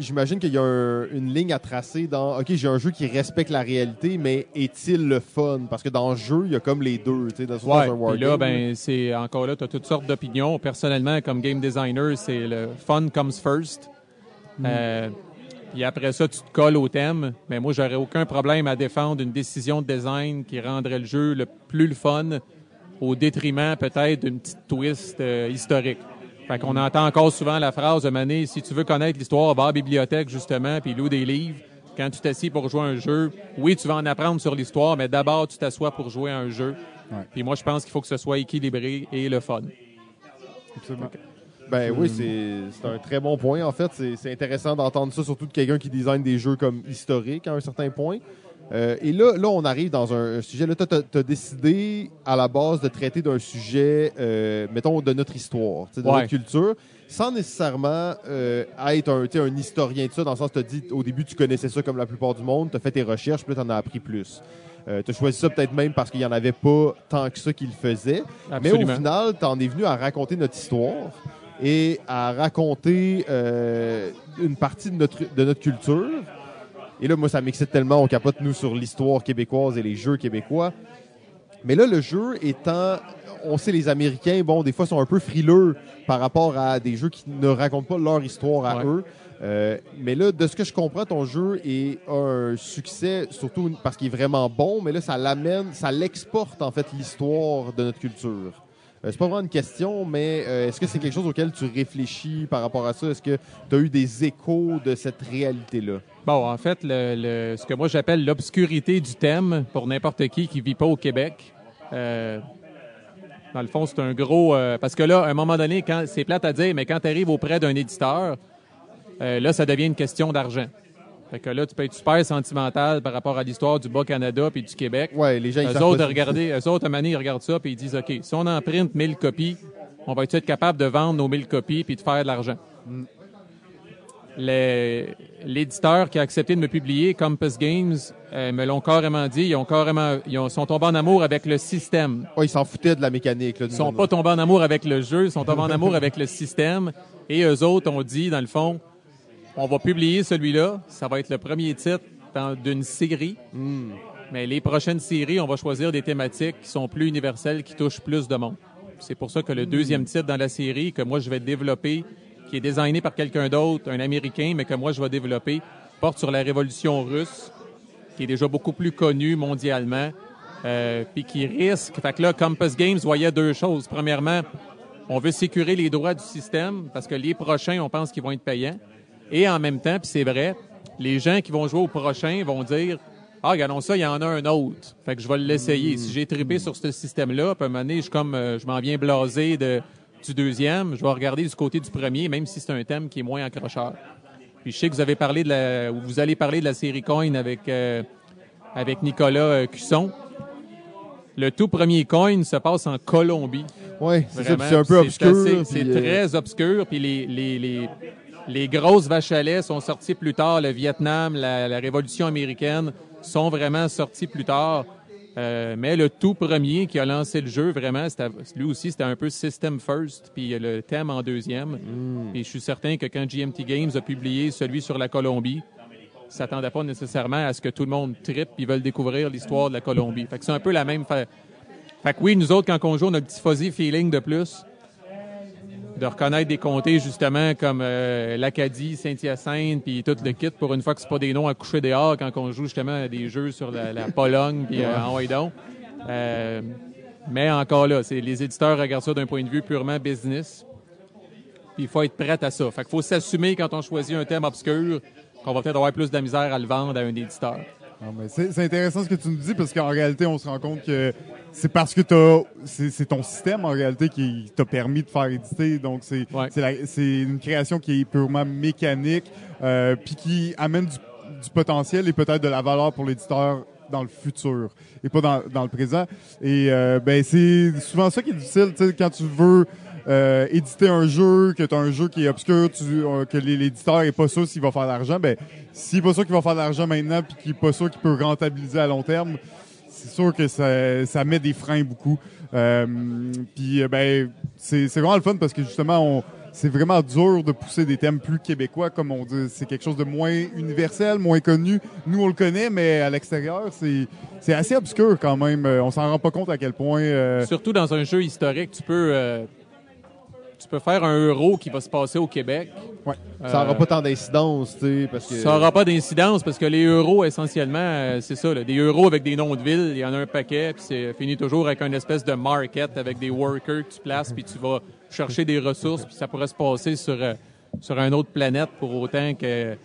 j'imagine qu'il y a un- une ligne à tracer dans, OK, j'ai un jeu qui respecte la réalité, mais est-il le fun? Parce que dans le jeu, il y a comme les deux, tu sais, dans, dans Ouais. un Puis wargame. là, ben, c'est encore là, tu as toutes sortes d'opinions. Personnellement, comme game designer, c'est le fun comes first. Euh, puis après ça, tu te colles au thème. Mais moi, j'aurais aucun problème à défendre une décision de design qui rendrait le jeu le plus le fun au détriment peut-être d'une petite twist euh, historique. Fait qu'on entend encore souvent la phrase de Mané, si tu veux connaître l'histoire, va à la bibliothèque justement, puis loue des livres. Quand tu t'assis pour jouer à un jeu, oui, tu vas en apprendre sur l'histoire, mais d'abord, tu t'assois pour jouer à un jeu. Puis moi, je pense qu'il faut que ce soit équilibré et le fun. Absolument. Ben oui, c'est un très bon point. En fait, c'est c'est intéressant d'entendre ça, surtout de quelqu'un qui design des jeux comme historiques à un certain point. Euh, et là, là, on arrive dans un, un sujet. Là, tu as, décidé à la base de traiter d'un sujet, euh, mettons, de notre histoire, de Ouais. notre culture, sans nécessairement euh, être un, un historien de ça, dans le sens que tu as dit au début, tu connaissais ça comme la plupart du monde, tu as fait tes recherches, puis tu en as appris plus. Euh, tu as choisi ça peut-être même parce qu'il n'y en avait pas tant que ça qui le faisait. Mais au final, tu en es venu à raconter notre histoire et à raconter euh, une partie de notre, de notre culture. Et là, moi, ça m'excite tellement. On capote, nous, sur l'histoire québécoise et les jeux québécois. Mais là, le jeu étant... On sait, les Américains, bon, des fois, sont un peu frileux par rapport à des jeux qui ne racontent pas leur histoire à Ouais. eux. Euh, mais là, de ce que je comprends, ton jeu est un succès, surtout parce qu'il est vraiment bon, mais là, ça l'amène, ça l'exporte, en fait, l'histoire de notre culture. Euh, c'est pas vraiment une question, mais euh, est-ce que c'est quelque chose auquel tu réfléchis par rapport à ça? Est-ce que tu as eu des échos de cette réalité-là? Bon, en fait, le, le- ce que moi j'appelle l'obscurité du thème pour n'importe qui qui vit pas au Québec. euh, dans le fond, c'est un gros. euh, parce que là, à un moment donné, quand c'est plate à dire, mais quand tu arrives auprès d'un éditeur, euh, là, ça devient une question d'argent. Fait que là, tu peux être super sentimental par rapport à l'histoire du Bas-Canada puis du Québec. Ouais, les gens, (laughs) Eux autres, regardez, eux autres, à donné, ils regardent ça puis ils disent, OK, si on en print 1000 copies, on va être capable de vendre nos 1000 copies puis de faire de l'argent. Les- L'éditeur qui a accepté de me publier, Compass Games, euh, me l'ont carrément dit. Ils ont carrément, ils ont- sont tombés en amour avec le système. Ouais, ils s'en foutaient de la mécanique. Là, Ils sont pas tombés en amour avec le jeu, ils sont tombés en (laughs) amour avec le système. Et eux autres ont dit, dans le fond, on va publier celui-là. Ça va être le premier titre d'une série. Mais les prochaines séries, on va choisir des thématiques qui sont plus universelles, qui touchent plus de monde. C'est pour ça que le deuxième titre dans la série, que moi je vais développer, qui est designé par quelqu'un d'autre, un Américain, mais que moi je vais développer, porte sur la révolution russe, qui est déjà beaucoup plus connue mondialement, euh, puis qui risque. Fait que là, Compass Games voyait deux choses. Premièrement, on veut sécuriser les droits du système parce que les prochains, on pense qu'ils vont être payants. Et en même temps, puis c'est vrai, les gens qui vont jouer au prochain vont dire Ah, regardons ça, il y en a un autre. Fait que je vais l'essayer. Si j'ai trippé sur ce système-là, à un moment donné, je, comme, euh, je m'en viens blasé de, du deuxième, je vais regarder du côté du premier, même si c'est un thème qui est moins accrocheur. Puis je sais que vous avez parlé de la, ou vous allez parler de la série Coin avec, euh, avec Nicolas euh, Cusson. le tout premier coin se passe en Colombie. Oui, c'est un peu obscur. C'est euh, très obscur. Puis les, les, les, les grosses vaches à lait sont sorties plus tard. Le Vietnam, la, la Révolution américaine sont vraiment sorties plus tard. Euh, mais le tout premier qui a lancé le jeu, vraiment, c'était- lui aussi, c'était un peu System First, puis le thème en deuxième. Hmm. Et je suis certain que quand GMT Games a publié celui sur la Colombie, ils s'attendaient pas nécessairement à ce que tout le monde trippe puis veulent découvrir l'histoire de la Colombie. Fait que c'est un peu la même... Fa... Fait que oui, nous autres, quand on joue, on a le petit fuzzy feeling de plus de reconnaître des comtés justement comme euh, l'Acadie, Saint-Hyacinthe, puis tout le kit pour une fois que c'est pas des noms à coucher dehors quand on joue justement à des jeux sur la, la Pologne puis euh, en Haïdon. Euh, mais encore là, c'est les éditeurs regardent ça d'un point de vue purement business. Puis il faut être prêt à ça. Fait qu'il faut s'assumer quand on choisit un thème obscur qu'on va peut-être avoir plus de misère à le vendre à un éditeur. C'est intéressant ce que tu nous dis parce qu'en réalité, on se rend compte que c'est parce que t'as, c'est, ton système en réalité qui t'a permis de faire éditer. Donc c'est, Ouais. une création qui est purement mécanique, euh, puis qui amène du, du potentiel et peut-être de la valeur pour l'éditeur dans le futur et pas dans, dans le présent. Et euh, ben c'est souvent ça qui est difficile, quand tu veux euh, éditer un jeu, que tu as un jeu qui est obscur, tu, euh, que l'é- l'éditeur est pas sûr s'il va faire de l'argent, ben s'il est pas sûr qu'il va faire de l'argent maintenant puis qu'il est pas sûr qu'il peut rentabiliser à long terme, c'est sûr que ça, ça met des freins beaucoup. Euh, puis euh, ben c'est vraiment le fun parce que justement on c'est vraiment dur de pousser des thèmes plus québécois, comme on dit. C'est quelque chose de moins universel, moins connu. Nous, on le connaît, mais à l'extérieur, c'est c'est assez obscur quand même. Euh, On s'en rend pas compte à quel point. euh, Surtout dans un jeu historique, tu peux, euh, tu peux faire un euro qui va se passer au Québec. Ça n'aura Euh, pas tant d'incidence, tu sais, parce que... Ça n'aura pas d'incidence parce que les euros, essentiellement, euh, c'est ça. là, des euros avec des noms de villes, il y en a un paquet, puis c'est fini toujours avec une espèce de market avec des workers que tu places, puis tu vas chercher des ressources, puis ça pourrait se passer sur, euh, sur une autre planète pour autant que.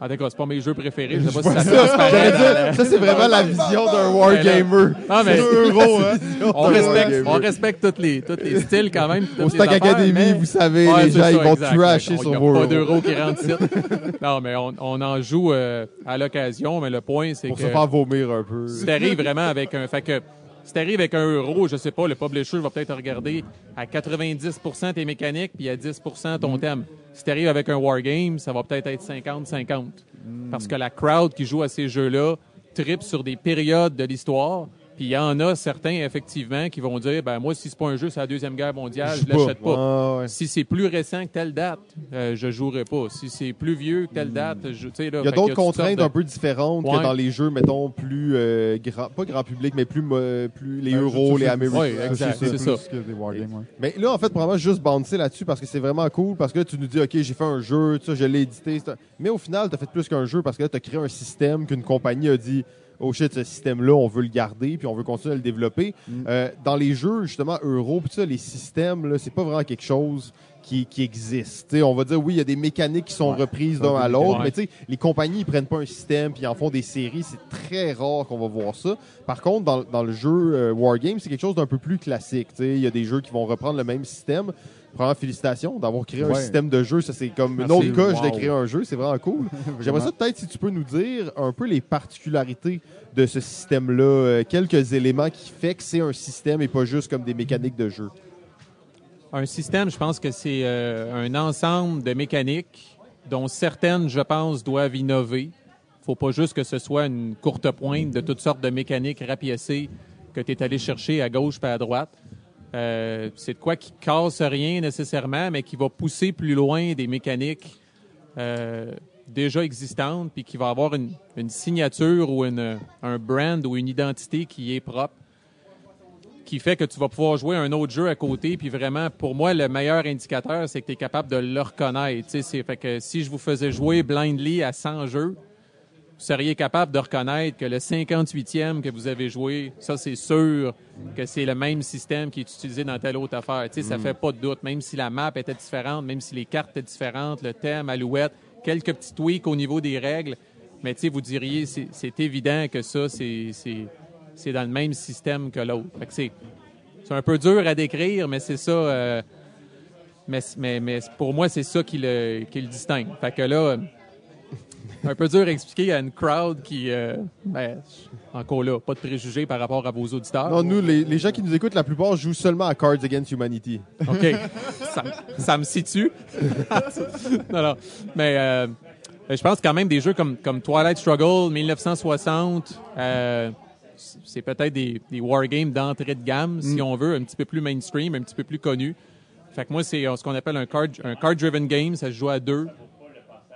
En tout cas, c'est pas mes jeux préférés. Je sais pas si ça Ça, la- ça, c'est vraiment la vision d'un wargamer. Non, mais Euro, hein? on respecte, on respecte tous les, tous les styles quand même. Au toutes Stack Academy, mais- vous savez, Ouais, les gens, ça, ils vont exact. trasher On- sur vos pas euros. d'euros qui rentrent ici. (laughs) Non, mais on, on en joue euh, à l'occasion, mais le point, c'est Pour que se faire vomir un peu. si t'arrives vraiment avec un... Fait que si t'arrives avec un euro, je sais pas, le publisher va peut-être regarder à 90% tes mécaniques, puis à 10% ton Mm. thème. Si t'arrives avec un wargame, ça va peut-être être 50-50. Mm. Parce que la crowd qui joue à ces jeux-là tripe sur des périodes de l'histoire. Puis il y en a certains, effectivement, qui vont dire, ben moi, si c'est pas un jeu, c'est la Deuxième Guerre mondiale, je l'achète pas. Ouais, ouais. Si c'est plus récent que telle date, euh, je jouerai pas. Si c'est plus vieux que telle date, je, tu sais, là. Il y a d'autres contraintes de- un peu différentes Ouais. que dans les jeux, mettons, plus euh, grand, pas grand public, mais plus, plus les Ben, euros, je- les je- américains. Ouais, exact, c'est c'est ça. ça. plus que des wargames, ouais. Mais là, en fait, probablement juste bouncer là-dessus parce que c'est vraiment cool. Parce que là, tu nous dis, OK, j'ai fait un jeu, je l'ai édité. Mais au final, tu as fait plus qu'un jeu parce que là, tu as créé un système qu'une compagnie a dit, oh shit, ce système-là, on veut le garder puis on veut continuer à le développer. Euh, dans les jeux, justement, euro, ça, les systèmes, là, c'est pas vraiment quelque chose qui, qui existe. T'sais, on va dire, oui, il y a des mécaniques qui sont Ouais. reprises d'un à l'autre, mais tu sais, les compagnies, ils prennent pas un système puis ils en font des séries. C'est très rare qu'on va voir ça. Par contre, dans, dans le jeu euh, Wargame, c'est quelque chose d'un peu plus classique. Il y a des jeux qui vont reprendre le même système. Premièrement, félicitations d'avoir créé un système de jeu. Ça, c'est comme une Merci. autre coche de Wow. créer un jeu. C'est vraiment cool. (laughs) J'aimerais ça peut-être si tu peux nous dire un peu les particularités de ce système-là, euh, quelques éléments qui fait que c'est un système et pas juste comme des mécaniques de jeu. Un système, je pense que c'est euh, un ensemble de mécaniques dont certaines, je pense, doivent innover. faut pas juste que ce soit une courte pointe de toutes sortes de mécaniques rapiécées que tu es allé chercher à gauche et à droite. Euh, c'est de quoi qui casse rien nécessairement, mais qui va pousser plus loin des mécaniques euh, déjà existantes, puis qui va avoir une, signature ou une, un brand ou une identité qui est propre qui fait que tu vas pouvoir jouer un autre jeu à côté. Puis vraiment, pour moi, le meilleur indicateur, c'est que tu es capable de le reconnaître. Fait que si je vous faisais jouer blindly à 100 jeux, vous seriez capable de reconnaître que le 58e que vous avez joué, ça c'est sûr que c'est le même système qui est utilisé dans telle autre affaire. Tu sais, ça fait pas de doute, même si la map était différente, même si les cartes étaient différentes, le thème, Alouette, quelques petits tweaks au niveau des règles, mais tu sais, vous diriez, c'est évident que ça, c'est dans le même système que l'autre. Fait que c'est c'est un peu dur à décrire, mais c'est ça. euh, mais, mais, mais pour moi, c'est ça qui le, qui le distingue. Fait que là, un peu dur à expliquer à une crowd qui, euh, ben, encore là, pas de préjugés par rapport à vos auditeurs. Non, nous, les, les gens qui nous écoutent, la plupart jouent seulement à Cards Against Humanity. OK. (laughs) ça, ça me situe. (laughs) non, non. Mais euh, je pense quand même des jeux comme, comme Twilight Struggle, 1960, euh, c'est peut-être des, des wargames d'entrée de gamme, si on veut, un petit peu plus mainstream, un petit peu plus connu. Fait que moi, c'est ce qu'on appelle un card, un card-driven game. Ça se joue à deux.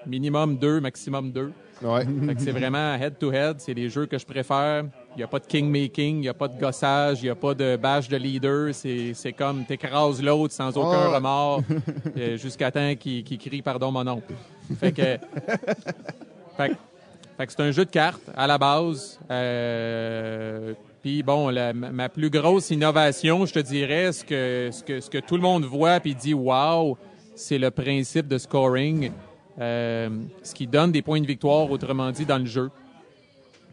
Minimum deux, maximum deux. Ouais. Fait que c'est vraiment head-to-head. C'est des jeux que je préfère. Il n'y a pas de king-making, il n'y a pas de gossage, il n'y a pas de bâche de leader. C'est c'est comme t'écrases l'autre sans aucun Oh. remords (laughs) euh, jusqu'à temps qu'il crie « Pardon, mon oncle ». Fait que... fait, que- fait que c'est un jeu de cartes à la base. Euh, puis bon, la- ma ma plus grosse innovation, je te dirais, ce que, ce que, ce que tout le monde voit puis dit « Wow », c'est le principe de scoring, euh, ce qui donne des points de victoire, autrement dit, dans le jeu,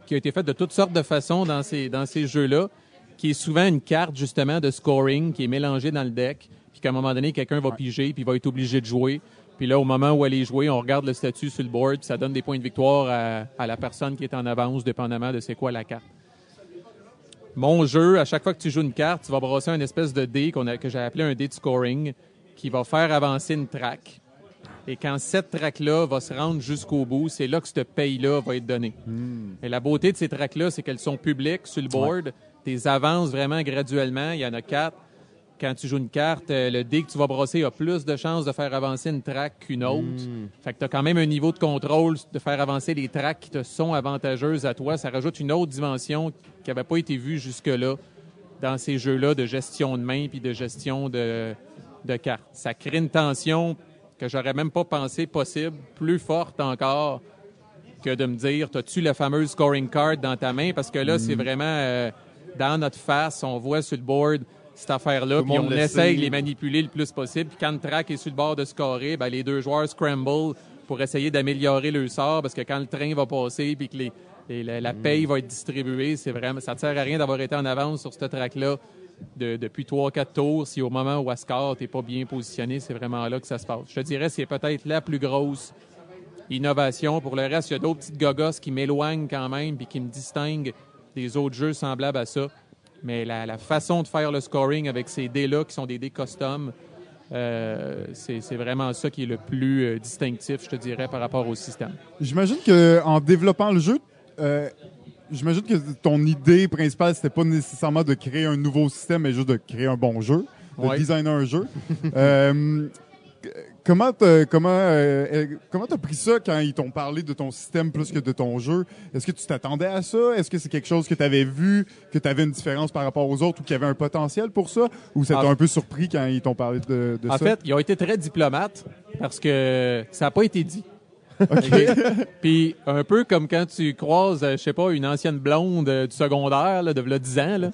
qui a été fait de toutes sortes de façons dans ces, dans ces jeux-là, qui est souvent une carte, justement, de scoring qui est mélangée dans le deck, puis qu'à un moment donné, quelqu'un va piger, puis va être obligé de jouer. Puis là, au moment où elle est jouée, on regarde le statut sur le board, puis ça donne des points de victoire à, à la personne qui est en avance, dépendamment de c'est quoi la carte. Mon jeu, à chaque fois que tu joues une carte, tu vas brasser une espèce de dé qu'on a, que j'ai appelé un dé de scoring qui va faire avancer une track. Et quand cette track-là va se rendre jusqu'au bout, c'est là que ce paye-là va être donné. Et la beauté de ces tracks-là, c'est qu'elles sont publiques sur le board. Tu les avances vraiment graduellement. Il y en a quatre. Quand tu joues une carte, euh, le dé que tu vas brasser a plus de chances de faire avancer une track qu'une autre. Fait que tu as quand même un niveau de contrôle de faire avancer les tracks qui te sont avantageuses à toi. Ça rajoute une autre dimension qui n'avait pas été vue jusque-là dans ces jeux-là de gestion de main puis de gestion de, de cartes. Ça crée une tension que j'aurais même pas pensé possible, plus forte encore que de me dire, as-tu la fameuse scoring card dans ta main? Parce que là, c'est vraiment euh, dans notre face, on voit sur le board cette affaire-là, le puis on le essaye de les manipuler le plus possible. Puis quand le track est sur le bord de scorer, ben, les deux joueurs scramble pour essayer d'améliorer le sort, parce que quand le train va passer, puis que les, les- la, la paye va être distribuée, c'est vraiment, ça ne sert à rien d'avoir été en avance sur ce track-là de- depuis 3-4 tours. Si au moment où elle score, tu n'es pas bien positionné, c'est vraiment là que ça se passe. Je te dirais, c'est peut-être la plus grosse innovation. Pour le reste, il y a d'autres petites gogos qui m'éloignent quand même puis qui me distinguent des autres jeux semblables à ça. Mais la, façon de faire le scoring avec ces dés-là, qui sont des dés custom, euh, c'est vraiment ça qui est le plus euh, distinctif, je te dirais, par rapport au système. J'imagine que en développant le jeu, euh, j'imagine que ton idée principale c'était pas nécessairement de créer un nouveau système, mais juste de créer un bon jeu, de Ouais. designer un jeu. (laughs) Euh, comment t'as, comment euh, euh, comment t'as pris ça quand ils t'ont parlé de ton système plus que de ton jeu? Est-ce que tu t'attendais à ça? Est-ce que c'est quelque chose que tu avais vu, que tu avais une différence par rapport aux autres ou qu'il y avait un potentiel pour ça? Ou ça t'a En- un peu surpris quand ils t'ont parlé de, de En ça? fait, ils ont été très diplomates parce que ça n'a pas été dit. (laughs) OK? (laughs) Puis un peu comme quand tu croises, euh, je sais pas, une ancienne blonde euh, du secondaire là, de v'là 10 ans, là.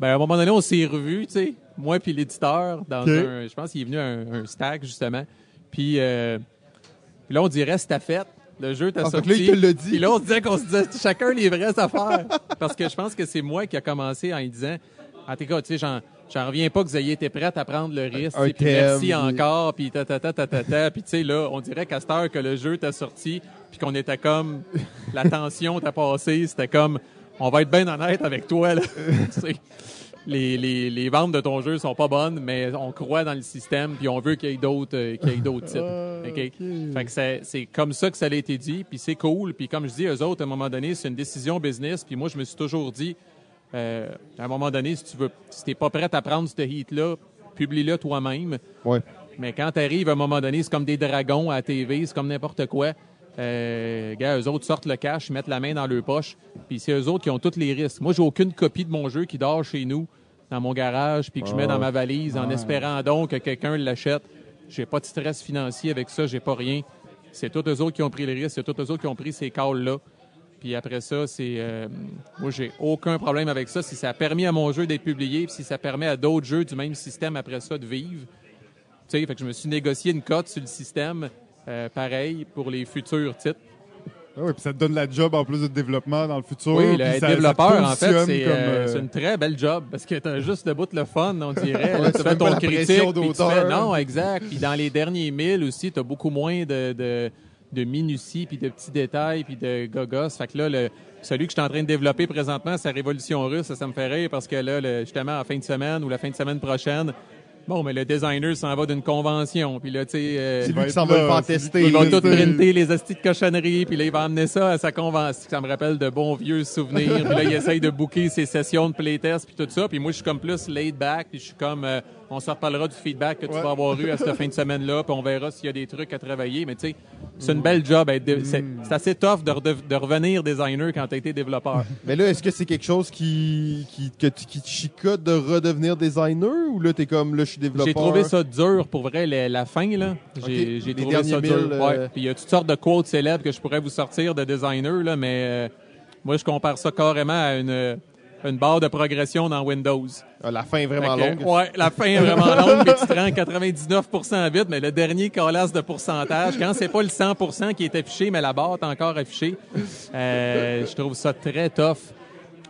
Ben, à un moment donné, on s'est revus, tu sais, moi puis l'éditeur, dans OK. un, je pense qu'il est venu à un, un stack, justement. Puis, euh, puis là, on dirait, c'était fait. Le jeu t'a Ah, fait sorti. que là, il te l'a dit. Puis là, on se disait qu'on se disait chacun les vraies affaires. Parce que je pense que c'est moi qui a commencé en lui disant, en tout cas, tu sais, j'en, j'en reviens pas que vous ayez été prêts à prendre le risque. Un puis thème, merci encore, puis ta ta ta ta ta ta. Puis tu sais, là, on dirait qu'à cette heure que le jeu t'a sorti, puis qu'on était comme, la (laughs) tension t'a passé, c'était comme, on va être bien honnête avec toi, là. (laughs) Tu sais, les, les, les ventes de ton jeu sont pas bonnes, mais on croit dans le système, puis on veut qu'il y ait d'autres euh, qu'il y ait d'autres titres. OK? Fait que c'est, c'est comme ça que ça a été dit, puis c'est cool. Puis comme je dis, eux autres, à un moment donné, c'est une décision business. Puis moi, je me suis toujours dit, euh, à un moment donné, si tu veux, si t'es pas prêt à prendre ce heat-là, publie-le toi-même. Ouais. Mais quand tu arrives à un moment donné, c'est comme des dragons à la TV, c'est comme n'importe quoi. Euh, gars, eux autres sortent le cash, mettent la main dans leur poche, puis c'est eux autres qui ont tous les risques. Moi, j'ai aucune copie de mon jeu qui dort chez nous, dans mon garage, puis que je mets dans ma valise en espérant donc que quelqu'un l'achète. J'ai pas de stress financier avec ça, j'ai pas rien. C'est tous eux autres qui ont pris les risques, c'est tous eux autres qui ont pris ces calls-là. Puis après ça, c'est euh, moi j'ai aucun problème avec ça. Si ça a permis à mon jeu d'être publié, puis si ça permet à d'autres jeux du même système après ça de vivre, tu sais, fait que je me suis négocié une cote sur le système, euh, pareil pour les futurs titres. Ah oui, puis ça te donne la job en plus de développement dans le futur. Oui, le ça- ça développeur, en fait, c'est euh, c'est une très belle job parce que tu as juste le bout de le fun, on dirait. (laughs) Ouais, Là, tu tu fais ton critique, puis tu fais- non, exact. Puis dans les derniers milles aussi, tu as beaucoup moins de, de, de minutie, puis de petits détails, puis de gogos. Fait que là, le, celui que je suis en train de développer présentement, c'est Révolution russe. Ça, ça me fait rire parce que là, le- justement, en fin de semaine ou la fin de semaine prochaine, bon, mais le designer s'en va d'une convention. Puis là, tu sais... euh, C'est lui qui s'en va le faire tester. il va tout printer les hosties de cochonneries, puis là, il va emmener ça à sa convention. Ça me rappelle de bons vieux souvenirs. puis là, il essaye de booker ses sessions de playtest, puis tout ça. Puis moi, je suis comme plus laid back, puis je suis comme... euh, on se reparlera du feedback que tu Ouais. vas avoir eu à cette fin de semaine-là, puis on verra s'il y a des trucs à travailler. Mais tu sais, c'est une belle job. dé- C'est assez tough de, revenir designer quand tu as été développeur. (laughs) Mais là, est-ce que c'est quelque chose qui, qui, que qui te chicote de redevenir designer ou là, t'es comme, là, je suis développeur? J'ai trouvé ça dur pour vrai, la, la fin. là. J'ai trouvé ça dur. mille, euh, Ouais. Puis il y a toutes sortes de quotes célèbres que je pourrais vous sortir de designer, là, mais euh, moi, je compare ça carrément à une, une barre de progression dans Windows. Ah, La fin est vraiment que, longue. Ouais, la fin est vraiment (laughs) longue, puis tu te rends 99% vite, mais le dernier colasse de pourcentage, quand c'est pas le 100% qui est affiché, mais la barre est encore affichée, euh, je trouve ça très tough.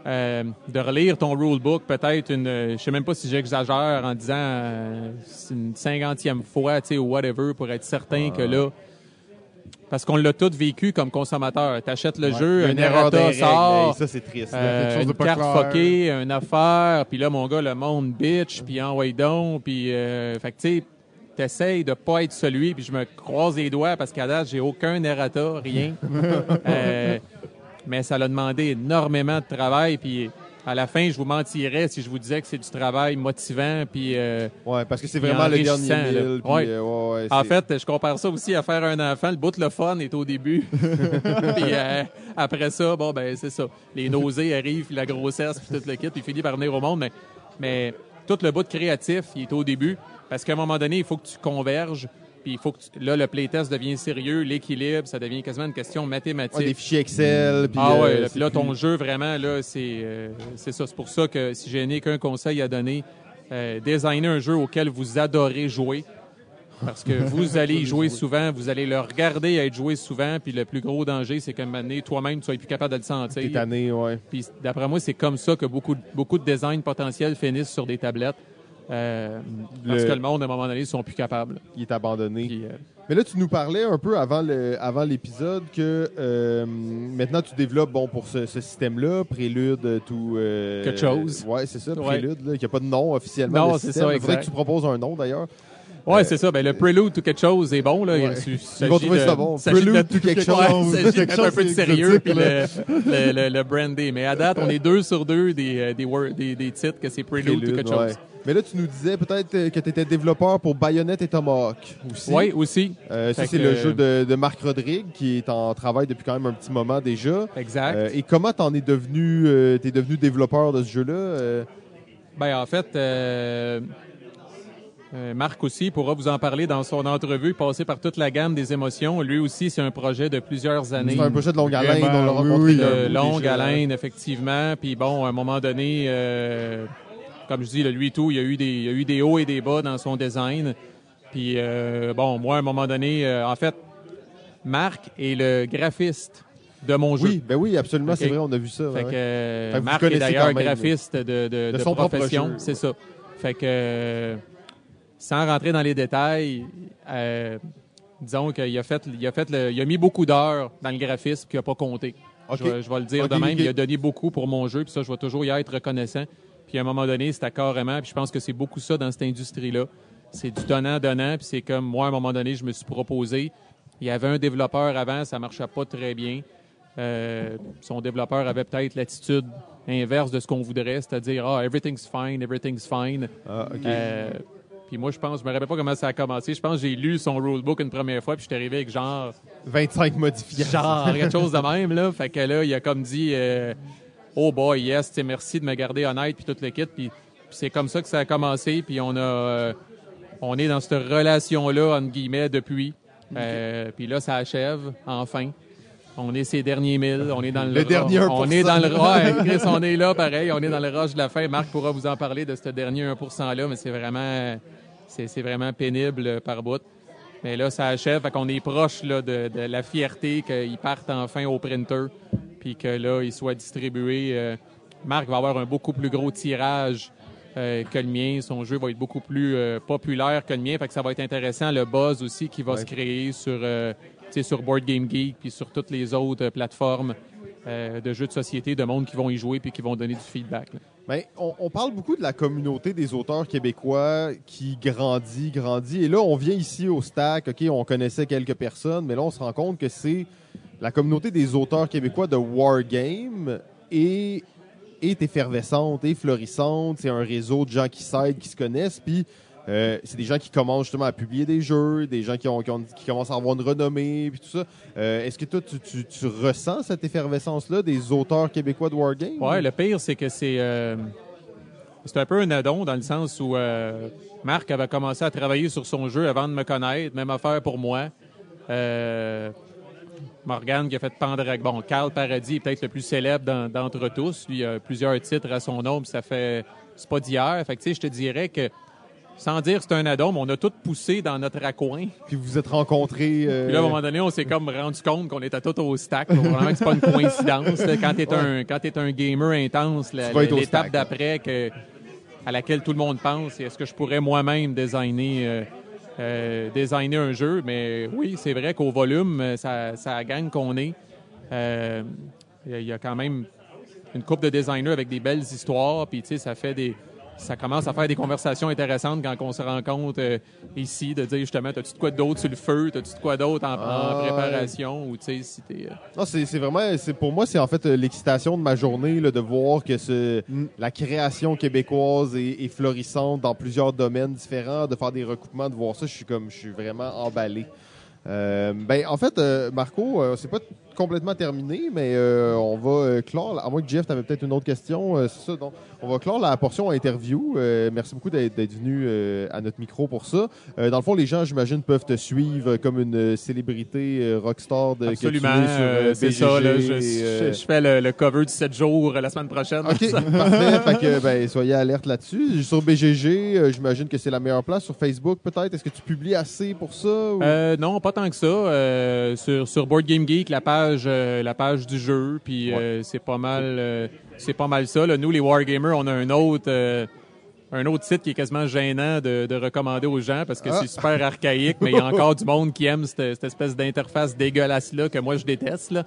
euh, de relire ton rulebook, peut-être une, euh, je sais même pas si j'exagère en disant euh, une cinquantième fois, tu sais, ou whatever, pour être certain que là, parce qu'on l'a tous vécu comme consommateur. T'achètes le jeu, un errata sort, ça, c'est triste. euh, de une carte fuckée, une affaire, puis là, mon gars, le monde bitch, puis en way down, puis euh, fait que tu sais, t'essayes de pas être celui, puis je me croise les doigts parce qu'à date, j'ai aucun errata, rien. (laughs) Euh, mais ça l'a demandé énormément de travail, puis à la fin, je vous mentirais si je vous disais que c'est du travail motivant, puis euh, Ouais, parce que c'est vraiment le dernier mille. puis, Ouais. euh, ouais, En fait, je compare ça aussi à faire un enfant. Le bout de le fun est au début. (laughs) (laughs) puis euh, après ça, bon, ben c'est ça. Les nausées arrivent, puis la grossesse, puis tout le kit, puis il finit par venir au monde. Mais, mais tout le bout de créatif, il est au début. Parce qu'à un moment donné, il faut que tu converges. Puis il faut que tu- là, le playtest devient sérieux, l'équilibre, ça devient quasiment une question mathématique. Ouais, des fichiers Excel. Puis, Ah euh, ouais, là, c'est puis là, ton plus- jeu, vraiment, là, c'est euh, c'est ça. C'est pour ça que si j'ai n'ai qu'un conseil à donner, euh, designer un jeu auquel vous adorez jouer. Parce que (laughs) vous allez y jouer souvent, vous allez le regarder être joué souvent, puis le plus gros danger, c'est qu'à un toi-même, tu sois plus capable de le T'es sentir. tanné, ouais. Puis d'après moi, c'est comme ça que beaucoup, de- beaucoup de designs potentiels finissent sur des tablettes. Euh, parce Le- que le monde, à un moment donné, ils sont plus capables. Il est abandonné. Puis, euh, Mais là, tu nous parlais un peu avant le avant l'épisode que euh, maintenant tu développes bon pour ce, ce système-là, Prélude, tout. euh, Quelque chose. Ouais, c'est ça, Ouais. Prélude, là, qui a pas de nom officiellement. Non, c'est ça, Il faudrait que tu proposes un nom d'ailleurs. Ouais, Euh, c'est ça. Ben, le prelude ou quelque chose est bon. Là. Il Ouais. Ils vont trouver de- ça bon. s'agit de Prelude mettre- to quelque Ouais, chose. il (laughs) s'agit de mettre un chose peu de sérieux puis le, le, le. Mais à date, on est deux sur deux des, des, wor- des, des titres que c'est prelude, ou Prélude, quelque ouais. Mais là, tu nous disais peut-être euh, que tu étais développeur pour Bayonetta et Tomahawk aussi. Oui, aussi. Euh, ça, c'est que, le jeu de, de Marc Rodrigue qui est en travail depuis quand même un petit moment déjà. Exact. Euh, et comment t'en es devenu, euh, t'es devenu développeur de ce jeu-là? euh? Ben, en fait, euh, Marc aussi pourra vous en parler dans son entrevue, passer par toute la gamme des émotions. Lui aussi, c'est un projet de plusieurs années. C'est un projet de longue haleine. Vraiment, On l'a oui, rencontré de longue haleine, effectivement. Puis bon, à un moment donné, euh, comme je dis, le lui et tout, il y, a eu des, il y a eu des hauts et des bas dans son design. Puis euh, bon, moi, à un moment donné, euh, en fait, Marc est le graphiste de mon jeu. Oui, ben oui, absolument, c'est vrai, on a vu ça. Fait ouais. que euh, Fait que vous Marc est d'ailleurs graphiste de, de, De de son profession, c'est ça. Fait que sans rentrer dans les détails, disons qu'il a fait, il a fait, le- il a mis beaucoup d'heures dans le graphisme qu'il n'a pas compté. Je, vais, je vais le dire de même. Il a donné beaucoup pour mon jeu, puis ça, je vais toujours y être reconnaissant. Puis à un moment donné, c'était carrément, puis je pense que c'est beaucoup ça dans cette industrie-là. C'est du donnant-donnant, puis c'est comme moi, à un moment donné, je me suis proposé. Il y avait un développeur avant, ça marchait pas très bien. Euh, son développeur avait peut-être l'attitude inverse de ce qu'on voudrait, c'est-à-dire ah everything's fine, everything's fine. Ah, ok. Euh, puis moi je pense, je me rappelle pas comment ça a commencé. Je pense que j'ai lu son rulebook une première fois, puis je suis arrivé avec genre 25 modifications. genre (laughs) quelque chose de même là. Fait que là il a comme dit euh, oh boy yes, merci de me garder honnête puis tout le kit. Puis, c'est comme ça que ça a commencé. Puis on a euh, on est dans cette relation là entre guillemets depuis. Euh, puis là ça achève enfin. On est ces derniers milles, on est dans le, Le dernier 1%. on est dans le ouais, Chris, on est là pareil, on est dans le rush de la fin. Marc pourra vous en parler de ce dernier 1% là, mais c'est vraiment c'est c'est vraiment pénible euh, par bout. Mais là, ça achève, fait qu'on est proche là, de, de la fierté qu'ils partent enfin au printer, puis que là, ils soient distribués. Euh, Marc va avoir un beaucoup plus gros tirage euh, que le mien. Son jeu va être beaucoup plus euh, populaire que le mien, fait que ça va être intéressant. Le buzz aussi qui va Ouais. se créer sur, euh, sur Board Game Geek puis sur toutes les autres plateformes de jeux de société, de monde qui vont y jouer puis qui vont donner du feedback. on, on parle beaucoup de la communauté des auteurs québécois qui grandit, grandit. Et là, on vient ici au Stack, OK, on connaissait quelques personnes, mais là, on se rend compte que c'est la communauté des auteurs québécois de Wargame est, est effervescente, est florissante. C'est un réseau de gens qui s'aident, qui se connaissent. Puis, euh, c'est des gens qui commencent justement à publier des jeux, des gens qui, ont, qui, commencent à avoir une renommée, puis tout ça. Euh, Est-ce que toi, tu, tu- ressens cette effervescence-là des auteurs québécois de Wargame? Ouais, le pire, c'est que c'est euh, c'est un peu un addon dans le sens où Marc avait commencé à travailler sur son jeu avant de me connaître, même affaire pour moi. Morgane qui a fait Pendragon. Bon, Carl Paradis est peut-être le plus célèbre d'en- d'entre tous. Lui, il a plusieurs titres à son nom, puis ça fait. C'est pas d'hier. Fait que, tu sais, je te dirais que, sans dire que c'est un addon, mais on a tout poussé dans notre raccoin. Puis vous vous êtes rencontrés. euh, Puis là, à un moment donné, on s'est comme rendu compte qu'on était tous au stack. Donc, Vraiment que c'est pas une coïncidence. Quand t'es un, quand un gamer intense, l'étape d'après que, à laquelle tout le monde pense, est-ce que je pourrais moi-même designer, euh, euh, designer un jeu? Mais oui, c'est vrai qu'au volume, euh, ça, gagne qu'on est. Euh, Il y a- quand même une couple de designers avec des belles histoires, puis ça fait des. Ça commence à faire des conversations intéressantes quand on se rencontre euh, ici, de dire justement, t'as-tu de quoi d'autre sur le feu, t'as-tu de quoi d'autre en, en Ah, ouais. préparation, ou tu sais, si t'es. euh, Non, c'est vraiment, pour moi, c'est en fait euh, l'excitation de ma journée là, de voir que ce, Mm. la création québécoise est, est florissante dans plusieurs domaines différents, de faire des recoupements, de voir ça, je suis comme, je suis vraiment emballé. Ben, en fait, Marco, c'est pas complètement terminé, mais euh, on va euh, clore. À moins que Jeff, tu avais peut-être une autre question. euh, c'est ça, donc on va clore la portion interview. Euh, merci beaucoup d'être venu à notre micro pour ça. Dans le fond, les gens, j'imagine, peuvent te suivre comme une célébrité rockstar de, Absolument, sur c'est ça. Là, je, et, je- je fais le, le cover du 7 jours la semaine prochaine. OK, (laughs) parfait. Fait que, ben, soyez alerte là-dessus. Sur BGG, j'imagine que c'est la meilleure place. Sur Facebook, peut-être? Est-ce que tu publies assez pour ça? ou- non, pas tant que ça. Sur, sur Board Game Geek, la page, euh, la page du jeu, puis euh, c'est pas mal, euh, c'est pas mal ça. là. Nous, les Wargamers, on a un autre, un autre site qui est quasiment gênant de, de recommander aux gens parce que Ah. c'est super archaïque, mais il y a encore du monde qui aime cette, cette espèce d'interface dégueulasse là que moi je déteste. Là.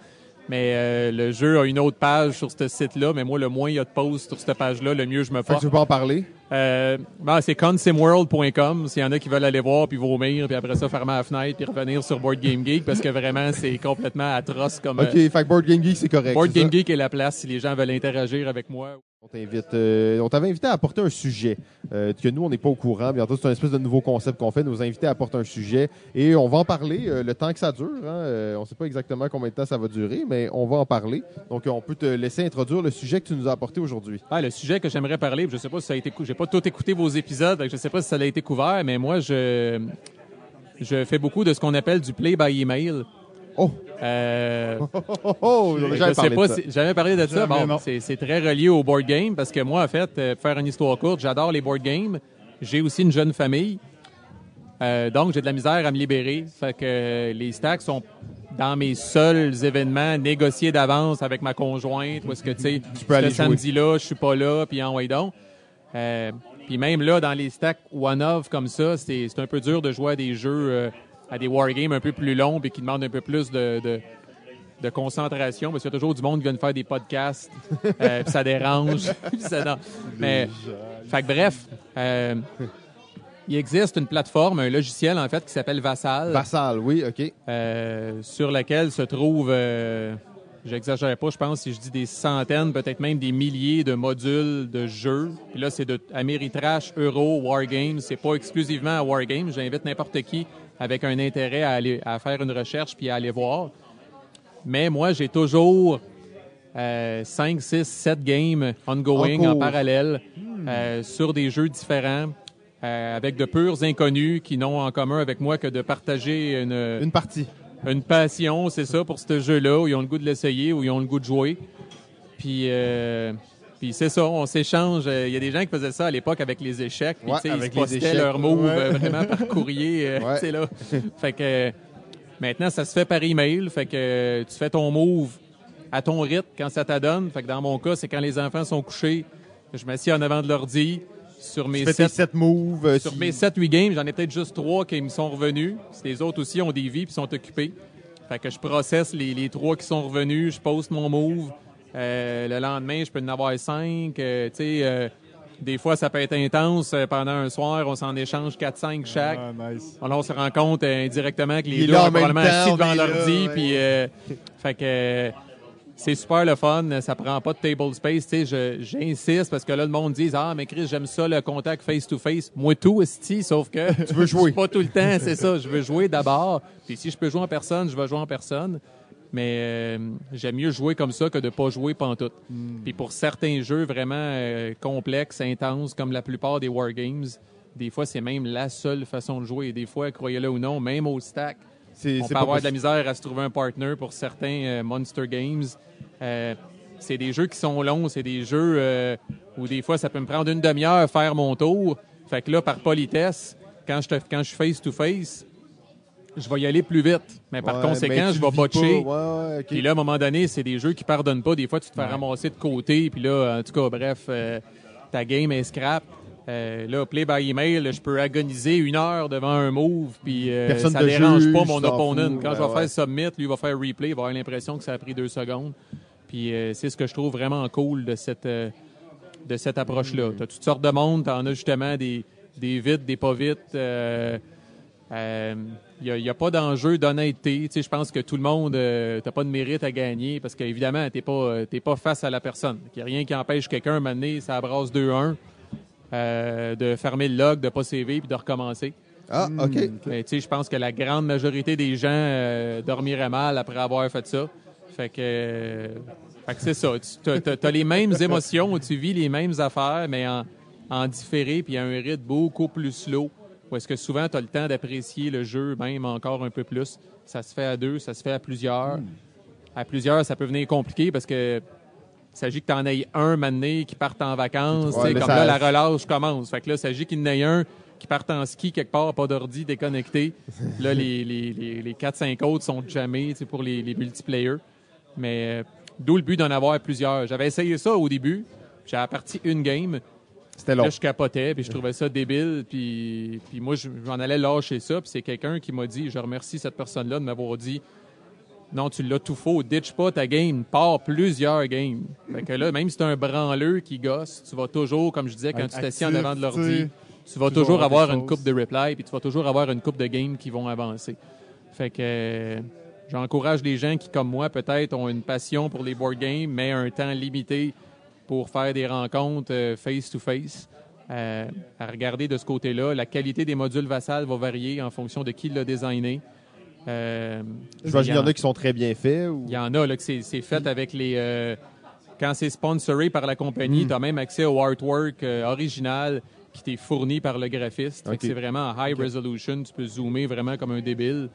Mais euh, le jeu a une autre page sur ce site-là, mais moi, le moins il y a de posts sur cette page-là, le mieux je me Fait que porte. tu veux pas en parler? Euh, ben, c'est consimworld.com s'il y en a qui veulent aller voir puis vomir puis après ça fermer la fenêtre puis revenir sur Board Game Geek parce que vraiment c'est complètement atroce comme OK, euh, fait que Board Game Geek, c'est correct. Board Game ça? Geek est la place si les gens veulent interagir avec moi. Euh, on t'avait invité à apporter un sujet euh, que nous, on n'est pas au courant. Bientôt, c'est un espèce de nouveau concept qu'on fait, nous inviter à apporter un sujet. Et on va en parler euh, le temps que ça dure. Hein. On ne sait pas exactement combien de temps ça va durer, mais on va en parler. Donc, on peut te laisser introduire le sujet que tu nous as apporté aujourd'hui. Ah, le sujet que j'aimerais parler, je sais pas si ça a été j'ai pas tout écouté vos épisodes, donc je sais pas si ça a été couvert, mais moi je je fais beaucoup de ce qu'on appelle du play by email. Oh! Euh, (laughs) Oh, oh, oh! Jamais sais parlé de pas ça. si j'ai jamais parlé de ça. Bon, c'est très relié au board game parce que moi, en fait, euh, pour faire une histoire courte, j'adore les board games. J'ai aussi une jeune famille. Euh, donc, j'ai de la misère à me libérer. Fait que les stacks sont dans mes seuls événements négociés d'avance avec ma conjointe. Est-ce que, tu sais, ce samedi-là, je suis pas là, puis en way donc. Euh, puis même là, dans les stacks one-off comme ça, c'est c'est un peu dur de jouer à des jeux, euh, à des wargames un peu plus longs et qui demandent un peu plus de, de, de concentration parce qu'il y a toujours du monde qui vient de faire des podcasts, (laughs) euh, puis ça dérange. (laughs) Puis ça- non. Mais, fait que bref, euh, il existe une plateforme, un logiciel en fait qui s'appelle Vassal, Vassal, oui, OK. euh, sur laquelle se trouvent, euh, j'exagère pas, je pense si je dis des centaines, peut-être même des milliers de modules de jeux. Puis là, c'est de Ameritrash, Euro, Wargames. C'est pas exclusivement à Wargames. J'invite n'importe qui avec un intérêt à aller à faire une recherche puis à aller voir. Mais moi, j'ai toujours euh, 5, 6, 7 games ongoing En parallèle euh, sur des jeux différents. euh, avec de purs inconnus qui n'ont en commun avec moi que de partager une, Une partie. une passion, c'est ça, pour ce jeu-là, où ils ont le goût de l'essayer, où ils ont le goût de jouer. Puis, euh, puis c'est ça, on s'échange. Euh, Il y a des gens qui faisaient ça à l'époque avec les échecs. Puis, Ouais, ils se postaient leurs moves Ouais. euh, vraiment par courrier. euh, (laughs) Ouais. là. Fait que maintenant, ça se fait par email. Fait que tu fais ton move à ton rythme quand ça t'adonne. Fait que dans mon cas, c'est quand les enfants sont couchés, je m'assieds en avant de l'ordi sur mes sept moves. sur si- mes 7-8 games, j'en ai peut-être juste trois qui me sont revenus. Les autres aussi ont des vies puis sont occupés. Fait que je processe les, les trois qui sont revenus, je poste mon move. Euh, le lendemain, je peux en avoir cinq. Euh, tu sais, euh, des fois, ça peut être intense. Pendant un soir, on s'en échange 4-5 chaque. Ah, nice. Alors, on se rend compte indirectement que les deux sont probablement temps, assis devant l'ordi. Puis, euh, fait que c'est super le fun. Ça prend pas de table space. Tu sais, j'insiste parce que là, le monde dit Ah, mais Chris, j'aime ça, le contact face-to-face. Moi, tout, esti, sauf que. (laughs) Tu veux jouer. (laughs) pas tout le temps, c'est ça. Je veux jouer d'abord. Puis si je peux jouer en personne, je vais jouer en personne. Mais euh, j'aime mieux jouer comme ça que de pas jouer pantoute. Puis pour certains jeux vraiment euh, complexes, intenses, comme la plupart des wargames, des fois, c'est même la seule façon de jouer. Et des fois, croyez-le ou non, même au stack, C'est on peut avoir de la misère à se trouver un partner pour certains euh, Monster Games. Euh, c'est des jeux qui sont longs, c'est des jeux euh, où des fois ça peut me prendre une demi-heure à faire mon tour. Fait que là, par politesse, quand je, te- quand je suis face-to-face, je vais y aller plus vite. Mais par Ouais, conséquent, mais je vais botcher. Ouais. Puis là, à un moment donné, c'est des jeux qui pardonnent pas. Des fois, tu te fais ramasser de côté. Puis là, en tout cas, bref, euh, ta game est scrap. Euh, là, play by email, je peux agoniser une heure devant un move, puis euh, ça dérange juge, pas mon opponent. Quand je vais faire submit, lui va faire replay, il va avoir l'impression que ça a pris deux secondes. Puis euh, c'est ce que je trouve vraiment cool de cette, euh, de cette approche-là. Tu as toutes sortes de monde, tu en as justement des, des vite, des pas vite. euh, il n'y a, pas d'enjeu d'honnêteté. Tu sais, je pense que tout le monde, euh, t'as pas de mérite à gagner parce qu'évidemment, t'es pas, euh, t'es pas face à la personne. Il n'y a rien qui empêche quelqu'un, à un moment donné, ça brasse 2-1, euh, de fermer le log, de pas CV puis de recommencer. Ah, OK. Mais tu sais, je pense que la grande majorité des gens euh, dormiraient mal après avoir fait ça. Fait que, euh, fait que c'est ça. Tu as, les mêmes émotions, tu vis les mêmes affaires, mais en, en différé puis à un rythme beaucoup plus slow. Ou est-ce que souvent tu as le temps d'apprécier le jeu même encore un peu plus? Ça se fait à deux, ça se fait à plusieurs. À plusieurs, ça peut venir compliqué parce que il s'agit que tu en aies un mané qui parte en vacances. Ouais, comme ça- là, la relâche commence. Fait que là, il s'agit qu'il y en ait un qui parte en ski quelque part, pas d'ordi, déconnecté. (laughs) Là, les, les, les, les 4-5 autres sont jamais pour les, les multiplayers. Mais euh, d'où le but d'en avoir plusieurs. J'avais essayé ça au début. J'ai parti une game. C'était long. Là, je capotais, puis je trouvais ça débile, puis, puis moi, je- j'en allais lâcher ça, puis c'est quelqu'un qui m'a dit, je remercie cette personne-là de m'avoir dit, non, tu l'as tout faux, ditch pas ta game, pars plusieurs games. Fait que là, même si t'es un branleux qui gosse, tu vas toujours, comme je disais, quand tu t'assieds en avant de l'ordi, tu vas toujours avoir une coupe de reply, puis tu vas toujours avoir une coupe de games qui vont avancer. Fait que euh, j'encourage les gens qui, comme moi, peut-être ont une passion pour les board games, mais un temps limité pour faire des rencontres euh, face-to-face. euh, à regarder de ce côté-là. La qualité des modules vassal va varier en fonction de qui l'a designé. Euh, J'imagine qu'il y en a qui sont très bien faits. Ou... il y en a là, que c'est fait avec les. euh, quand c'est sponsoré par la compagnie, Mm. tu as même accès au artwork euh, original qui t'est fourni par le graphiste. C'est vraiment en high resolution. Tu peux zoomer vraiment comme un débile.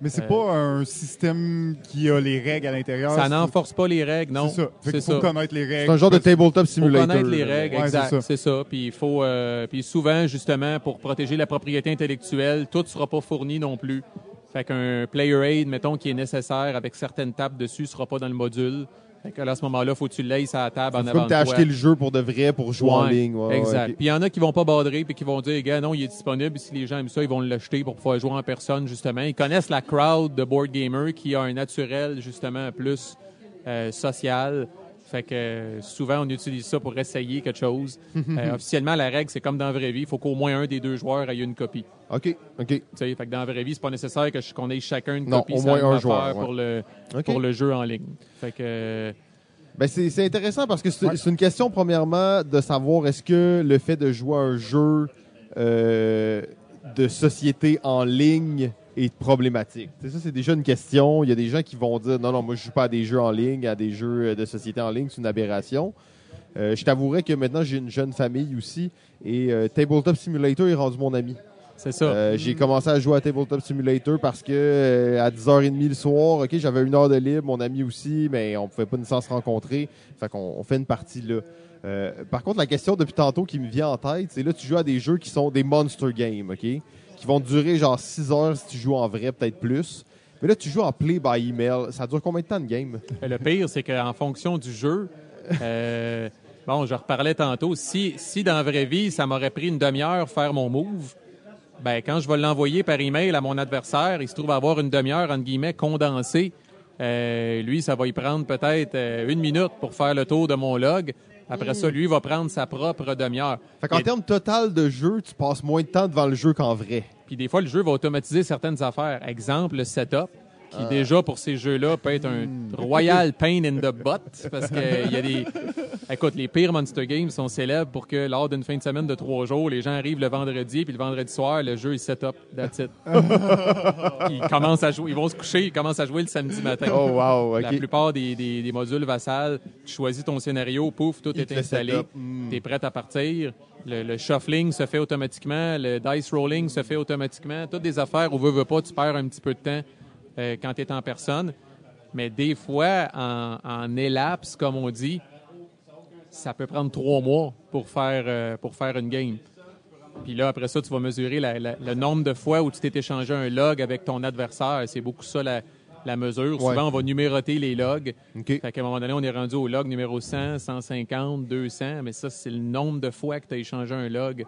Mais c'est Euh, pas un système qui a les règles à l'intérieur. ça n'enforce pas les règles, non. C'est ça. Fait qu'il faut ça. connaître les règles. C'est un genre de tabletop faut simulator. connaître les règles, Ouais, exact, c'est ça. Puis il faut, euh, puis souvent justement pour protéger la propriété intellectuelle, tout sera pas fourni non plus. Fait qu'un player aid, mettons, qui est nécessaire avec certaines tables dessus, sera pas dans le module. Fait que là, à ce moment-là, faut que tu l'aies à la table en avant comme t'as acheté le jeu pour de vrai, pour jouer en ligne. Ouais, exact. Puis il y en a qui vont pas badrer puis qui vont dire, gars, non, il est disponible. Si les gens aiment ça, ils vont l'acheter pour pouvoir jouer en personne, justement. Ils connaissent la crowd de board gamer qui a un naturel, justement, plus euh, social. Fait que euh, souvent, on utilise ça pour essayer quelque chose. (laughs) Euh, officiellement, la règle, c'est comme dans la vraie vie. Il faut qu'au moins un des deux joueurs ait une copie. OK, OK. Tu sais, fait que dans la vraie vie, c'est pas nécessaire que qu'on ait chacun une Non, copie. au moins un joueur, pour, le, pour le jeu en ligne. Fait que... euh, Ben c'est c'est intéressant parce que c'est une question, premièrement, de savoir est-ce que le fait de jouer à un jeu euh, de société en ligne est problématique. Tu sais, ça, c'est déjà une question. Il y a des gens qui vont dire non, non, moi, je joue pas à des jeux en ligne, à des jeux de société en ligne, c'est une aberration. Euh, je t'avouerais que maintenant, j'ai une jeune famille aussi et euh, Tabletop Simulator est rendu mon ami. c'est ça. Euh, j'ai commencé à jouer à Tabletop Simulator parce que euh, à 10h30 le soir, ok, j'avais une heure de libre, mon ami aussi, mais on pouvait pas nécessairement se rencontrer. Fait qu'on on fait une partie là. Euh, par contre, la question depuis tantôt qui me vient en tête, c'est là tu joues à des jeux qui sont des monster games, ok, qui vont durer genre 6 heures si tu joues en vrai, peut-être plus. Mais là, tu joues en play by email. Ça dure combien de temps de game? Et Le pire, c'est qu'en fonction du jeu, euh, (laughs) bon, je reparlais tantôt, si, si dans la vraie vie, ça m'aurait pris une demi-heure faire mon move, ben, quand je vais l'envoyer par email à mon adversaire, il se trouve avoir une demi-heure, entre guillemets, condensée. Euh, lui, ça va y prendre peut-être euh, une minute pour faire le tour de mon log. Après ça, lui va prendre sa propre demi-heure. Fait qu'en Et- termes total de jeu, tu passes moins de temps devant le jeu qu'en vrai. Puis des fois, le jeu va automatiser certaines affaires. Exemple, le setup, qui déjà pour ces jeux-là peut être un Hmm. royal (laughs) pain in the butt parce qu'il y a des. (laughs) Écoute, les pires Monster Games sont célèbres pour que lors d'une fin de semaine de trois jours, les gens arrivent le vendredi, puis le vendredi soir, le jeu est setup. That's it. (laughs) ils commencent à jouer, ils vont se coucher, ils commencent à jouer le samedi matin. Oh, wow, La OK. plupart des, des- des modules vassal, tu choisis ton scénario, pouf, tout Il est installé. setup. Mm. Tu es prêt à partir. Le, le shuffling se fait automatiquement. Le dice rolling se fait automatiquement. Toutes des affaires où veut, veut pas, tu perds un petit peu de temps euh, quand tu es en personne. Mais des fois, en, en élapse, comme on dit, ça peut prendre trois mois pour faire, euh, pour faire une game. Puis là, après ça, tu vas mesurer la- la- le nombre de fois où tu t'es échangé un log avec ton adversaire. C'est beaucoup ça la, la mesure. Ouais. Souvent, on va numéroter les logs. OK. Fait qu'à un moment donné, on est rendu au log numéro 100, 150, 200, mais ça, c'est le nombre de fois que tu as échangé un log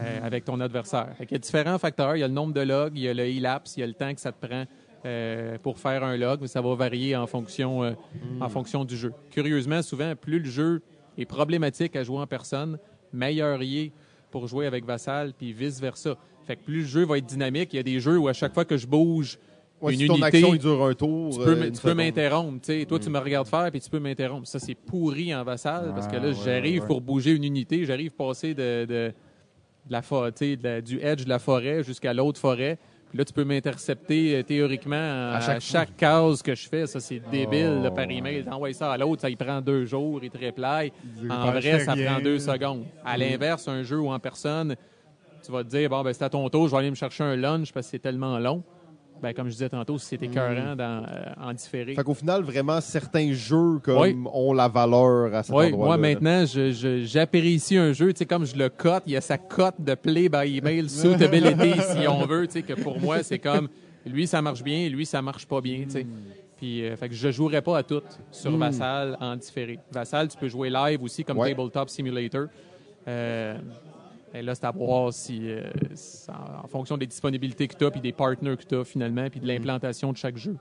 euh, avec ton adversaire. Fait qu'il y a différents facteurs. Il y a le nombre de logs, il y a le elapse, il y a le temps que ça te prend euh, pour faire un log, mais ça va varier en fonction, euh, en fonction du jeu. Curieusement, souvent, plus le jeu est problématique à jouer en personne, meilleur il est pour jouer avec Vassal, puis vice-versa. Fait que plus le jeu va être dynamique, il y a des jeux où à chaque fois que je bouge Ouais, une si ton unité, action il dure un tour, tu peux, euh, tu peux m'interrompre. tu sais. Toi, tu me regardes faire, puis tu peux m'interrompre. Ça, c'est pourri en vassal, parce que là, ouais, j'arrive ouais. pour bouger une unité, j'arrive passer de, de, de la de la- du edge de la forêt jusqu'à l'autre forêt. Puis là, tu peux m'intercepter euh, théoriquement à, À chaque à chaque case que je fais. Ça, c'est débile là, par email. T'envoies ça à l'autre, ça y prend deux jours, il te reply. Il En vrai, ça rien. prend deux secondes. À l'inverse, un jeu ou en personne, tu vas te dire, bon, ben, c'est à ton tour, je vais aller me chercher un lunch parce que c'est tellement long. Ben, comme je disais tantôt, c'est écœurant dans, euh, en différé. Fait qu'au final, vraiment, certains jeux comme Oui. ont la valeur à cet Oui, endroit-là. moi maintenant, je- je- j'apprécie un jeu, tu sais, comme je le cote, il y a sa cote de play by email, (laughs) suitability, si on veut, tu sais, que pour moi, c'est comme, lui, ça marche bien, lui, ça marche pas bien, tu sais. Puis, euh, fait que je jouerai pas à toutes sur Vassal en différé. Vassal, tu peux jouer live aussi comme Ouais. Tabletop Simulator. Euh, et là, c'est à voir si, euh, en, en fonction des disponibilités que tu as, puis des partners que tu as finalement, puis de l'implantation de chaque jeu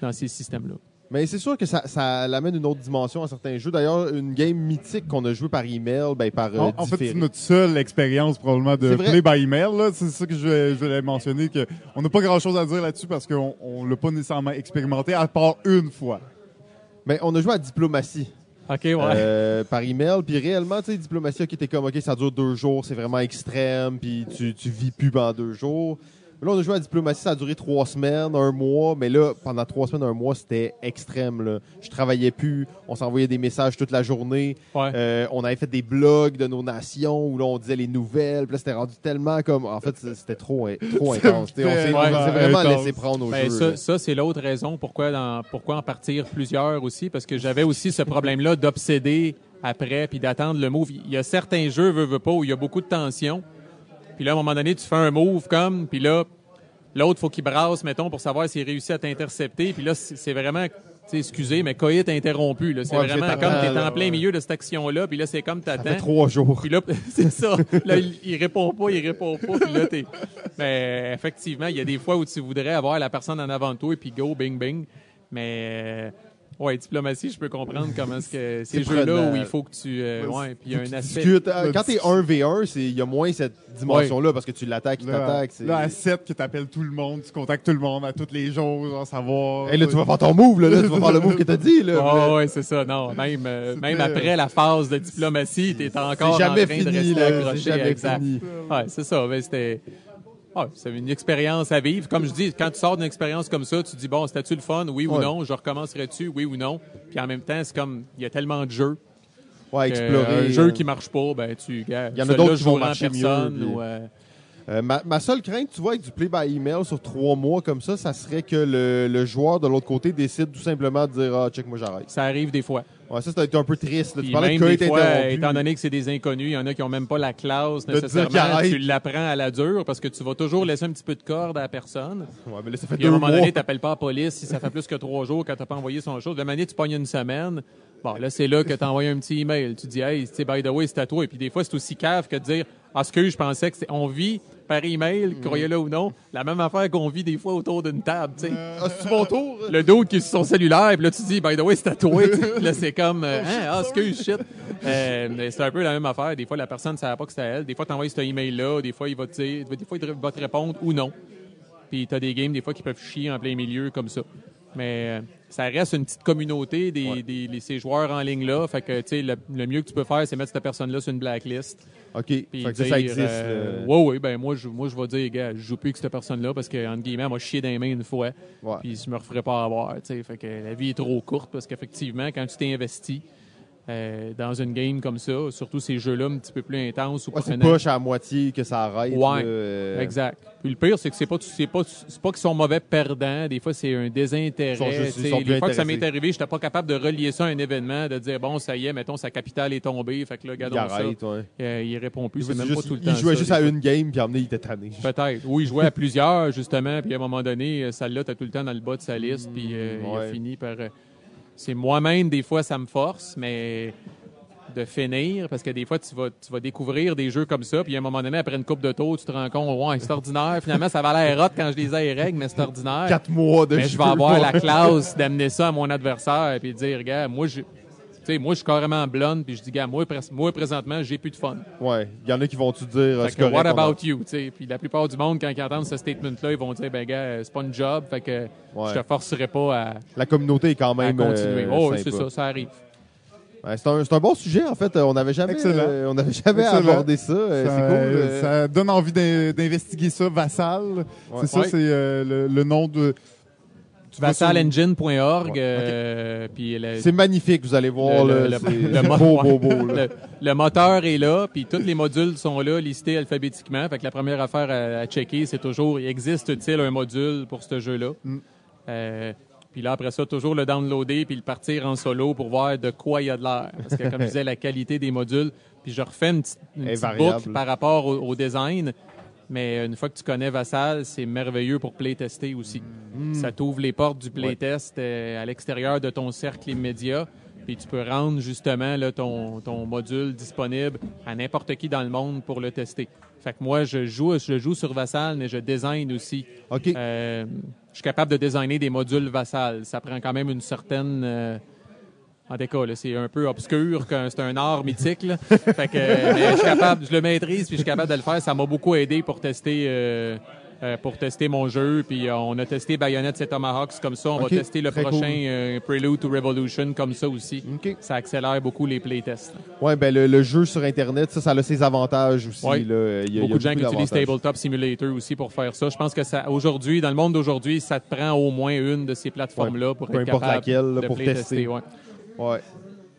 dans ces systèmes-là. Mais c'est sûr que ça, ça l'amène une autre dimension à certains jeux. D'ailleurs, une game mythique qu'on a joué par email, ben, par euh, En, en fait, c'est notre seule expérience probablement de play by email. là. C'est ça que je voulais, je voulais mentionner. Que on n'a pas grand-chose à dire là-dessus parce qu'on on l'a pas nécessairement expérimenté à part une fois. Mais on a joué à diplomatie. Ouais. euh, par email. Puis réellement, tu sais, diplomatie, ok, t'es comme, ok, ça dure deux jours, c'est vraiment extrême, puis tu, tu vis plus pendant deux jours. Mais là, on a joué à diplomatie, ça a duré trois semaines, un mois, mais là, pendant trois semaines, un mois, c'était extrême. Là. Je travaillais plus, on s'envoyait des messages toute la journée. Ouais. Euh, on avait fait des blogs de nos nations où là, on disait les nouvelles. Puis là, c'était rendu tellement comme. En fait, c'était trop, trop (laughs) intense. On s'est Ouais, vraiment intense. laissé prendre au Ben, jeu. ça, là. ça, c'est l'autre raison pourquoi, dans, pourquoi en partir plusieurs aussi, parce que j'avais aussi ce problème-là d'obséder après puis d'attendre le move. Il y a certains jeux, veux, veux pas, où il y a beaucoup de tension. Puis là, à un moment donné, tu fais un move comme, puis là, l'autre, faut qu'il brasse, mettons, pour savoir s'il réussit à t'intercepter. Puis là, c'est vraiment, excusez, mais coït interrompu. là. C'est Ouais, vraiment comme t'es en plein ouais. milieu de cette action-là, puis là, c'est comme Ça fait t'attends. trois jours. Puis là, (laughs) c'est ça. Là, il, il répond pas, il répond pas. Puis là, t'es. Mais effectivement, il y a des fois où tu voudrais avoir la personne en avant de toi et puis go, bing, bing. Mais. Euh, Ouais, diplomatie, je peux comprendre comment est-ce que (laughs) ces jeux-là où il faut que tu. euh, ouais, puis il y a un aspect. Discute. Euh, Quand t'es 1v1, c'est- il y a moins cette dimension-là parce que tu l'attaques, il Là, t'attaque. c'est- là, à 7, que t'appelles tout le monde, tu contactes tout le monde à tous les jours, sans savoir. Hey, là, tu vas faire ton move, là, là, tu vas faire le move que t'as dit. Là, Ah ouais, c'est ça. Non, même, euh, même après la phase de diplomatie, t'es encore c'est jamais en train de fini, rester là. accroché. C'est jamais exact. fini. Ouais, c'est ça. Mais c'était. Ouais, c'est une expérience à vivre. Comme je dis, quand tu sors d'une expérience comme ça, tu dis bon, c'était-tu le fun, oui ou Ouais. non, je recommencerai-tu, oui ou non? Puis en même temps, c'est comme il y a tellement de jeux. Ouais, que explorer. Un jeu euh, qui marche pas, ben tu. Il y en a d'autres qui vont marcher mieux, personne, puis- ou, euh, Euh, ma, ma seule crainte, tu vois, avec du play by email sur trois mois comme ça, ça serait que le, le joueur de l'autre côté décide tout simplement de dire Ah, check, moi j'arrête. ça arrive des fois. Ouais, ça, c'est un peu triste. là. Tu parlais de des fois, étant donné que c'est des inconnus, il y en a qui ont même pas la classe nécessairement. Tu l'apprends à la dure parce que tu vas toujours laisser un petit peu de corde à la personne. Ouais, mais là, ça fait Puis à deux un moment mois. donné, tu n'appelles pas la police si ça fait plus que trois jours quand tu n'as pas envoyé son chose. De manière, tu pognes une semaine. Bon, là, c'est là que tu envoyé un petit email. Tu dis, hey, by the way, c'est à toi. Et puis des fois, c'est aussi cave que de dire, ah, ce que je pensais que c'est. On vit par email, croyez-le ou non, la même affaire qu'on vit des fois autour d'une table, tu sais. Ah, c'est mon tour? Le dos qui est sur son cellulaire, puis là, tu dis, by the way, c'est à toi. tu sais. Puis là, c'est comme, euh, hein, ah, excuse, shit. Euh, c'est un peu la même affaire. Des fois, la personne ne savait pas que c'était elle. Des fois, tu envoies ce email-là. Des fois, il va te dire, des fois, il va te répondre ou non. Puis tu as des games, des fois, qui peuvent chier en plein milieu comme ça. Mais euh, ça reste une petite communauté des, ces joueurs en ligne-là. Fait que, tu sais, le, le mieux que tu peux faire, c'est mettre cette personne-là sur une blacklist. OK. Puis Fait que ça, dire, ça existe. euh, là. ouais, ouais, ben moi, je, moi, je vais dire, gars, je joue plus avec cette personne-là parce que, entre guillemets, elle m'a chié dans les mains une fois. Puis je me referais pas avoir. tu sais. Fait que la vie est trop courte parce qu'effectivement, quand tu t'es investi euh, dans une game comme ça, surtout ces jeux-là un petit peu plus intenses ou Ouais, c'est à moitié que ça arrête. Ouais, euh, Exact. Puis le pire, c'est que c'est pas, c'est pas, c'est pas qu'ils sont mauvais perdants. Des fois, c'est un désintérêt. Ils sont juste- ils tu sais. sont les plus fois que ça m'est arrivé, j'étais pas capable de relier ça à un événement, de dire bon, ça y est, mettons, sa capitale est tombée. Fait que là, Il regardons ça. arrête, ouais. Euh, il répond plus. Il, C'est même juste- pas tout le il temps. jouait ça, juste à une game, puis donné, il était tanné. Peut-être. Oui, il jouait à plusieurs, justement, puis à un moment donné, euh, celle-là, t'as tout le temps dans le bas de sa liste, puis il a fini par... c'est moi-même, des fois, ça me force, mais de finir, parce que des fois, tu vas, tu vas découvrir des jeux comme ça, puis à un moment donné, après une coupe de tour, tu te rends compte, ouais, c'est ordinaire. Finalement, ça va l'air hot quand je lisais les règles, mais c'est ordinaire. Quatre mois de mais jeu. je vais avoir la classe d'amener ça à mon adversaire, puis de dire, regarde, moi, je... Tu sais, moi, je suis carrément blonde, puis je dis, gars, moi, pres- moi, présentement, j'ai plus de fun. Ouais. Il y en a qui vont te dire. euh, c'est what about you? tu sais? Puis la plupart du monde, quand ils entendent ce statement-là, ils vont dire, ben gars, c'est pas une job, fait que Ouais. je te forcerai pas à, La communauté est quand à même. continuer. euh, oh, c'est ça, ça arrive. Ouais, c'est un, c'est un bon sujet, en fait. On n'avait jamais, euh, on n'avait jamais Excellent. abordé ça. Euh, Ça, c'est cool. euh. ça donne envie d'in- d'investiguer ça. Vassal, c'est ça, Ouais. c'est euh, le, le nom de. Tu vas sur- Ouais, euh, C'est magnifique, vous allez voir. Le- là, le- beau, beau, beau. là. le, le moteur est là, puis tous les modules sont là, listés alphabétiquement. Fait que la première affaire à, à checker, c'est toujours, existe-t-il un module pour ce jeu-là? Mm. Euh, puis là, après ça, toujours le downloader puis le partir en solo pour voir de quoi il y a de l'air. Parce que, comme je disais, la qualité des modules. Puis je refais une petite, une boucle par rapport au, au design. Mais une fois que tu connais Vassal, c'est merveilleux pour playtester aussi. Mm. Ça t'ouvre les portes du playtest euh, à l'extérieur de ton cercle immédiat. Puis tu peux rendre justement là, ton, ton module disponible à n'importe qui dans le monde pour le tester. Fait que moi, je joue, je joue sur Vassal, mais je design aussi. OK. Euh, je suis capable de designer des modules Vassal. Ça prend quand même une certaine. euh, en là, c'est un peu obscur, c'est un art mythique. là. (laughs) Fait que, euh, mais je suis capable, je le maîtrise, puis je suis capable de le faire. Ça m'a beaucoup aidé pour tester, euh, euh, pour tester mon jeu. Puis euh, on a testé Bayonetta et Tomahawks comme ça. On va tester le prochain cool. euh, Prelude to Revolution comme ça aussi. Ça accélère beaucoup les playtests. Ouais, ben le, le jeu sur Internet, ça, ça a ses avantages aussi. Ouais. là. Il y a- il y a beaucoup de gens qui utilisent. Tabletop Simulator aussi pour faire ça. Je pense que ça, aujourd'hui, dans le monde d'aujourd'hui, ça te prend au moins une de ces plateformes-là pour peu être importe capable laquelle, là, de pour playtester, tester. ouais. Ouais.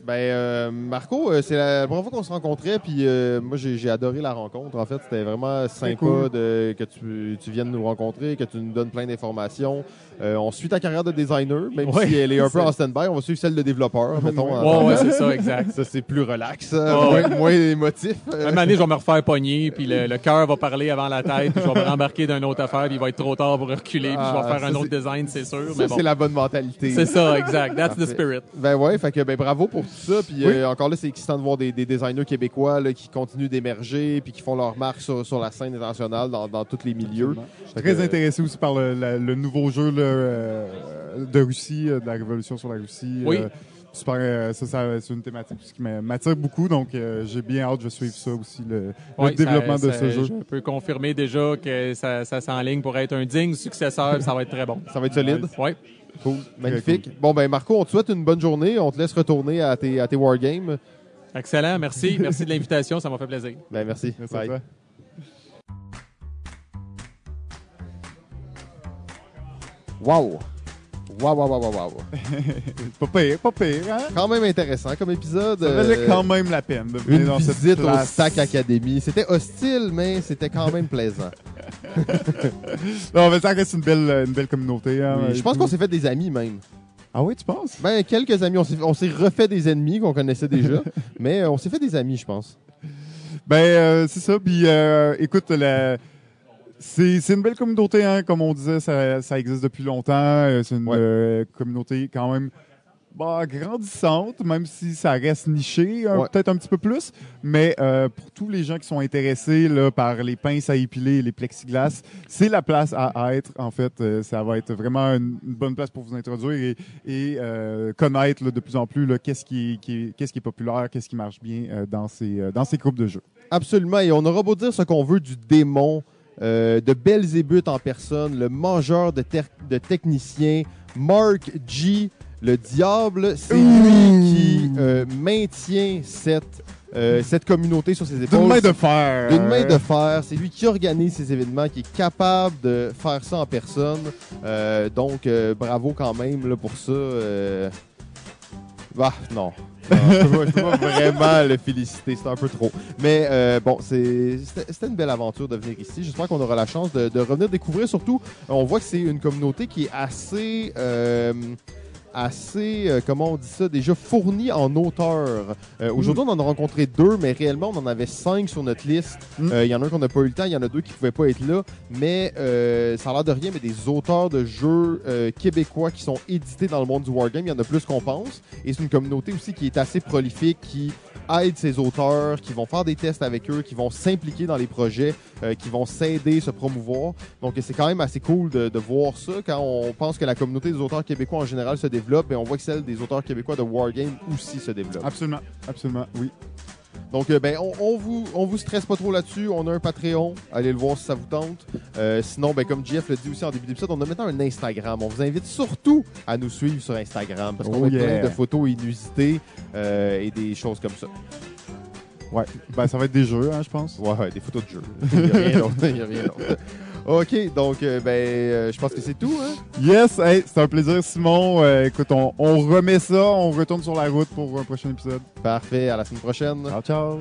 Ben, euh, Marco, euh, c'est la première fois qu'on se rencontrait, puis euh, moi, j'ai j'ai adoré la rencontre. En fait, c'était vraiment sympa cool. de, que tu, tu viennes nous rencontrer, que tu nous donnes plein d'informations. Euh, on suit ta carrière de designer, même Ouais, si elle est un peu (laughs) c'est- en stand-by. On va suivre celle de développeur, mettons. Ouais, ouais, c'est ça, exact. Ça, c'est plus relax, Ouais, moins, ouais. moins émotif. Même année, je vais me refaire pogner, puis le, le cœur va parler avant la tête, puis je vais me rembarquer d'une autre affaire, puis il va être trop tard pour reculer, puis je Ah, vais faire ça, un autre c'est- design, c'est sûr. ça, Mais bon, c'est la bonne mentalité. c'est ça, exact. That's the Parfait. spirit. Ben ouais, fait que ben bravo pour tout ça. Puis Oui. euh, encore là, c'est excitant de voir des, des designers québécois là, qui continuent d'émerger puis qui font leur marque sur, sur la scène internationale dans, dans tous les milieux. Je suis très que- intéressé aussi par le, la- le nouveau jeu là, euh, de Russie, euh, de la révolution sur la Russie. Oui. Euh, super, euh, ça, ça, c'est une thématique qui m'a- m'attire beaucoup, donc euh, j'ai bien hâte de suivre ça aussi, le, développement ça- de ça- ce jeu. Je peux confirmer déjà que ça, ça s'enligne pour être un digne successeur, ça va être très bon. Ça va être solide. Ouais. Cool. Magnifique. Bon, ben Marco, on te souhaite une bonne journée. On te laisse retourner à tes, à tes wargames. Excellent, merci. (laughs) Merci de l'invitation, ça m'a fait plaisir. Ben merci. Merci à Bye. toi. Wow. Wow, wow, wow, wow. (laughs) Pas pire, pas pire, hein? Quand même intéressant comme épisode. Ça valait Euh, quand même la peine de venir Une dans cette visite au. Stack Academy. C'était hostile, mais c'était quand même plaisant. (laughs) Non, mais ça reste une belle, une belle communauté. Hein, Oui, je pense qu'on s'est fait des amis même. Ah oui, tu penses? Ben, quelques amis. On s'est- refait des ennemis qu'on connaissait déjà, (laughs) mais euh, on s'est fait des amis, je pense. Ben, euh, c'est ça. Puis, euh, écoute, la- c'est une belle communauté, hein, comme on disait, ça, ça existe depuis longtemps. Euh, C'est une Ouais. euh, communauté quand même bah, grandissante, même si ça reste niché, Ouais. peut-être un petit peu plus. Mais euh, pour tous les gens qui sont intéressés là, par les pinces à épiler et les plexiglas, c'est la place à être. En fait, Euh, ça va être vraiment une, une bonne place pour vous introduire et, et, euh, connaître là, de plus en plus qu'est-ce qui, est- qui est- qu'est-ce qui est populaire, qu'est-ce qui marche bien dans ces dans ces groupes de jeux. Absolument. Et on aura beau dire ce qu'on veut du démon, euh, de Belzébuth en personne, le mangeur de, ter- de techniciens, Mark G, le diable, c'est lui qui euh, maintient cette, euh, cette communauté sur ses épaules. D'une main de fer. D'une main de fer. C'est lui qui organise ces événements, qui est capable de faire ça en personne. Euh, donc, bravo quand même là, pour ça. Bah, non. Non, je peux vraiment le féliciter, c'est un peu trop. Mais euh, bon, c'était une belle aventure de venir ici. J'espère qu'on aura la chance de, de revenir découvrir. Surtout, on voit que c'est une communauté qui est assez... euh, assez, euh, comment on dit ça, déjà fournie en auteurs. Euh, Aujourd'hui, on en a rencontré deux, mais réellement, on en avait cinq sur notre liste. Mm. Euh, Il y en a un qu'on n'a pas eu le temps, il y en a deux qui pouvaient pas être là. Mais euh, ça a l'air de rien, mais des auteurs de jeux euh, québécois qui sont édités dans le monde du wargame, il y en a plus qu'on pense. Et c'est une communauté aussi qui est assez prolifique, qui aide ces auteurs, qui vont faire des tests avec eux, qui vont s'impliquer dans les projets, euh, qui vont s'aider, se promouvoir. Donc c'est quand même assez cool de, voir ça quand on pense que la communauté des auteurs québécois en général se développe et on voit que celle des auteurs québécois de wargame aussi se développe. Absolument, absolument, oui. Donc, euh, ben, on, on vous, on vous stresse pas trop là-dessus. On a un Patreon. Allez le voir si ça vous tente. Euh, sinon, ben, comme Jeff l'a dit aussi en début d'épisode, on a maintenant un Instagram. On vous invite surtout à nous suivre sur Instagram parce qu'on Oh met yeah. plein de photos inusitées euh, et des choses comme ça. Ouais. Ben, ça va être des jeux, hein, je pense. Ouais, ouais, des photos de jeux. (laughs) Il n'y a rien d'autre. (laughs) OK, donc, euh, ben, euh, je pense que c'est tout. Hein? Yes, hey, c'est un plaisir, Simon. Euh, écoute, on, on remet ça, on retourne sur la route pour un prochain épisode. Parfait. À la semaine prochaine. Ciao, ciao.